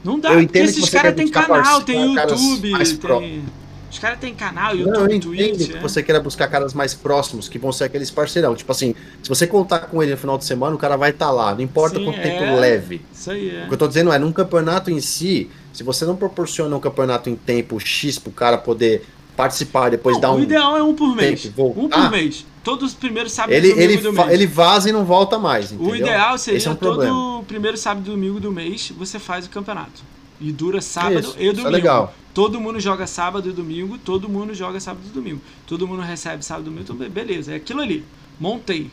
Não dá, porque esses caras têm canal, tem YouTube, tem... Os caras têm canal, YouTube, não, eu Twitch. Que é. você queira buscar caras mais próximos, que vão ser aqueles parceirão. Tipo assim, se você contar com ele no final de semana, o cara vai estar tá lá. Não importa Sim, quanto é. tempo leve. Isso aí é. O que eu tô dizendo é, num campeonato em si, se você não proporciona um campeonato em tempo X pro cara poder participar, depois não, dar um. O ideal é um por mês. Tempo, um por mês. Todos os primeiros sábados ele, e domingo ele, do mês. Ele vaza e não volta mais. Entendeu? O ideal seria é um todo problema. primeiro sábado e domingo do mês você faz o campeonato. E dura sábado isso, e domingo. Isso é legal. Todo mundo joga sábado e domingo, todo mundo joga sábado e domingo. Todo mundo recebe sábado e domingo, então beleza, é aquilo ali. Montei.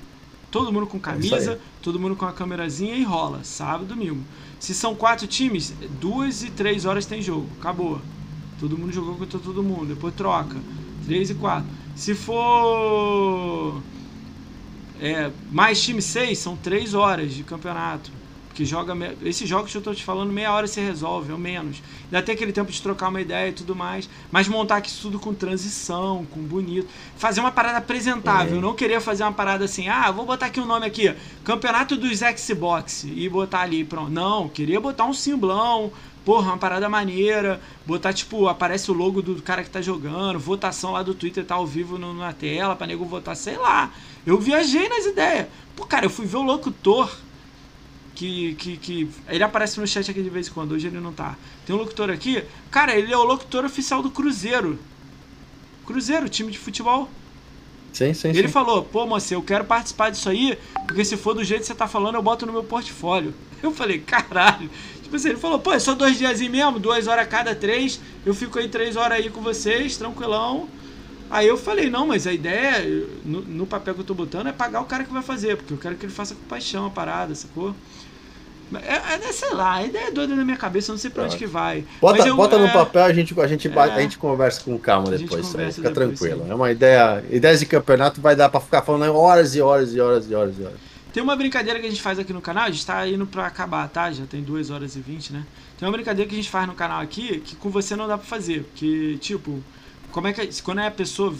Todo mundo com é camisa, é todo mundo com a câmerazinha e rola. Sábado e domingo. Se são quatro times, duas e três horas tem jogo. Acabou. Todo mundo jogou contra todo mundo. Depois troca. Três e quatro. Se for é, mais time seis, são três horas de campeonato que joga. Esses jogos que eu estou te falando, meia hora se resolve, ou menos. Dá até aquele tempo de trocar uma ideia e tudo mais. Mas montar aqui tudo com transição, com bonito. Fazer uma parada apresentável. É. não queria fazer uma parada assim, ah, vou botar aqui um nome aqui, Campeonato dos Xbox, e botar ali, pronto. Não, queria botar um simbolão, porra, uma parada maneira, botar, tipo, aparece o logo do cara que tá jogando, votação lá do Twitter tá ao vivo no, na tela pra nego votar, sei lá. Eu viajei nas ideias. Pô, cara, eu fui ver o locutor que, que, que. Ele aparece no chat aqui de vez em quando, hoje ele não tá. Tem um locutor aqui. Cara, ele é o locutor oficial do Cruzeiro. Cruzeiro, time de futebol. Sim, sim, ele sim. falou, pô, moça, eu quero participar disso aí, porque se for do jeito que você tá falando, eu boto no meu portfólio. Eu falei, caralho. Tipo assim, ele falou, pô, é só dois dias mesmo, duas horas cada três, eu fico aí três horas aí com vocês, tranquilão. Aí eu falei, não, mas a ideia, no, no papel que eu tô botando, é pagar o cara que vai fazer, porque eu quero que ele faça com paixão a parada, sacou? É, é, sei lá, a ideia é doida na minha cabeça, eu não sei pra onde que vai. Bota, eu, bota é, no papel, a gente, a, gente, é, a gente conversa com calma depois, conversa fica depois, tranquilo. sim. É uma ideia. Ideias de campeonato vai dar pra ficar falando horas e horas e horas e horas e horas. Tem uma brincadeira que a gente faz aqui no canal, a gente tá indo pra acabar, tá? Já tem 2 horas e 20, né? Tem uma brincadeira que a gente faz no canal aqui que com você não dá pra fazer. Porque, tipo, como é que. Quando é a pessoa.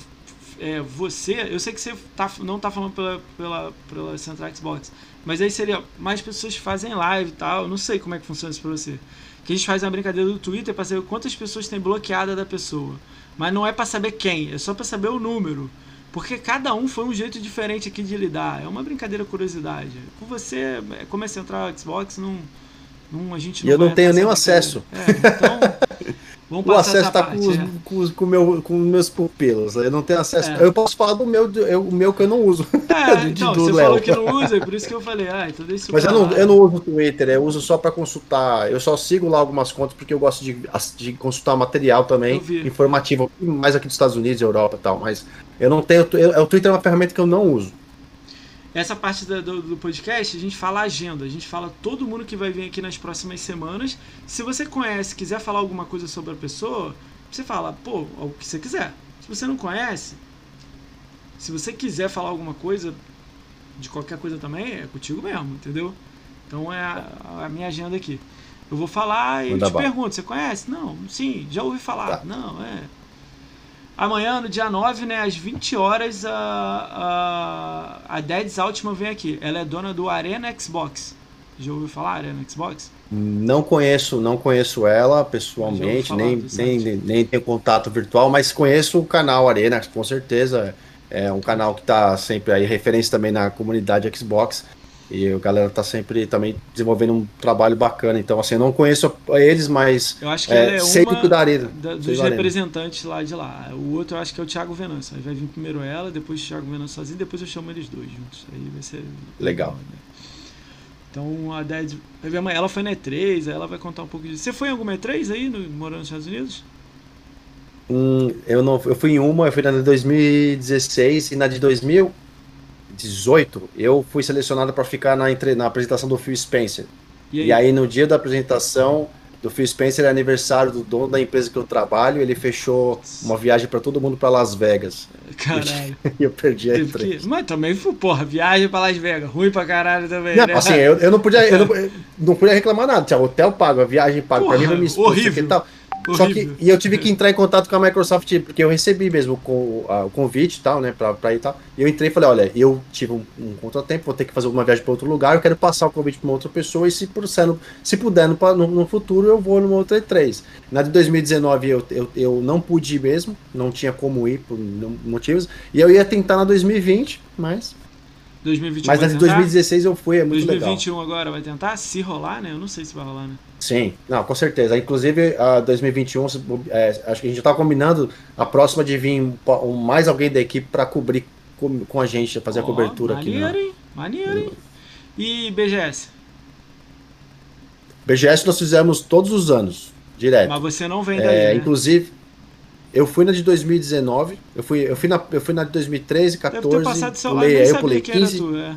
É, você. Eu sei que você tá, não tá falando pela, pela, pela Central Xbox. Mas aí seria mais pessoas que fazem live e tal. Eu não sei como é que funciona isso pra você. Que a gente faz uma brincadeira do Twitter pra saber quantas pessoas tem bloqueada da pessoa. Mas não é pra saber quem, é só pra saber o número. Porque cada um foi um jeito diferente aqui de lidar. É uma brincadeira curiosidade. Com você, como é central Xbox, não, não a gente E eu não tenho nenhum acesso. É, então, vamos O acesso tá parte. com, os, é. com, os- com, meu, com meus pupilos. Eu não tenho acesso. É. Eu posso falar do meu, eu- o meu que eu não uso. É, de- então, do você Léo. falou que não usa, é por isso que eu falei, ah, então deixa isso Mas eu não, eu não uso o Twitter, eu uso só pra consultar. Eu só sigo lá algumas contas porque eu gosto de, de consultar material também, informativo, mais aqui dos Estados Unidos, Europa e tal. Mas eu não tenho. eu- o Twitter é uma ferramenta que eu não uso. Essa parte da- do, do podcast, a gente fala agenda. A gente fala todo mundo que vai vir aqui nas próximas semanas. Se você conhece, quiser falar alguma coisa sobre a pessoa, você fala, pô, o que você quiser. Se você não conhece, se você quiser falar alguma coisa, de qualquer coisa também, é contigo mesmo, entendeu? Então é a, a minha agenda aqui. Eu vou falar e Manda te bala. pergunto, você conhece? Não, sim, já ouvi falar. Tá. Não, é. Amanhã, no dia 9, né, às 20 horas, a, a, a Dead Altman vem aqui. Ela é dona do Arena Xbox. Já ouviu falar Arena Xbox? Não conheço, não conheço ela pessoalmente, nem, nem, nem, nem tenho contato virtual, mas conheço o canal Arena, com certeza. É um canal que tá sempre aí, referência também na comunidade Xbox. E a galera tá sempre também desenvolvendo um trabalho bacana. Então, assim, eu não conheço eles, mas Eu acho que É, é sei uma do da Arena. da- dos do Arena. representantes lá de lá. O outro eu acho que é o Thiago Venâncio. Aí vai vir primeiro ela, depois o Thiago Venâncio sozinho, depois eu chamo eles dois juntos. Aí vai ser Legal. né? Então a Dead. Ela foi na E3, aí ela vai contar um pouco disso. Você foi em alguma E3 aí, no, morando nos Estados Unidos? Hum, eu não, eu fui em uma, eu fui na de 2016 e na de 2018 eu fui selecionado para ficar na, entre- na apresentação do Phil Spencer. E aí, no dia da apresentação do Phil Spencer, é aniversário do dono da empresa que eu trabalho, ele fechou uma viagem para todo mundo para Las Vegas. Caralho. E eu perdi a que... Mas também, porra, viagem pra Las Vegas. Ruim pra caralho também, Não, né? assim, eu, eu não podia, eu não, eu não podia reclamar nada. Tinha hotel pago, a viagem paga para mim, horrível. e tal. Só que, e eu tive que entrar em contato com a Microsoft, porque eu recebi mesmo com, a- o convite e tal, né, pra, pra ir e tal. E eu entrei e falei, olha, eu tive um, um contratempo, vou ter que fazer uma viagem para outro lugar, eu quero passar o convite para uma outra pessoa e se, por, se puder no, no, no futuro eu vou numa outra E3. Na de 2019 eu, eu, eu não pude ir mesmo, não tinha como ir por motivos, e eu ia tentar na 2020, mas, 2021 mas vai de tentar? 2016 eu fui, é muito legal. 2021 agora vai tentar? Se rolar, né? Eu não sei se vai rolar, né? Sim, não, com certeza. Inclusive, a 2021, se- é, acho que a gente já tá combinando a próxima de vir mais alguém da equipe para cobrir com, com a gente, fazer a Ó, cobertura aqui. Maneiro, Né? hein? Maneiro, hein? E BGS? BGS nós fizemos todos os anos, direto. Mas você não vem É, daí, né? Inclusive, eu fui na de 2019, eu fui, eu fui, na, eu fui na de 2013, Deve 14, ter passado do seu lado, pulei, aí eu pulei que era 15, tu, é.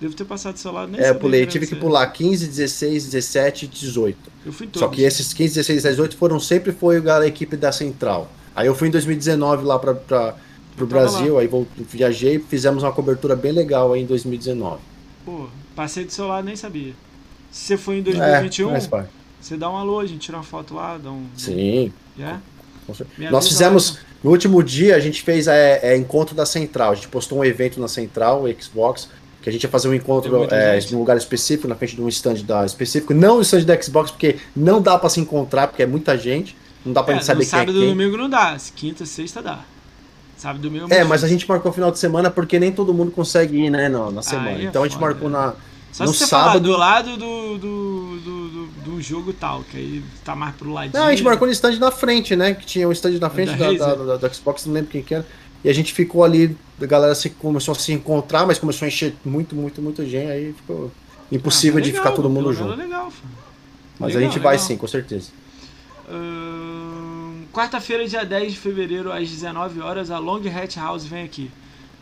Devo ter passado do seu lado, nem é, eu pulei, tive que pular 15, 16, 17 e 18. Eu fui todos. Só que esses 15, 16, 18 foram sempre foi a equipe da Central. Aí eu fui em 2019 lá para pro Brasil, aí vou, viajei, fizemos uma cobertura bem legal aí em 2019. Pô, passei do seu lado, nem sabia. Se você foi em É, 2021, faz parte. você dá um alô, a gente tira uma foto lá, dá um... Sim. Já? Me Nós fizemos, no último dia, a gente fez é, é, encontro da Central. A gente postou um evento na Central, o Xbox, que a gente ia fazer um encontro é, num lugar específico, na frente de um stand da específico, não o stand da Xbox, porque não dá para se encontrar, porque é muita gente, não dá pra é, gente saber quem sábado é quem. domingo não dá, quinta, sexta dá. Sábado domingo É, mas a gente marcou o final de semana porque nem todo mundo consegue ir, né, no, na semana. É então a gente foda, marcou na só no se você sábado... falar do lado do, do, do, do, jogo tal, que aí tá mais pro ladinho. Não, a gente marcou no stand na frente, né? Que tinha um stand na frente da, da, da, Xbox, não lembro quem que era. E a gente ficou ali, a galera se, começou a se encontrar, mas começou a encher muito, muito, muito gente, aí ficou impossível ah, de ficar todo mundo junto. Mas a gente vai sim, com certeza. Quarta-feira, dia 10 de fevereiro, às 19 horas, a Long Hat House vem aqui.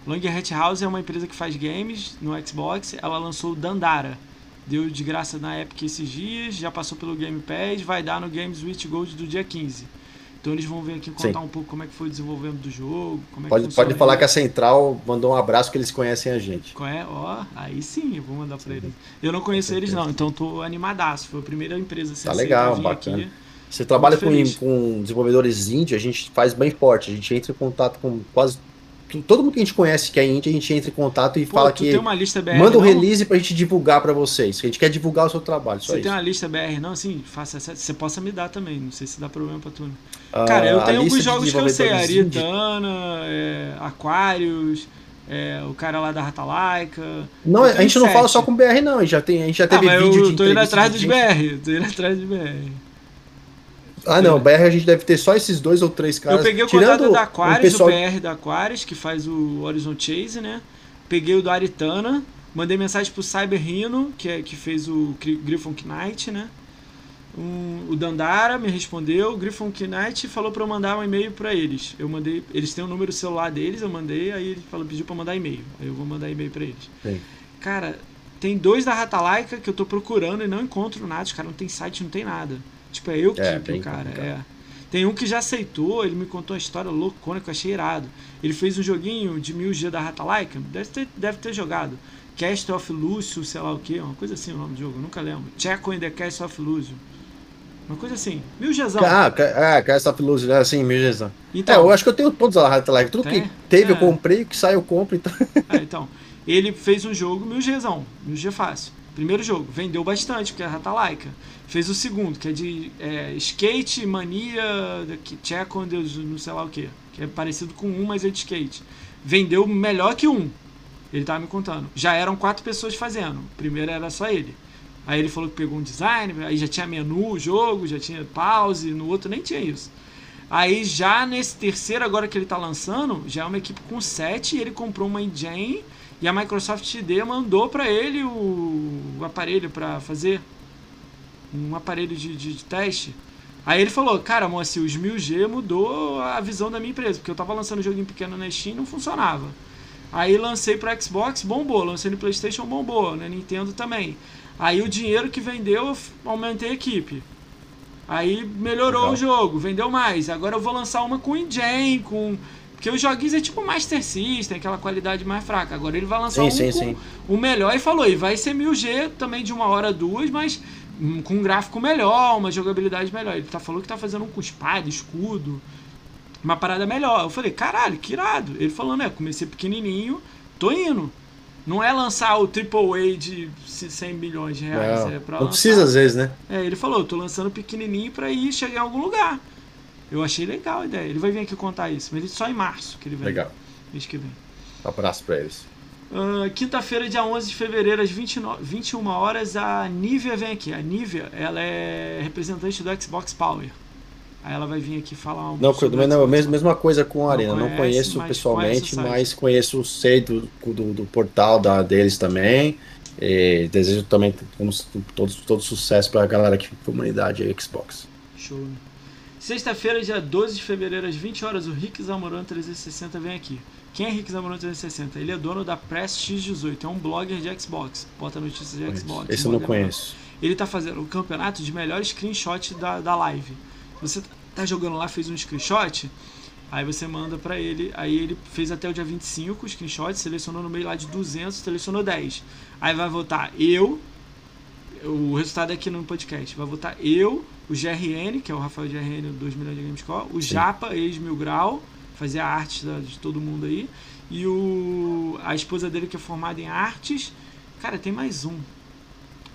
Long Hat House é uma empresa que faz games no Xbox. Ela lançou o Dandara. Deu de graça na Epic esses dias, já passou pelo Game Pass, vai dar no Games with Gold do dia 15. Então eles vão vir aqui contar Sim. um pouco como é que foi o desenvolvimento do jogo. Como é pode, pode falar que a Central mandou um abraço que eles conhecem a gente. É, ó, aí sim, eu vou mandar para eles. Eu não conheço eles não, então tô animadaço. Foi a primeira empresa a Tá legal, bacana. Aqui. Você trabalha com, com desenvolvedores índios, a gente faz bem forte. A gente entra em contato com quase todo mundo que a gente conhece que é índia, a gente entra em contato e Pô, fala que. BR, manda um release pra gente divulgar para vocês. Que a gente quer divulgar o seu trabalho. Você tem uma lista BR, não? Assim, faça Você possa me dar também. Não sei se dá problema pra tu. Ah, Cara, eu tenho alguns jogos que eu sei. Aritana, é, Aquarius. É, o cara lá da Rata Laica. Não, a gente não fala só com BR, não. A gente já, tem, a gente já ah, teve ah, vídeo eu de tô indo atrás dos BR. Tô indo atrás dos BR. Ah, não, BR a gente deve ter só esses dois ou três caras. Eu peguei o Tirando contato da Aquarius, o, pessoal... BR da Aquarius, que faz o Horizon Chase, né? Peguei o do Aritana, mandei mensagem pro Cyber Rhino, que, é, que fez o Griffon Knight, né? Um, o Dandara me respondeu, o Griffon Knight falou para eu mandar um e-mail para eles. Eu mandei, eles têm o um número celular deles, eu mandei, aí ele falou, pediu para mandar e-mail. Aí eu vou mandar e-mail para eles. Sim. Cara, tem dois da Ratalaika que eu tô procurando e não encontro nada, os caras não tem site, não tem nada. Tipo, é eu que é, o cara. É. Tem um que já aceitou, ele me contou uma história loucona que eu achei irado. Ele fez um joguinho de 1000G da Rata Laika, deve ter, deve ter jogado. Cast of Lúcio, sei lá o que, uma coisa assim o nome do jogo, nunca lembro. Checo in the Cast of Lúcio. Uma coisa assim, mil Gzão. Ah, é, Cast of Lúcio, é assim, mil Gzão. Então, é, eu acho que eu tenho todos a Rata Laika. Tudo que teve é. eu comprei, o que sai eu compro. Então. É, então, ele fez um jogo mil Gzão, mil G fácil. Primeiro jogo, vendeu bastante, porque é Rata Laika. Fez o segundo, que é de é, skate, mania, tcheco, não sei lá o que. Que é parecido com um, mas é de skate. Vendeu melhor que um. Ele tava me contando. Já eram quatro pessoas fazendo. Primeiro era só ele. Aí ele falou que pegou um design, aí já tinha menu, jogo, já tinha pause, no outro nem tinha isso. Aí já nesse terceiro agora que ele tá lançando, já é uma equipe com sete e ele comprou uma engine e a Microsoft TD mandou para ele o, o aparelho para fazer um aparelho de, de, de, teste. Aí ele falou, cara, moça, os 1000G mudou a visão da minha empresa, porque eu tava lançando um joguinho pequeno na Steam e não funcionava. Aí lancei para Xbox, bombou, lancei no PlayStation, bombou, na Nintendo também. Aí o dinheiro que vendeu, eu aumentei a equipe. Aí melhorou Legal. o jogo, vendeu mais. Agora eu vou lançar uma com engine, com porque os joguinhos é tipo Master System, aquela qualidade mais fraca. Agora ele vai lançar sim, um sim, o melhor e falou, e vai ser 1000G também de uma hora, duas, mas com um gráfico melhor, uma jogabilidade melhor. Ele tá falando que tá fazendo um com espada, escudo, uma parada melhor. Eu falei, caralho, que irado. Ele falou, né, comecei pequenininho, tô indo. Não é lançar o AAA de 100 milhões de reais. Não, é pra não lançar. precisa às vezes, né? É, ele falou, tô lançando pequenininho para ir chegar em algum lugar. Eu achei legal a ideia. Ele vai vir aqui contar isso, mas ele só em março que ele vem. Legal. Mês que vem. Um abraço pra eles. Uh, Quinta-feira, dia 11 de fevereiro, às 29, 21 horas, a Nivea vem aqui. A Nivea, ela é representante do Xbox Power. Aí ela vai vir aqui falar um Não, sobre não, mesma, mesma coisa com a Arena. Não, não conheço pessoalmente, mas conheço, sei do, do, do portal da, deles também. E desejo também todo, todo sucesso para a galera aqui, comunidade Xbox. Show. Sexta-feira, dia 12 de fevereiro, às 20 horas, o Rick Zamorano 360 vem aqui. Quem é Rick Zamorano 360? Ele é dono da Press X18, é um blogger de Xbox, bota notícias de Xbox. Esse eu não conheço. Ele tá fazendo o campeonato de melhor screenshot da, da live. Você tá jogando lá, fez um screenshot, aí você manda para ele, aí ele fez até o dia 25 o screenshot, selecionou no meio lá de 200, selecionou 10. Aí vai votar eu, o resultado é aqui no podcast, vai votar eu, o GRN, que é o Rafael GRN, 2 milhões de Gamescore, o Sim. Japa, ex-Mil Grau, fazia arte de todo mundo aí. E o, a esposa dele que é formada em artes. Cara, tem mais um.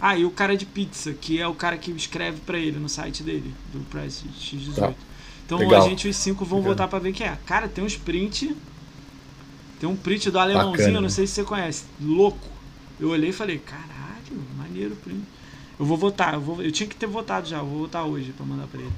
Ah, e o cara de pizza, que é o cara que escreve para ele no site dele, do Press X18. Tá. Então Legal. a gente, os cinco, vão Legal. voltar para ver quem é. Cara, tem uns print. Tem um print do alemãozinho, Bacana, não sei se você conhece. Louco. Eu olhei e falei, caralho, maneiro o print. Eu vou votar, eu, vou, eu tinha que ter votado já, eu vou votar hoje para mandar para ele.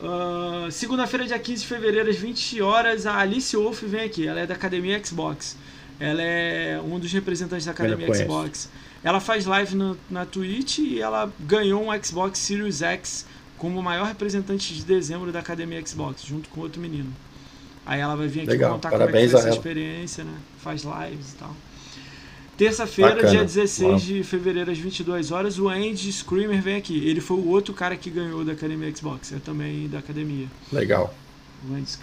Uh, Segunda-feira, dia 15 de fevereiro, às 20 horas, a Alice Wolf vem aqui. Ela é da Academia Xbox. Ela é um dos representantes da Academia Xbox. Ela faz live no, na Twitch e ela ganhou um Xbox Series X como maior representante de dezembro da Academia Xbox, junto com outro menino. Aí ela vai vir aqui Legal. contar Parabéns como é que foi essa experiência, né? Faz lives e tal. Terça-feira, dia 16 Uau. de fevereiro, às 22 horas, o Andy Screamer vem aqui. Ele foi o outro cara que ganhou da Academia Xbox. É também da academia. Legal.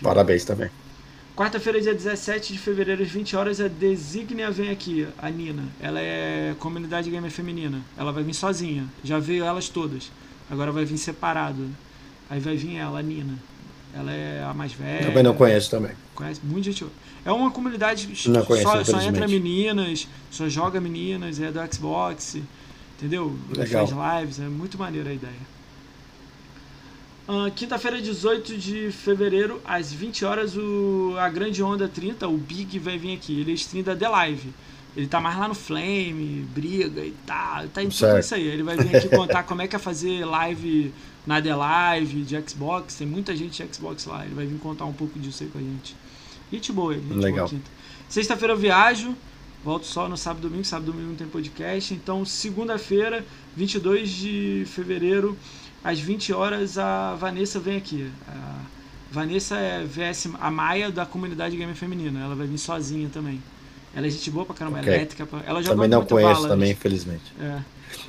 Parabéns também. Quarta-feira, dia 17 de fevereiro, às 20 horas, a Designia vem aqui, a Nina. Ela é comunidade gamer feminina. Ela vai vir sozinha. Já veio elas todas. Agora vai vir separado. Aí vai vir ela, a Nina. Ela é a mais velha. Também não conheço também. Conhece muita gente. É uma comunidade não conheço, só, só entra meninas, só joga meninas, é do Xbox, entendeu? Legal. Faz lives, é muito maneira a ideia. Uh, Quinta-feira, 18 de fevereiro, às 20 horas, o, a Grande Onda 30, o Big, vai vir aqui. Ele é stream da The Live. Ele tá mais lá no Flame, briga e tal. Tá em tudo isso aí. Ele vai vir aqui contar como é que é fazer live na The Live, de Xbox. Tem muita gente de Xbox lá. Ele vai vir contar um pouco disso aí com a gente. Gente boa, gente Legal. Sexta-feira eu viajo. Volto só no sábado e domingo. Sábado e domingo não tem podcast. Então, segunda-feira, 22 de fevereiro, às 20 horas, a Vanessa vem aqui. A Vanessa é VS, a Maia da comunidade gamer feminina. Ela vai vir sozinha também. Ela é gente boa pra caramba, okay. elétrica. Ela joga também não conheço bala, também, infelizmente. É.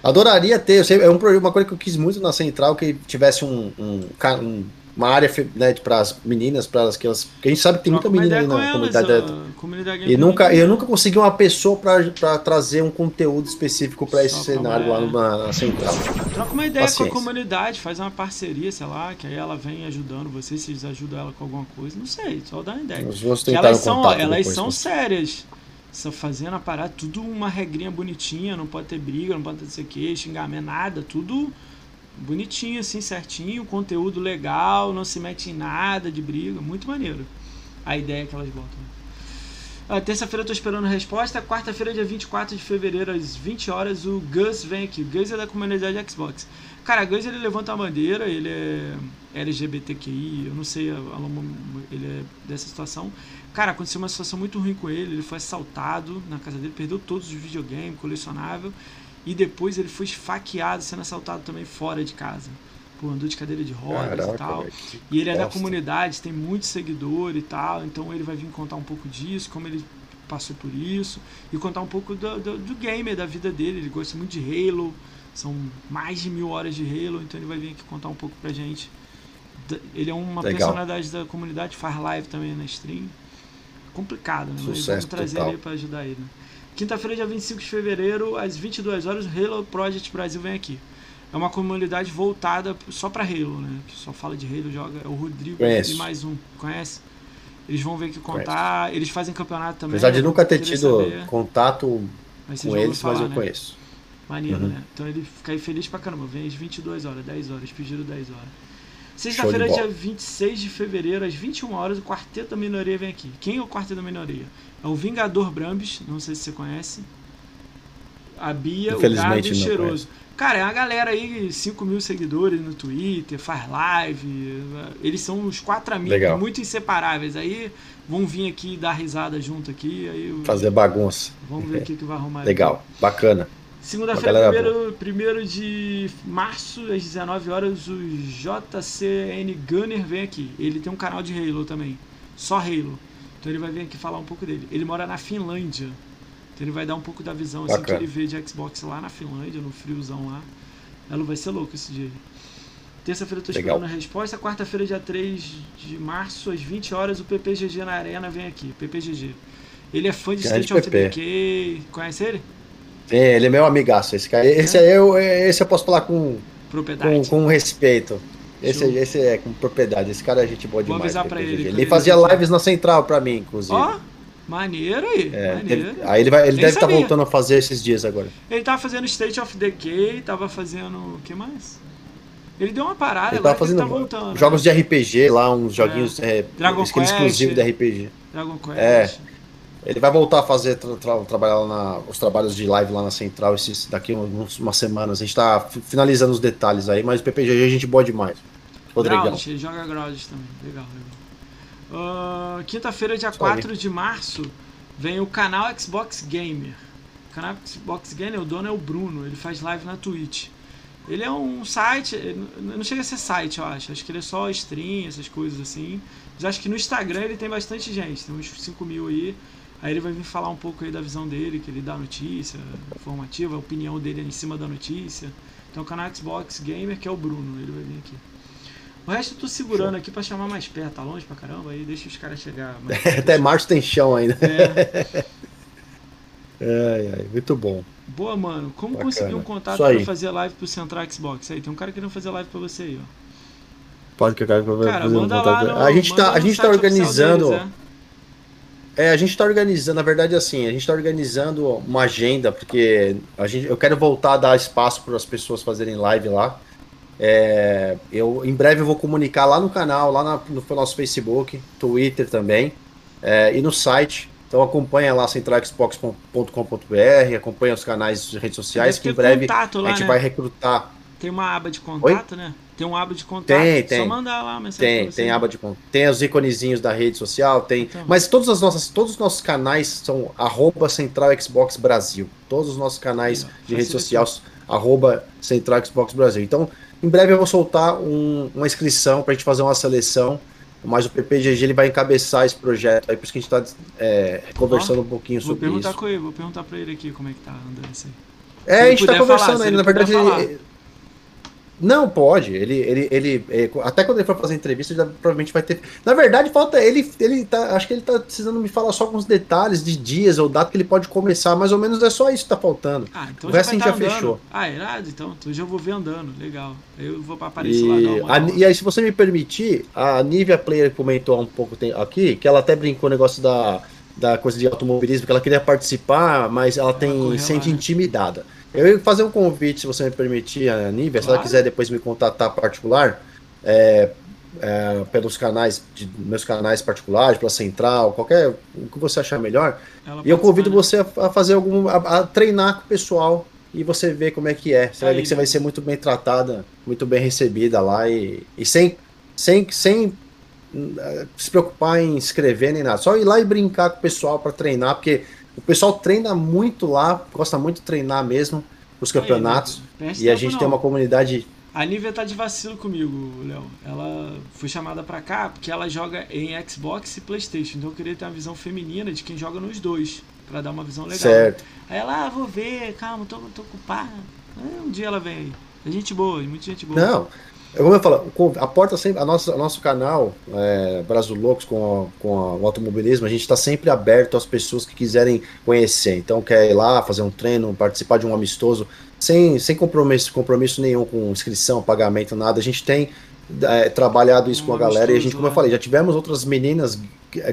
Adoraria ter, sei, é um, uma coisa que eu quis muito na Central, que tivesse um, um, um uma área né, para as meninas, para as que elas. Porque a gente sabe que tem muita menina aí na elas, comunidade. comunidade e nunca, eu nunca consegui uma pessoa para trazer um conteúdo específico para esse cenário lá na, na, central. Troca uma ideia Paciência. com a comunidade, faz uma parceria, sei lá, que aí ela vem ajudando vocês, vocês ajudam ela com alguma coisa. Não sei, só dá uma ideia. elas são, elas são sérias. Só fazendo a parada, tudo uma regrinha bonitinha, não pode ter briga, não pode ter isso aqui, xingamento, nada, tudo bonitinho, assim, certinho, conteúdo legal, não se mete em nada de briga, muito maneiro a ideia que elas botam. Ah, Terça-feira eu tô esperando resposta. Quarta-feira, dia 24 de fevereiro, às 20 horas, o Gus vem aqui. O Gus é da comunidade Xbox. Cara, o Gus ele levanta a bandeira, ele é LGBTQI, eu não sei, ele é dessa situação. Cara, aconteceu uma situação muito ruim com ele. Ele foi assaltado na casa dele, perdeu todos os videogames, colecionável. E depois ele foi esfaqueado, sendo assaltado também fora de casa. Pô, andou de cadeira de rodas Caraca, e tal. E ele é da comunidade, tem muitos seguidores e tal. Então ele vai vir contar um pouco disso, como ele passou por isso. E contar um pouco do, do, do gamer, da vida dele. Ele gosta muito de Halo. São mais de mil horas de Halo. Então ele vai vir aqui contar um pouco pra gente. Ele é uma Legal. personalidade da comunidade, faz live também na stream. Complicado, né? Sucesso Mas vamos trazer total. ele pra ajudar ele. Quinta-feira, dia 25 de fevereiro, às 22 horas, o Halo Project Brasil vem aqui. É uma comunidade voltada só para Halo, né? Que só fala de Halo, joga. É o Rodrigo Conheço. e mais um. Conhece? Eles vão ver que contar. Conheço. Eles fazem campeonato também. Apesar de nunca ter tido saber. contato mas com eles, falar, mas eu né? conheço. Maneiro, uhum. né? Então ele fica aí feliz pra caramba. Vem às 22 horas, 10 horas, pediram 10 horas. Sexta-feira, dia 26 de fevereiro, às 21 horas, o Quarteto da Minoria vem aqui. Quem é o Quarteto da Minoria? É o Vingador Brambis, não sei se você conhece. A Bia, o Gado e o Cheiroso. Cara, é uma galera aí, 5 mil seguidores no Twitter, faz live. Eles são os quatro amigos, Legal. muito inseparáveis. Aí vão vir aqui dar risada junto aqui. Aí Fazer bagunça. Vamos ver o que, que vai arrumar. Legal, aqui. bacana. Segunda-feira, primeiro, primeiro de março, às 19 horas, o JCN Gunner vem aqui. Ele tem um canal de Halo também. Só Halo. Então ele vai vir aqui falar um pouco dele. Ele mora na Finlândia. Então ele vai dar um pouco da visão assim, que ele vê de Xbox lá na Finlândia, no friozão lá. Ela vai ser louco esse dia. Terça-feira eu tô esperando a resposta. Quarta-feira, dia 3 de março, às 20 horas, o PPGG na Arena vem aqui. PPGG. Ele é fã de State of Decay. Conhece ele? É, ele é meu amigaço, esse cara. Esse, é? eu, esse eu posso falar com, Propriedade. com, com respeito. Esse, esse é com propriedade. Esse cara é gente boa demais. Vou avisar pra ele. Ele fazia lives na central pra mim, inclusive. Ó, maneiro aí. É, maneiro. Aí ele, vai, ele deve estar tá voltando a fazer esses dias agora. Ele tava fazendo State of Decay, tava fazendo. O que mais? Ele deu uma parada, ele tava fazendo ele tá voltando. Jogos né? de RPG lá, uns joguinhos é. É, Dragon Quest, exclusivo de RPG. Dragon Quest. É. Ele vai voltar a fazer, tra tra trabalhar na, os trabalhos de live lá na Central esses, daqui uns, umas semanas. A gente tá finalizando os detalhes aí, mas o PPGG a gente boa demais. Rodrigão. ele joga Ground também. Legal, legal. Uh, Quinta-feira, dia Só 4 aí. de março, vem o canal Xbox Gamer. O canal Xbox Gamer, o dono é o Bruno, ele faz live na Twitch. Ele é um site, não chega a ser site, eu acho. Acho que ele é só stream, essas coisas assim. Mas acho que no Instagram ele tem bastante gente, tem uns 5 mil aí. Aí ele vai vir falar um pouco aí da visão dele, que ele dá notícia, informativa, a opinião dele em cima da notícia. Então o canal Xbox Gamer, que é o Bruno, ele vai vir aqui. O resto eu tô segurando Show. aqui pra chamar mais perto, tá longe pra caramba, aí deixa os caras chegar. Até março tem chão ainda. É. ai, ai, muito bom. Boa, mano. Como Bacana. conseguir um contato pra fazer live pro Central Xbox? Aí, tem um cara querendo fazer live pra você aí, ó. Pode que eu quero cara, fazer um contato. No, a gente tá, a gente tá organizando. Deles, é. é. a gente está organizando, na verdade, assim, a gente está organizando uma agenda, porque a gente, eu quero voltar a dar espaço para as pessoas fazerem live lá. É, eu em breve eu vou comunicar lá no canal, lá na, no nosso Facebook, Twitter também, é, e no site. Então acompanha lá centralxbox.com.br, acompanha os canais de redes sociais, que em breve lá, a gente né? vai recrutar. Tem uma aba de contato, Oi? né? Tem uma aba de contato. Tem, tem. Só mandar lá mensagem. Tem, tem aba de contato. Tem os iconezinhos da rede social, tem. Então. Mas todas as nossas, todos os nossos canais são arroba Central Xbox Brasil. Todos os nossos canais de rede social, arroba Central Xbox Brasil. Então, em breve eu vou soltar um, uma inscrição para a gente fazer uma seleção, mas o PPGG ele vai encabeçar esse projeto, aí por isso que a gente está é, conversando um pouquinho sobre isso. Com ele, vou perguntar para ele aqui como é que tá andando isso aí. É, a gente está conversando ainda, na verdade. Ele, não, pode. Ele, ele, ele, ele, até quando ele for fazer entrevista, ele provavelmente vai ter. Na verdade, falta ele, ele tá, acho que ele tá precisando me falar só alguns detalhes de dias ou data que ele pode começar. Mais ou menos é só isso que tá faltando. Ah, então o resto a gente tá já andando. fechou. Ah, é irado, então. Então já vou ver andando. Legal. Eu vou aparecer e, lá. A, e aí, se você me permitir, a Nivea Player comentou há um pouco aqui que ela até brincou o negócio da, da coisa de automobilismo, que ela queria participar, mas ela, ela tem sente lá, né? intimidada. Eu ia fazer um convite, se você me permitir, a Nívia, claro. se ela quiser depois me contatar particular, é, é, pelos canais, de, meus canais particulares, pela central, qualquer, o que você achar melhor. Ela e eu convido né? você a, a, fazer algum, a, a, treinar com o pessoal e você ver como é que é. Você Aí, vai ver que você vai ser muito bem tratada, muito bem recebida lá e, e sem, sem, sem se preocupar em escrever nem nada. Só ir lá e brincar com o pessoal para treinar, porque o pessoal treina muito lá, gosta muito de treinar mesmo os campeonatos. Aí, e a gente não. tem uma comunidade. A Nívia tá de vacilo comigo, Léo. Ela foi chamada para cá porque ela joga em Xbox e PlayStation. Então eu queria ter uma visão feminina de quem joga nos dois, para dar uma visão legal. Certo. Aí ela, ah, vou ver, calma, tô, tô ocupada. um dia ela vem aí. É gente boa, muita gente boa. Não, é como eu falo, a porta sempre, a nossa, a nosso canal, é, Brasil Loucos com, a, com a, o automobilismo, a gente está sempre aberto às pessoas que quiserem conhecer. Então, quer ir lá, fazer um treino, participar de um amistoso, sem, sem compromisso, compromisso nenhum com inscrição, pagamento, nada. A gente tem é, trabalhado isso um com a galera e a gente, como eu falei, já tivemos outras meninas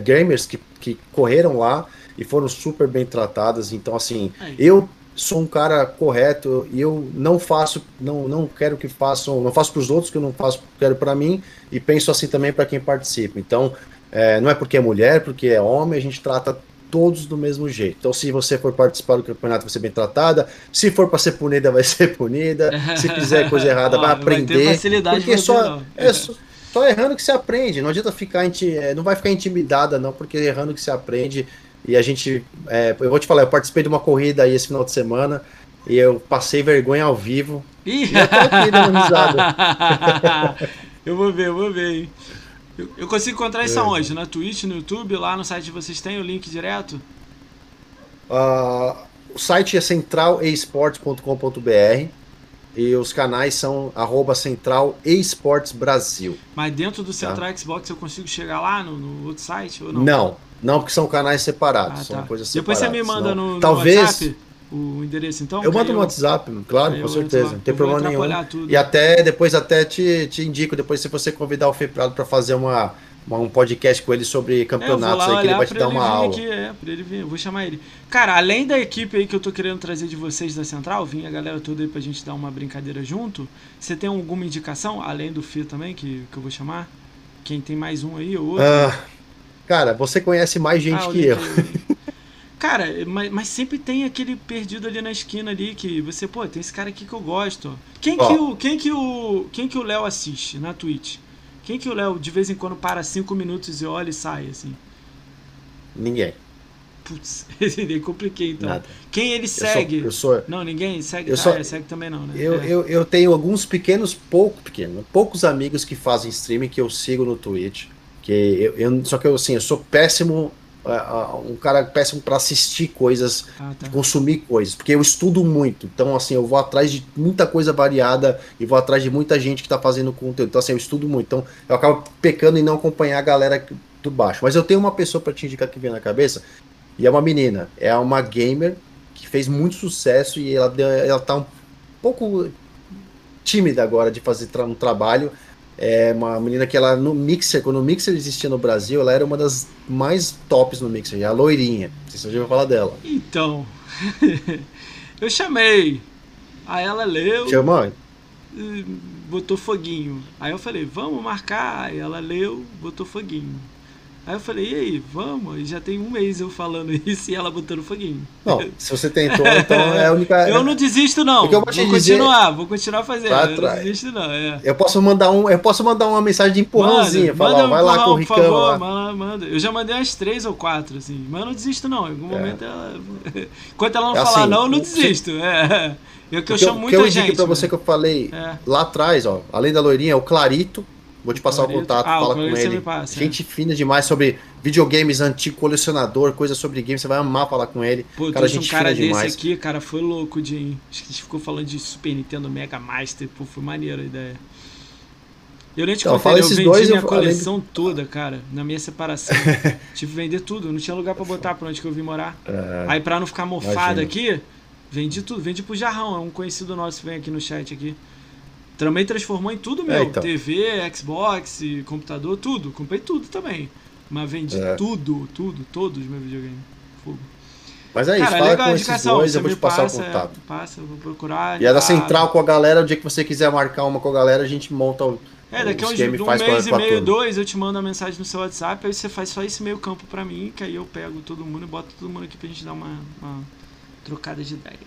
gamers que, que correram lá e foram super bem tratadas. Então, assim, eu sou um cara correto e eu não faço, não, não quero que façam, não faço para os outros que eu não faço, quero para mim e penso assim também para quem participa. Então, é, não é porque é mulher, porque é homem, a gente trata todos do mesmo jeito. Então, se você for participar do campeonato, vai ser bem tratada. Se for para ser punida, vai ser punida. Se fizer coisa errada, vai aprender. Vai facilidade porque só, é, só, só errando que se aprende. Não adianta ficar, é, não vai ficar intimidada não, porque errando que se aprende. E a gente, é, eu vou te falar, eu participei de uma corrida aí esse final de semana e eu passei vergonha ao vivo. Ih! E eu tô aqui dando risada. eu vou ver, eu vou ver? Eu, eu consigo encontrar isso é. aonde? Na Twitch, no YouTube, lá no site de vocês tem o link direto? Uh, o site é centralesports.com.br e os canais são arroba Central Esportes Brasil. Mas dentro do Central tá? Xbox eu consigo chegar lá no, no outro site ou não? Não, não, porque são canais separados, ah, são tá. coisas Depois separadas. você me manda no, no Talvez... WhatsApp o endereço, então? Eu mando no WhatsApp, claro, com certeza. Não tem problema nenhum. Tudo. E até depois até te, te indico, depois se você convidar o Fê Prado para fazer uma, uma, um podcast com ele sobre campeonatos é, aí, que ele vai te dar uma aula. Aqui, é, pra ele vir, eu vou chamar ele. Cara, além da equipe aí que eu tô querendo trazer de vocês da Central, vim a galera toda aí pra gente dar uma brincadeira junto. Você tem alguma indicação, além do Fê também, que, que eu vou chamar? Quem tem mais um aí ou outro? Ah, cara, você conhece mais gente ah, que eu. Cara, mas, mas, sempre tem aquele perdido ali na esquina ali que você, pô, tem esse cara aqui que eu gosto. Quem que o quem que o quem que o Léo assiste na Twitch? Quem que o Léo de vez em quando para cinco minutos e olha e sai assim? Ninguém. Putz, nem compliquei então. Nada. Quem ele segue? Eu sou, eu sou, não, ninguém segue. Eu ah, sou, é, segue também não, né? Eu, é. eu, eu tenho alguns pequenos, pouco pequenos, poucos amigos que fazem streaming que eu sigo no Twitch. Que eu, eu, só que eu assim, eu sou péssimo um cara péssimo para assistir coisas, ah, tá. consumir coisas, porque eu estudo muito. Então, assim, eu vou atrás de muita coisa variada e vou atrás de muita gente que está fazendo conteúdo. Então, assim, eu estudo muito. Então, eu acabo pecando em não acompanhar a galera do baixo. Mas eu tenho uma pessoa para te indicar que vem na cabeça, e é uma menina. É uma gamer que fez muito sucesso e ela, ela tá um pouco tímida agora de fazer um trabalho é uma menina que ela no Mixer, quando o Mixer existia no Brasil, ela era uma das mais tops no Mixer, é a loirinha. Não sei se você já falar dela. Então, eu chamei. Aí ela leu. Chamou? Botou foguinho. Aí eu falei, vamos marcar. Aí ela leu, botou foguinho. Aí eu falei, e aí, vamos? E já tem um mês eu falando isso e ela botando foguinho. Não, se você tentou, então é a única. eu não desisto, não. Porque eu vou, vou continuar, vou continuar fazendo. Eu não desisto, não. É. Eu posso mandar um, eu posso mandar uma mensagem de empurrãozinho, falar, manda um vai empurrão, lá com o Ricão. Por favor, manda, manda. Eu já mandei umas três ou quatro, assim. Mas eu não desisto, não. Em algum é. momento ela. Enquanto ela não é falar assim, não, eu não desisto. É. Eu que eu chamo muita gente. Eu indiquei pra você que eu falei é. lá atrás, ó. Além da loirinha, é o Clarito Vou te passar o, o contato, ah, fala com ele. Passa, Gente é. fina demais sobre videogames antigo, colecionador, coisa sobre games, você vai amar falar com ele. Pô, cara, gente um cara desse demais. aqui, cara, foi louco, Jim. Acho que a gente ficou falando de Super Nintendo Mega Master, pô, foi maneiro a ideia. Eu nem te então, contei, eu vendi dois, minha eu, coleção de... toda, cara, na minha separação. Tive que vender tudo, não tinha lugar para botar pra onde que eu vim morar. É, Aí pra não ficar mofado aqui, vendi tudo, vendi pro Jarrão, é um conhecido nosso que vem aqui no chat aqui. Também transformou em tudo meu. É, então. TV, Xbox, computador, tudo. Comprei tudo também. Mas vendi é. tudo, tudo, todos os meus videogames. Fogo. Mas é isso, Cara, fala com esses dois, eu vou te passar passa, o contato. Passa, eu vou procurar. E é da central com a galera, o dia que você quiser marcar uma com a galera, a gente monta o. É, daqui a uns, um mês e meio, dois, eu te mando a mensagem no seu WhatsApp, aí você faz só esse meio campo pra mim, que aí eu pego todo mundo e boto todo mundo aqui pra gente dar uma, uma trocada de ideia.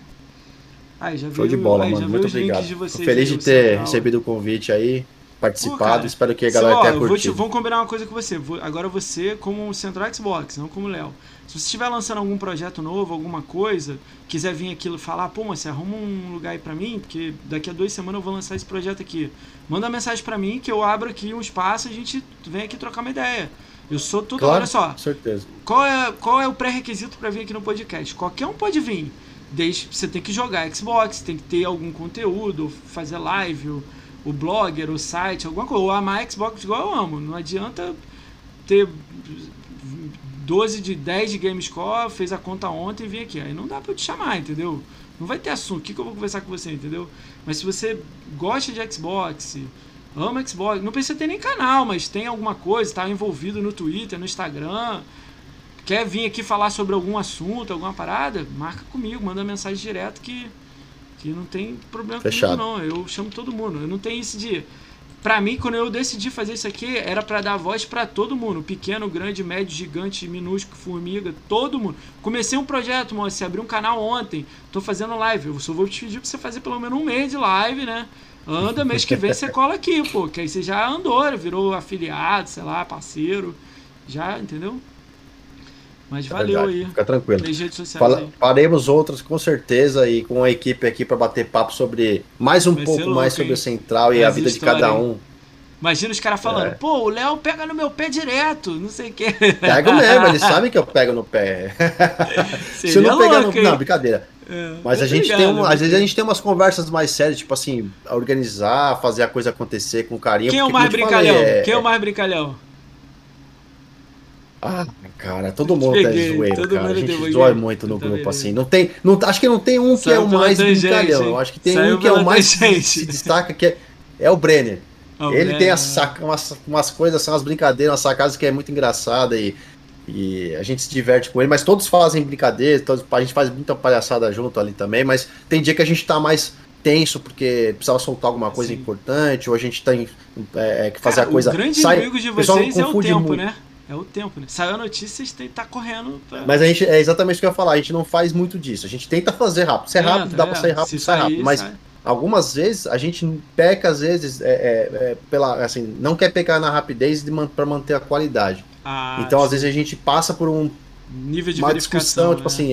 Aí, já Show de bola, aí, mano. Muito obrigado. feliz de ter recebido o convite aí, participado. Pô, Espero que a galera tenha curtido. Te, vamos combinar uma coisa com você. Agora você como Central Xbox, não como Léo. Se você estiver lançando algum projeto novo, alguma coisa, quiser vir aqui falar, pô, você arruma um lugar aí pra mim, porque daqui a duas semanas eu vou lançar esse projeto aqui. Manda uma mensagem pra mim que eu abro aqui um espaço e a gente vem aqui trocar uma ideia. Eu sou tudo, claro, olha só. certeza. Qual é, qual é o pré-requisito para vir aqui no podcast? Qualquer um pode vir desde você tem que jogar Xbox, tem que ter algum conteúdo, fazer live, o, o blogger, o site, alguma coisa. Ou amar Xbox igual eu amo. Não adianta ter 12 de 10 de GameScore, fez a conta ontem e vim aqui. Aí não dá pra eu te chamar, entendeu? Não vai ter assunto. O que, que eu vou conversar com você, entendeu? Mas se você gosta de Xbox, ama Xbox, não precisa ter nem canal, mas tem alguma coisa, está envolvido no Twitter, no Instagram, Quer vir aqui falar sobre algum assunto, alguma parada? Marca comigo, manda mensagem direto que, que não tem problema Fechado. comigo, não. Eu chamo todo mundo. Eu não tenho esse dia. Pra mim, quando eu decidi fazer isso aqui, era para dar voz para todo mundo. Pequeno, grande, médio, gigante, minúsculo, formiga, todo mundo. Comecei um projeto, mano. Você abriu um canal ontem. Tô fazendo live. Eu só vou te pedir pra você fazer pelo menos um mês de live, né? Anda, mês que vem você cola aqui, pô. Que aí você já andou, virou afiliado, sei lá, parceiro. Já, entendeu? Mas é valeu verdade. aí. Fica tranquilo. Fala, faremos outras com certeza e com a equipe aqui para bater papo sobre mais um Vai pouco louco, mais sobre o Central e a vida de cada um. Imagina os caras falando, é. pô, o Léo pega no meu pé direto, não sei o quê. Pego mesmo, eles sabem que eu pego no pé. Se eu não pegar no. Não, brincadeira. É, Mas a gente tem uma, às vezes a gente tem umas conversas mais sérias, tipo assim, organizar, fazer a coisa acontecer com carinho. Quem é o mais brincalhão? Falei, é... Quem é o mais brincalhão? Ah, cara, todo mundo tá Peguei, zoeiro, todo cara. A gente peguei. muito no Eu grupo, assim. Não tem, não, acho que não tem um que Saiu é o mais brincalhão. acho que tem Saiu um que é o mais tangente. se destaca, que é, é o Brenner. O Ele Breno, tem as umas, umas coisas, assim, umas brincadeiras, umas sacadas que é muito engraçada e, e a gente se diverte com ele, mas todos fazem brincadeira, todos, a gente faz muita palhaçada junto ali também, mas tem dia que a gente tá mais tenso porque precisava soltar alguma coisa Sim. importante, ou a gente tem é, que fazer Cara, a coisa. O grande sai- inimigo de vocês é o tempo, muito. né? É o tempo, né? Saiu a notícia, vocês têm que estar correndo. Pra... Mas a gente, é exatamente o que eu ia falar, a gente não faz muito disso. A gente tenta fazer rápido. Se é rápido, dá pra sair rápido, se sai rápido. Mas sai. algumas vezes a gente peca, às vezes, é, é, é, pela, assim, não quer pecar na rapidez de man, pra manter a qualidade. Ah, então, às vezes, a gente passa por um, nível de uma discussão, tipo né? assim,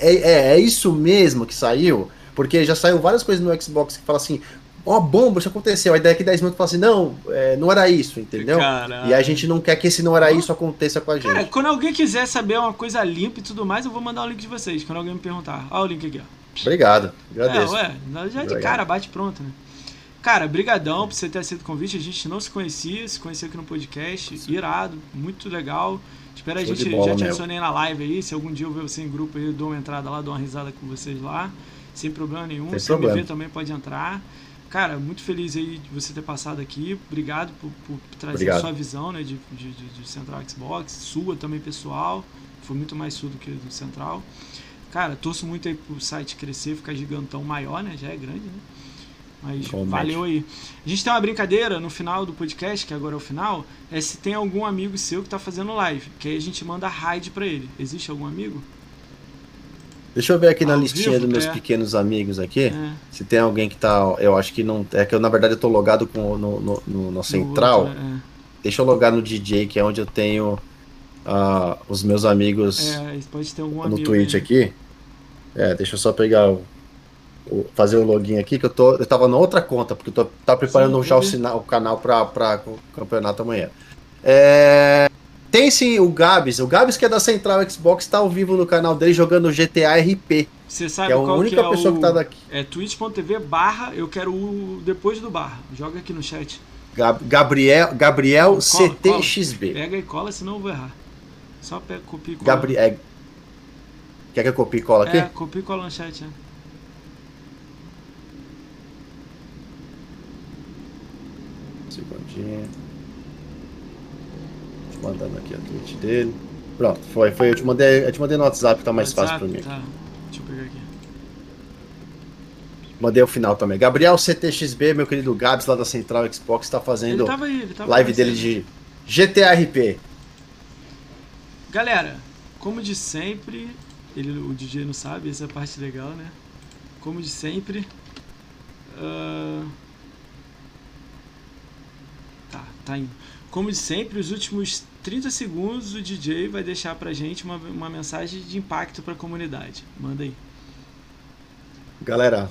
é, é, é isso mesmo que saiu? Porque já saiu várias coisas no Xbox que fala assim, ó, bomba, isso aconteceu. Aí daqui 10 minutos fala assim, não, é, não era isso, entendeu? Caralho. E a gente não quer que esse não era isso aconteça com a gente. Cara, quando alguém quiser saber uma coisa limpa e tudo mais, eu vou mandar o link de vocês. Quando alguém me perguntar. Olha o link aqui, ó. Obrigado, É, agradeço. ué, já de cara, bate pronto, né? Cara, brigadão por você ter aceito o convite. A gente não se conhecia, se conheceu aqui no podcast. Irado, muito legal. Espero a Show gente bola já te adicionei na live aí. Se algum dia eu ver você em grupo aí, eu dou uma entrada lá, dou uma risada com vocês lá. Sem problema nenhum. Sem Se problema. me ver também pode entrar. Cara, muito feliz aí de você ter passado aqui. Obrigado por, por trazer Obrigado. sua visão né, de, de, de- Central Xbox, sua também pessoal. Foi muito mais sua do que do Central. Cara, torço muito aí pro site crescer, ficar gigantão maior, né? Já é grande, né? Mas Igualmente. valeu aí. A gente tem uma brincadeira no final do podcast, que agora é o final, é se tem algum amigo seu que tá fazendo live, que aí a gente manda raid pra ele. Existe algum amigo? Deixa eu ver aqui na Ao listinha vivo, dos meus é. pequenos amigos aqui. É, Se tem alguém que tá. Eu acho que não. É que eu, na verdade, eu tô logado com, no, no, no- no Central. outro, é. Deixa eu logar no DJ, que é onde eu tenho ah, os meus amigos É, pode ter algum no amigo Twitch aqui. É, deixa eu só pegar o. o- fazer o login aqui, que eu tô. Eu tava na outra conta, porque eu tô tava preparando Sim, já o, sinal, o canal pra, pra o campeonato amanhã. É, tem sim o Gabs. O Gabs, que é da Central Xbox, tá ao vivo no canal dele jogando GTA RP. Você Que sabe é a qual única que é pessoa o... que tá daqui. É twitch.tv barra, eu quero o depois do barra. Joga aqui no chat. Gab- Gabriel, Gabriel Cola, cola. CTXB. Pega e cola, senão eu vou errar. Só pega, copia e cola. Gabriel. é- Quer que eu copie e cola aqui? É, copia e cola no chat, é. Segundinho. Mandando aqui a tweet dele. Pronto, foi, foi. Eu te mandei, eu te mandei no WhatsApp, tá mais fácil WhatsApp, pra mim. Tá. Deixa eu pegar aqui. Mandei o final também. Gabriel CTXB, meu querido Gabs lá da Central Xbox, tá fazendo aí, live dele de GTRP. Galera, como de sempre, ele, o DJ não sabe, essa é a parte legal, né? Como de sempre. ah, Tá, tá indo. Como de sempre, os últimos 30 segundos o DJ vai deixar pra gente uma, uma mensagem de impacto pra comunidade. Manda aí. Galera,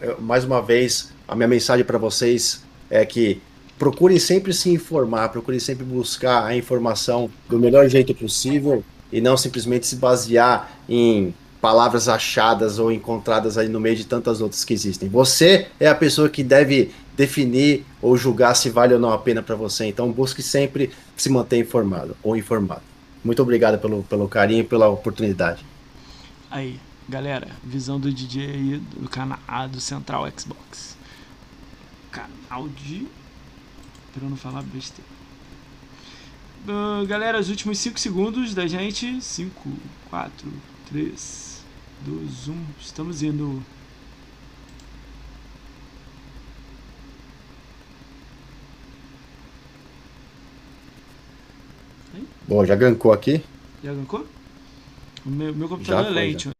eu- mais uma vez, a minha mensagem para vocês é que procurem sempre se informar, procurem sempre buscar a informação do melhor jeito possível e não simplesmente se basear em palavras achadas ou encontradas aí no meio de tantas outras que existem. Você é a pessoa que deve definir ou julgar se vale ou não a pena para você. Então busque sempre se manter informado ou informado. Muito obrigado pelo, pelo carinho e pela oportunidade. Aí, galera, visão do DJ aí do canal do Central Xbox. Canal de. Pra eu não falar besteira. Ah, galera, os últimos 5 segundos da gente. 5, 4, 3, 2, 1. Estamos indo. Bom, já gancou aqui? Já gancou? O meu, meu computador Já é lento,